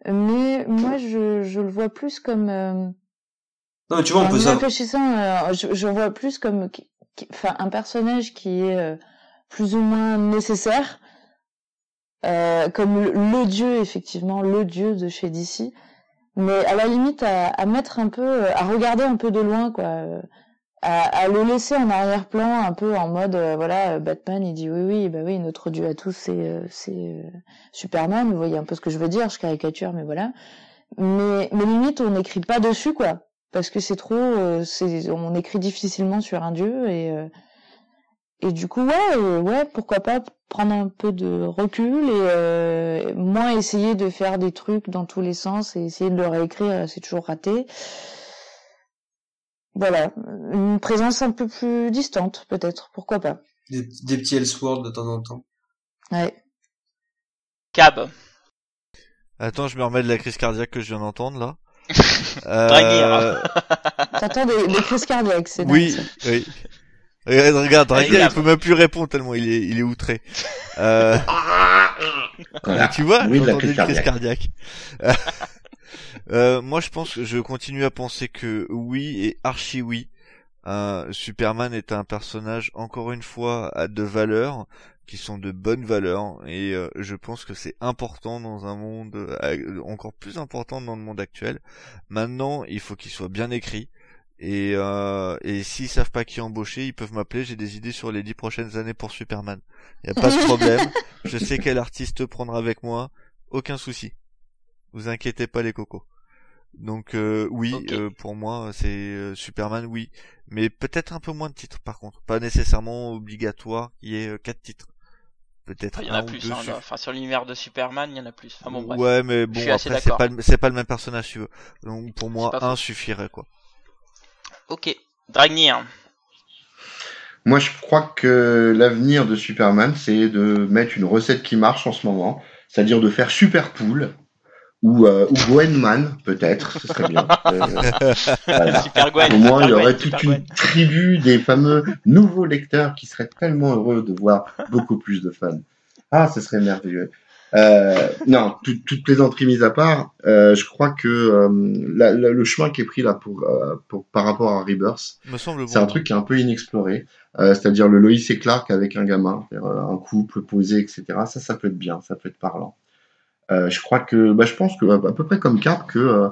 mais moi je je le vois plus comme. euh, Non mais tu vois, on en peut savoir. réfléchissant, euh, je, je le vois plus comme, enfin, un personnage qui est euh, plus ou moins nécessaire, euh, comme le, le dieu effectivement, le dieu de chez DC, mais à la limite à, à mettre un peu, euh, à regarder un peu de loin quoi, à, à le laisser en arrière-plan, un peu en mode, euh, voilà, euh, Batman, il dit oui, oui, bah oui, notre dieu à tous, c'est euh, c'est euh, Superman. Vous voyez un peu ce que je veux dire, je caricature, mais voilà. Mais, mais limite, on n'écrit pas dessus, quoi, parce que c'est trop, euh, c'est, on écrit difficilement sur un dieu et et du coup, ouais, ouais, pourquoi pas prendre un peu de recul et moins essayer de faire des trucs dans tous les sens et essayer de le réécrire, c'est toujours raté. Voilà, une présence un peu plus distante, peut-être, pourquoi pas. Des, des petits Elseworlds de temps en temps. Ouais. Cab. Attends, je me remets de la crise cardiaque que je viens d'entendre là. Draguir. T'entends des, des crises cardiaques, c'est oui, oui. Regarde, regarde, Allez, Draguir, il peut même plus répondre tellement il est, il est outré. Euh, Voilà. tu vois, Oui, de la j'entendais crise une crise cardiaque. Euh, moi, je pense que je continue à penser que oui et archi oui. Euh, Superman est un personnage encore une fois à de valeurs qui sont de bonnes valeurs et euh, je pense que c'est important dans un monde euh, encore plus important dans le monde actuel. Maintenant, il faut qu'il soit bien écrit et euh, et s'ils savent pas qui embaucher, ils peuvent m'appeler. J'ai des idées sur les dix prochaines années pour Superman. Y a pas de problème. je sais quel artiste prendre avec moi. Aucun souci. Vous inquiétez pas les cocos. Donc euh, oui, euh, pour moi c'est euh, Superman, oui, mais peut-être un peu moins de titres par contre, pas nécessairement obligatoire qu'il y ait euh, quatre titres. Peut-être Il y en un a ou plus, deux hein, enfin sur l'univers de Superman, il y en a plus. Enfin bon, bref. ouais, mais bon après c'est pas le- c'est pas le même personnage, tu veux. Donc pour moi C'est un suffirait quoi. Ok. Dragnir. Moi, je crois que l'avenir de Superman, c'est de mettre une recette qui marche en ce moment, c'est-à-dire de faire Super Pool ou, euh, ou Gwenman, peut-être, ce serait bien. Euh, voilà. Super Gwen. Au moins, il y aurait Gwen, toute une Gwen. tribu des fameux nouveaux lecteurs qui seraient tellement heureux de voir beaucoup plus de fans. Ah, ce serait merveilleux. Euh, non, tout- toute plaisanterie mise à part, euh, je crois que euh, la- la- le chemin qui est pris là pour, euh, pour par rapport à Rebirth, bon. c'est un truc qui est un peu inexploré, euh, c'est-à-dire le Lois et Clark avec un gamin, un couple posé, etc. Ça, ça peut être bien, ça peut être parlant. Euh, je crois que, bah, je pense que à peu près comme Cap que euh,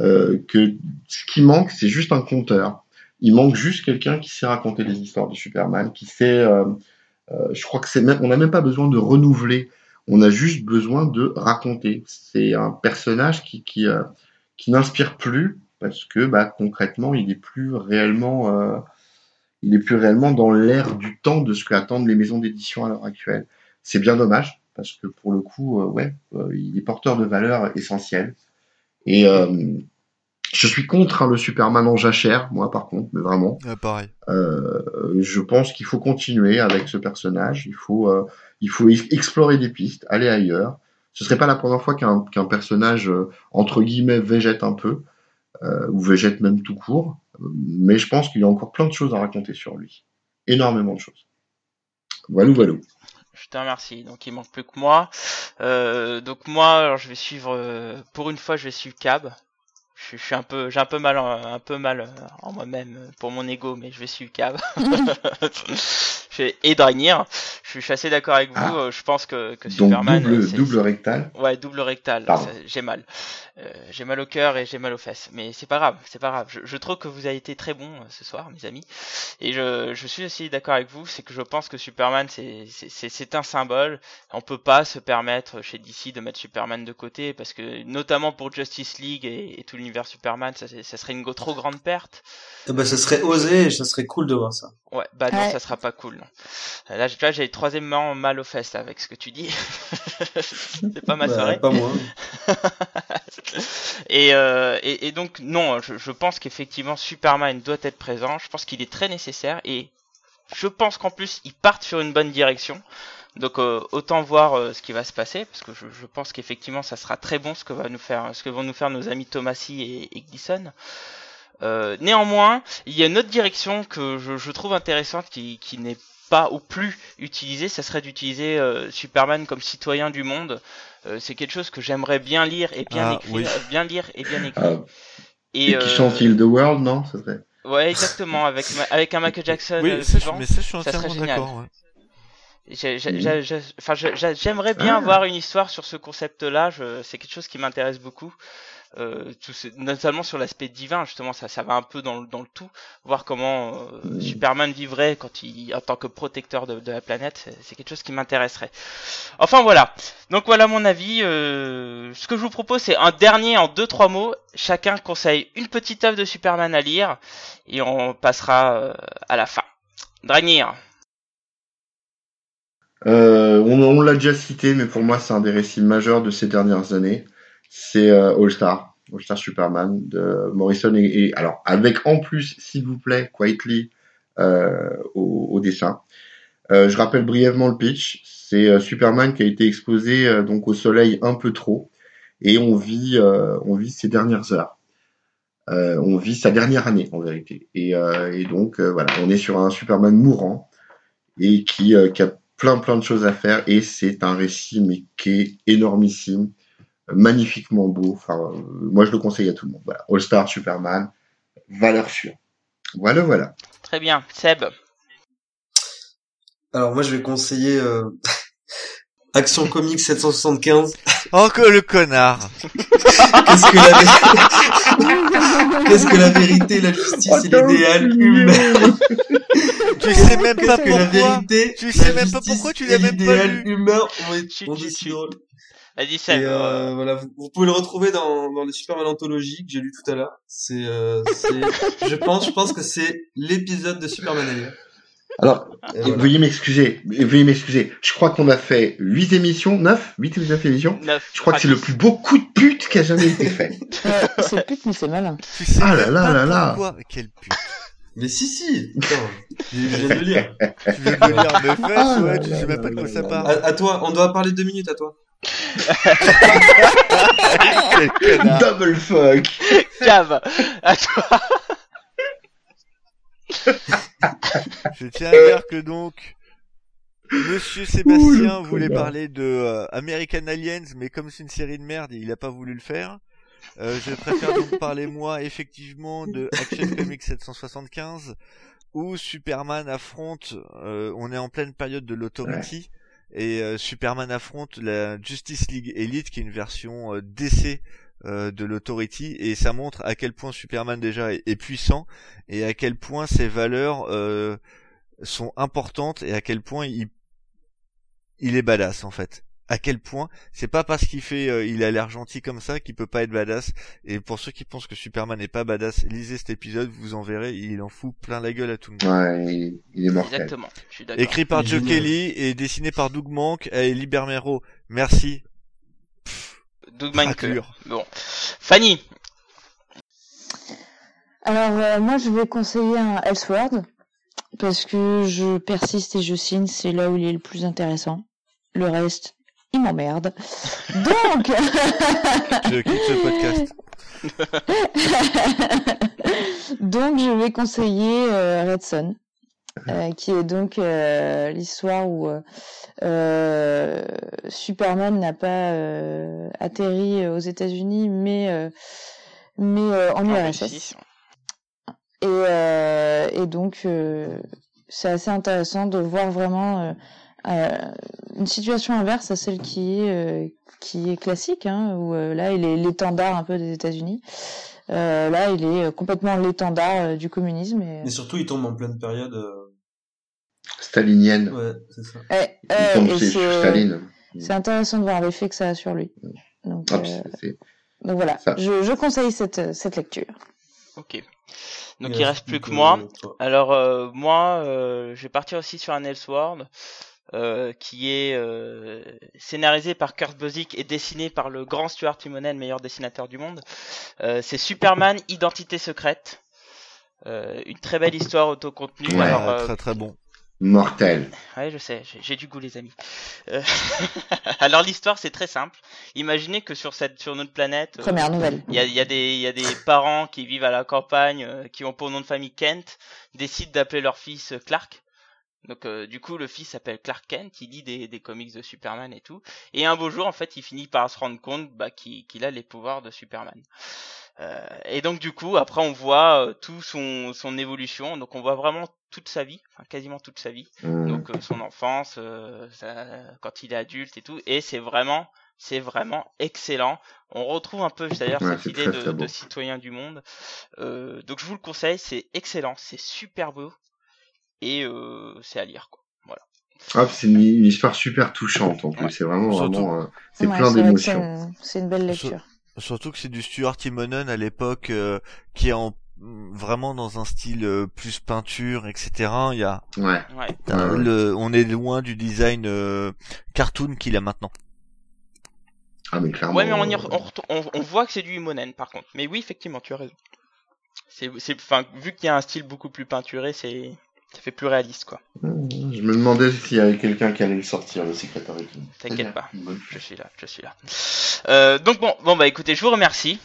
euh, que ce qui manque, c'est juste un conteur. Il manque juste quelqu'un qui sait raconter les histoires de Superman, qui sait. je crois que c'est même, on n'a même pas besoin de renouveler. On a juste besoin de raconter. C'est un personnage qui qui qui n'inspire plus parce que bah, concrètement, il est plus réellement euh, il est plus réellement dans l'air du temps de ce qu'attendent les maisons d'édition à l'heure actuelle. C'est bien dommage parce que pour le coup, euh, ouais, euh, il est porteur de valeurs essentielles. Et euh, je suis contre hein, le Superman en jachère, moi par contre, mais vraiment. Ouais, pareil. Euh, je pense qu'il faut continuer avec ce personnage. Il faut, euh, il faut ex- explorer des pistes, aller ailleurs. Ce serait pas la première fois qu'un qu'un personnage euh, entre guillemets végète un peu, ou végète même tout court. Mais je pense qu'il y a encore plein de choses à raconter sur lui, énormément de choses. Voilà, voilà. Je te remercie. Donc il manque plus que moi. Euh, donc moi, alors je vais suivre. euh, pour une fois, je vais suivre Cab. Je, suis un peu, j'ai un peu mal, en, un peu mal euh, en moi-même euh, pour mon ego, mais je vais suivre vais et Dragnir. Je suis, assez d'accord avec vous. Ah. euh, Je pense que, que Donc Superman. double, double rectal. Ouais, double rectal. J'ai mal. Euh, j'ai mal au cœur et j'ai mal aux fesses. Mais c'est pas grave, c'est pas grave. Je, je trouve que vous avez été très euh, ce soir, mes amis. Et je, je suis aussi d'accord avec vous, c'est que je pense que Superman, c'est- c'est c'est- c'est un symbole. On peut pas se permettre chez DC de mettre Superman de côté parce que, notamment pour Justice League et, et tout l'univers Superman, ça, c'est- ça serait une trop grande perte. Eh ben, ça serait osé et ça serait cool de voir ça. Ouais, bah non, Ouais. ça sera pas cool. non. Là, là j'ai troisièmement mal aux fesses avec ce que tu dis. c'est pas ma Bah, soirée. Pas moi. et, euh, et, et donc non, je, je pense qu'effectivement Superman doit être présent. Je pense qu'il est très nécessaire et je pense qu'en plus ils partent sur une bonne direction. Donc euh, autant voir euh, ce qui va se passer parce que je, je pense qu'effectivement ça sera très bon ce que va nous faire, ce que vont nous faire nos amis Thomasy et, et Gleason. Euh, néanmoins, il y a une autre direction que je, je trouve intéressante qui, qui n'est pas ou plus utilisée, ça serait d'utiliser euh, Superman comme citoyen du monde. Euh, c'est quelque chose que j'aimerais bien lire et bien Ah, écrire, oui. bien lire et bien écrire. Ah, et qui euh, chante Heal the World, non. Ouais, exactement, avec avec un Michael Jackson Oui, ça, je- mais ça, je suis entièrement d'accord. ouais. J'aimerais bien Ah. avoir une histoire sur ce concept-là. je- C'est quelque chose qui m'intéresse beaucoup. euh, tout ce- notamment sur l'aspect divin justement ça ça va un peu dans le, dans le tout voir comment euh, Mm. Superman vivrait quand il en tant que protecteur de, de la planète c'est- quelque chose qui m'intéresserait enfin voilà donc voilà mon avis euh, ce que je vous propose c'est un dernier en deux trois mots chacun conseille une petite œuvre de Superman à lire et on passera euh, à la fin Dragnir on on l'a déjà cité, mais pour moi, c'est un des récits majeurs de ces dernières années. C'est euh, All Star, All Star Superman de Morrison et, et- alors avec en plus, s'il vous plaît, Quietly euh, au, au dessin. Euh, je rappelle brièvement le pitch. C'est euh, Superman qui a été exposé euh, donc au soleil un peu trop, et on vit, euh, on vit ses dernières heures. Euh, on vit sa dernière année en vérité. Et, euh, et donc euh, voilà, on est sur un Superman mourant et qui, euh, qui a plein plein de choses à faire et c'est un récit mais qui est énormissime, magnifiquement beau. Enfin, euh, moi je le conseille à tout le monde. Voilà, All Star Superman, valeur sûre. Voilà voilà. très bien Seb? Alors moi je vais conseiller euh, Action Comics 775. Encore le connard. Qu'est-ce que la Qu'est-ce que la vérité, la justice et l'idéal humain Tu sais même pas que la pourquoi. vérité, Tu sais la même pas pourquoi tu l'as même pas l'idéal lu. humain été si chut. drôles. vas-y Et Seb euh, voilà, vous, vous pouvez le retrouver dans, dans les Superman anthologies que j'ai lu tout à l'heure. C'est, euh, c'est, je pense, je pense que c'est l'épisode de Superman. Alors, voilà. veuillez m'excuser, veuillez m'excuser. Je crois qu'on a fait 8 émissions, 9, 8 ou 9 émissions? neuf Je crois que c'est le plus beau coup de pute qui a jamais été fait. Ouais, c'est pute, mais c'est malin. Tu sais Ah là là là là. pourquoi. Quelle pute. Mais si, si. Attends, je viens de le lire. Tu veux me lire mes fesses, Ah ouais, là tu là sais même pas de quoi ça parle. À, à toi, on doit parler deux minutes à toi. Double fuck. Cave à toi Je tiens à dire que donc, Monsieur Sébastien Ouh, voulait parler de euh, American Aliens, mais comme c'est une série de merde, il a pas voulu le faire. Euh, je préfère donc parler moi effectivement de Action Comics 775 où Superman affronte, euh, on est en pleine période de l'Authority et euh, Superman affronte la Justice League Elite qui est une version DC de l'Authority et ça montre à quel point Superman déjà est, est puissant et à quel point ses valeurs euh, sont importantes et à quel point il il est badass en fait. À quel point c'est pas parce qu'il fait euh, il a l'air gentil comme ça qu'il peut pas être badass et pour ceux qui pensent que Superman n'est pas badass, lisez cet épisode, vous en verrez, il en fout plein la gueule à tout le monde. Ouais, il, est mortel. exactement je suis d'accord Écrit par Joe. Kelly et dessiné par Doug Monk et Lee Bermero. Merci. Raclure. bon Fanny Alors, euh, moi, je vais conseiller un Elseworld. Parce que je persiste et je signe, c'est là où il est le plus intéressant. Le reste, il m'emmerde. Donc, Je quitte ce podcast. donc je vais conseiller euh, Red Son, euh, qui est donc euh, l'histoire où euh, Superman n'a pas euh, atterri aux États-Unis, mais euh, mais euh, en URSS. Russie. Et, euh, et donc, euh, c'est assez intéressant de voir vraiment euh, euh, une situation inverse à celle qui est, euh, qui est classique, hein, où euh, là, il est l'étendard un peu des États-Unis. Euh, là, il est complètement l'étendard euh, du communisme. Et, Mais surtout, il tombe en pleine période. Stalinienne. Ouais, c'est ça. et, Il euh, c'est c'est Staline. c'est intéressant de voir l'effet que ça a sur lui. Donc, Ah, euh, c'est- donc voilà, je, je conseille cette, cette lecture. ok donc il reste plus que moi Alors euh, moi, euh, je vais partir aussi sur un Elseworld euh, qui est euh, scénarisé par Kurt Busiek et dessiné par le grand Stuart Immonen, meilleur dessinateur du monde. Euh, c'est Superman Identité secrète. Euh, une très belle histoire autocontenue. Ouais. Alors, très très bon. Mortel. Ouais, je sais, j'ai- du goût, les amis. Euh, Alors l'histoire, c'est très simple. Imaginez que sur cette, sur notre planète, euh, Première nouvelle. il y a, il y, a des- il y a des parents qui vivent à la campagne, euh, qui ont pour nom de famille Kent, décident d'appeler leur fils Clark. Donc euh, du coup, le fils s'appelle Clark Kent, il lit des, des comics de Superman et tout. Et un beau jour, en fait, il finit par se rendre compte bah, qu'il a les pouvoirs de Superman. Euh, et donc du coup, après, on voit euh, tout son, son évolution. Donc on voit vraiment toute sa vie, enfin quasiment toute sa vie Hum. donc euh, son enfance, euh, sa- quand il est adulte et tout, et c'est vraiment c'est vraiment excellent. On retrouve un peu d'ailleurs Ouais, cette idée très, de, très de citoyen du monde. Euh, donc je vous le conseille, c'est excellent, c'est super beau et euh, c'est à lire quoi. Voilà. Ah, c'est une, une histoire super touchante en plus. Ouais. C'est vraiment, Surtout- vraiment, euh, c'est Ouais, plein d'émotions. c'est une- C'est une belle lecture. Surtout que c'est du Stuart Timonen à l'époque euh, qui est en vraiment dans un style euh, plus peinture, etc. Il y a Ouais. Le, on est loin du design euh, cartoon qu'il a maintenant. Ah, mais clairement. Ouais, mais on, y euh, re- on, retourne- on, on voit que c'est du Imonen par contre. Mais oui, effectivement, tu as raison. C'est, c'est, enfin, vu qu'il y a un style beaucoup plus peinturé, c'est, ça fait plus réaliste quoi. Je me demandais s'il y avait quelqu'un qui allait le sortir, le secrétaire. T'inquiète pas. Je suis là, je suis là. Euh, donc bon, bon bah écoutez, je vous remercie.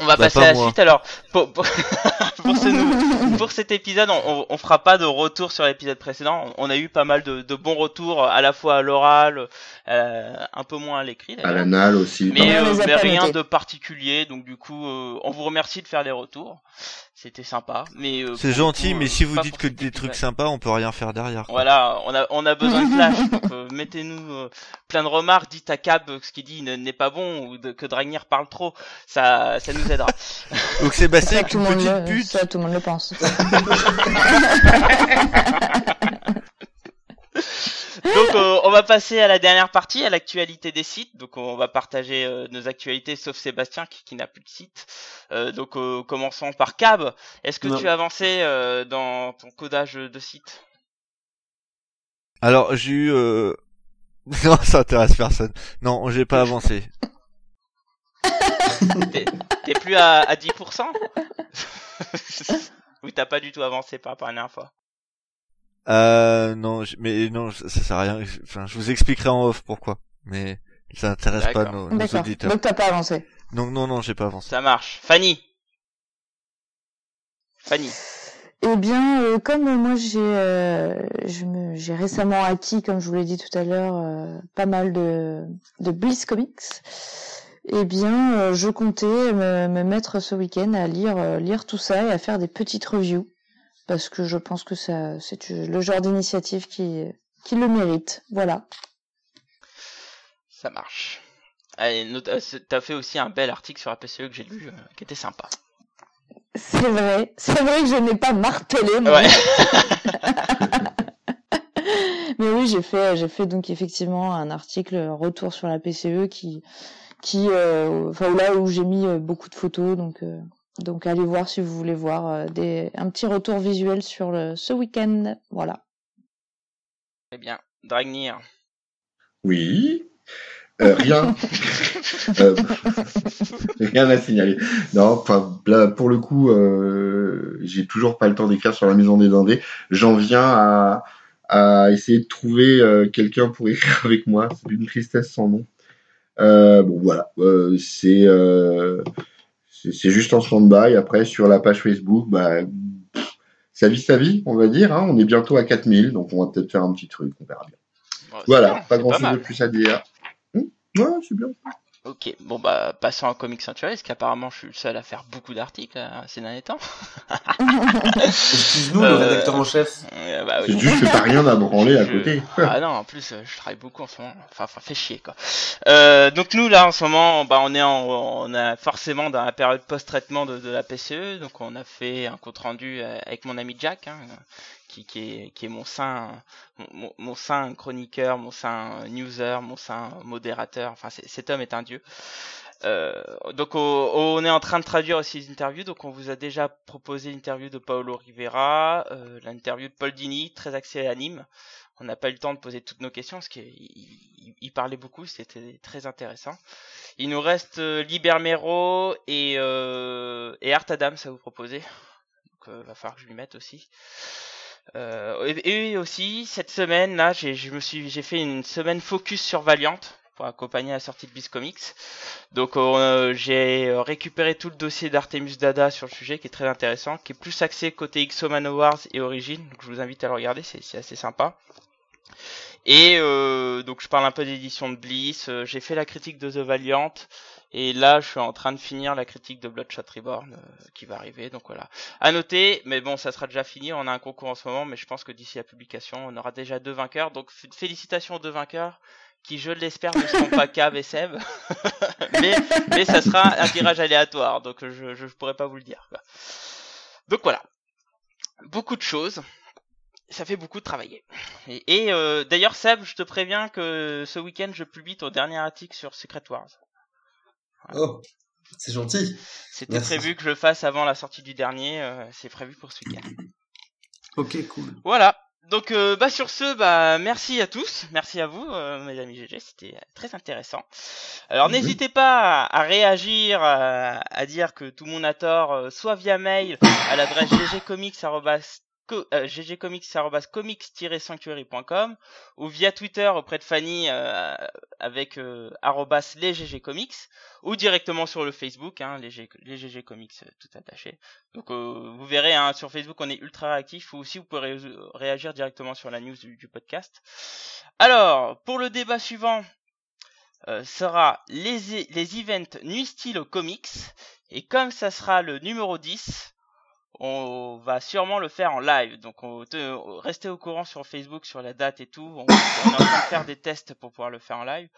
On va Bah, passer pas à la moi. suite. Alors, pour, pour, pour ce pour cet épisode, on, on, on fera pas de retour sur l'épisode précédent. On a eu pas mal de, de bons retours, à la fois à l'oral, euh, un peu moins à l'écrit. À l'anal aussi. Mais, euh, les mais rien de particulier, donc du coup, euh, on vous remercie de faire des retours. C'était sympa, mais euh, C'est gentil, coup, mais euh, si vous dites que des trucs sympas, on peut rien faire derrière. quoi. Voilà, on a on a besoin de flash. donc euh, mettez-nous euh, plein de remarques, dites à Cab que ce qu'il dit ne- n'est pas bon ou de, que Dragnir parle trop, ça ça nous aidera. Donc Sébastien Ça, tout une le monde petite le, pute. ça, tout le monde le pense. Donc euh, on va passer à la dernière partie, à l'actualité des sites. Donc on va partager euh, nos actualités, sauf Sébastien qui, qui n'a plus de site. Euh, donc euh, commençons par Cab. Est-ce que Non. tu as avancé euh, dans ton codage de site? Alors j'ai eu euh... non ça intéresse personne. Non j'ai pas avancé. T'es t'es plus à, à 10% Ou t'as pas du tout avancé par rapport à la dernière fois? Euh non j- mais non ça ça sert à rien. Enfin je vous expliquerai en off pourquoi. Mais ça intéresse pas nos, auditeurs. Donc t'as pas avancé. Donc non non j'ai pas avancé. Ça marche. Fanny Fanny Eh bien, euh, comme euh, moi j'ai euh, je me- j'ai récemment acquis, comme je vous l'ai dit tout à l'heure, euh, pas mal de, de Bliss Comics, eh bien, euh, je comptais me, me mettre ce week-end à lire euh, lire tout ça et à faire des petites reviews parce que je pense que ça c'est le genre d'initiative qui qui le mérite. Voilà. Ça marche. T'as fait aussi un bel article sur la PCE que j'ai lu, euh, qui était sympa. C'est vrai, c'est vrai que je n'ai pas martelé. moi. Ouais. Mais oui, j'ai fait, j'ai fait donc effectivement un article euh, retour sur la PCE qui, qui, euh, enfin là où j'ai mis beaucoup de photos, donc, euh, donc allez voir si vous voulez voir euh, des, un petit retour visuel sur le, ce week-end, voilà. Très bien. Dragnir. Oui. Euh, rien. Euh, rien à signaler. Non, enfin, là, pour le coup, euh, j'ai toujours pas le temps d'écrire sur la maison des Indés. J'en viens à, à essayer de trouver euh, quelqu'un pour écrire avec moi. C'est une tristesse sans nom. Euh, bon, voilà. Euh, c'est euh, c'est juste en stand-by. Après, sur la page Facebook, bah, pff, ça vit sa vie, on va dire. Hein. On est bientôt à 4000, donc on va peut-être faire un petit truc. On verra bien. Voilà, bien, pas c'est grand chose mal. de plus à dire. Hum, Ouais, c'est bien. Ok, bon bah passons à Comics Century, parce qu'apparemment je suis le seul à faire beaucoup d'articles euh, ces derniers temps. Excuse-nous, le Euh, rédacteur en chef. Euh, bah oui. C'est juste que t'as rien à branler à côté. Ah non, en plus, euh, je travaille beaucoup en ce moment. Enfin, enfin fait chier, quoi. Euh, donc nous, là, en ce moment, bah, on est en, on a forcément dans la période post-traitement de, de la PCE. Donc on a fait un compte-rendu euh, avec mon ami Jack, hein, qui, est, mon saint, mon, saint chroniqueur, mon saint newser, mon saint modérateur. Enfin, cet homme est un dieu. Euh, donc on est en train de traduire aussi les interviews. Donc on vous a déjà proposé l'interview de Paolo Rivera, euh, l'interview de Paul Dini, très axée à Nîmes. On n'a pas eu le temps de poser toutes nos questions parce qu'il il- parlait beaucoup, c'était très intéressant. Il nous reste euh, Libermero et, euh, Art Adam à vous proposer. Donc va falloir que je lui mette aussi. Euh, et, aussi cette semaine là, j'ai je me suis j'ai fait une semaine focus sur Valiant pour accompagner la sortie de Beast Comics. Donc euh, j'ai récupéré tout le dossier d'Artemus Dada sur le sujet qui est très intéressant, qui est plus axé côté X-O Wars et Origin. Donc je vous invite à le regarder, c'est c'est assez sympa. Et euh, donc je parle un peu d'édition de Bliss, euh, j'ai fait la critique de The Valiant et là je suis en train de finir la critique de Bloodshot Reborn euh, qui va arriver. Donc voilà. À noter, mais bon ça sera déjà fini, on a un concours en ce moment, mais je pense que d'ici la publication on aura déjà deux vainqueurs. Donc félicitations aux deux vainqueurs qui je l'espère ne seront pas Cab et Seb, mais, mais ça sera un tirage aléatoire, donc je, je pourrais pas vous le dire. Donc voilà, beaucoup de choses, ça fait beaucoup de travailler. Et, et euh, d'ailleurs Seb, je te préviens que ce week-end je publie ton dernier article sur Secret Wars. Oh, c'est gentil. C'était prévu que je le fasse avant la sortie du dernier, euh, c'est prévu pour ce week-end. Ok, cool. Voilà. Donc euh, bah sur ce bah merci à tous, merci à vous euh, mes amis GG, c'était très intéressant. Alors n'hésitez pas à, à réagir, à, à dire que tout le monde a tort, euh, soit via mail à l'adresse ggcomics co- euh, ggcomics-comics-sanctuary.com ou via Twitter auprès de Fanny euh, avec euh, les ggcomics ou directement sur le Facebook, hein, les, euh, tout attaché. Donc euh, vous verrez hein, sur Facebook on est ultra réactif ou aussi vous pouvez ré- réagir directement sur la news du, podcast. Alors pour le débat suivant euh, sera les, les events Nuit Style comics et comme ça sera le numéro 10 on va sûrement le faire en live. Donc on, te- restez au courant sur Facebook sur la date et tout. On, on est en train de faire des tests pour pouvoir le faire en live.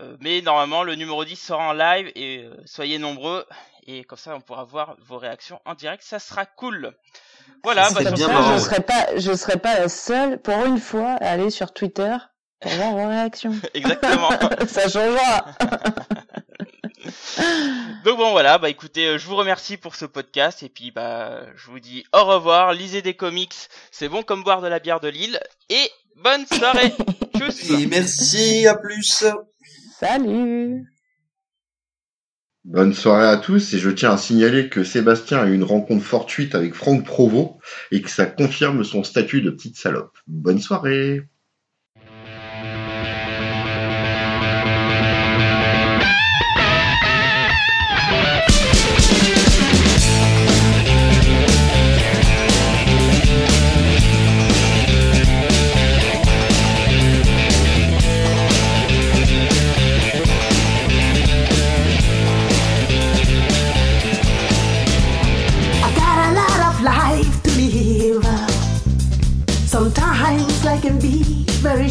Euh, mais normalement le numéro 10 sera en live et euh, soyez nombreux et comme ça on pourra voir vos réactions en direct. Ça sera cool. Voilà, bah, bien ça, marrant, je ouais. serais pas, je serais pas la seule, pour une fois, à aller sur Twitter pour voir vos réactions. Exactement. ça changera. Donc bon voilà, bah écoutez, euh, je vous remercie pour ce podcast et puis bah je vous dis au revoir, lisez des comics, c'est bon comme boire de la bière de Lille et bonne soirée. Tchuss. Et merci, à plus. Salut. Bonne soirée à tous et je tiens à signaler que Sébastien a eu une rencontre fortuite avec Franck Provost et que ça confirme son statut de petite salope. Bonne soirée.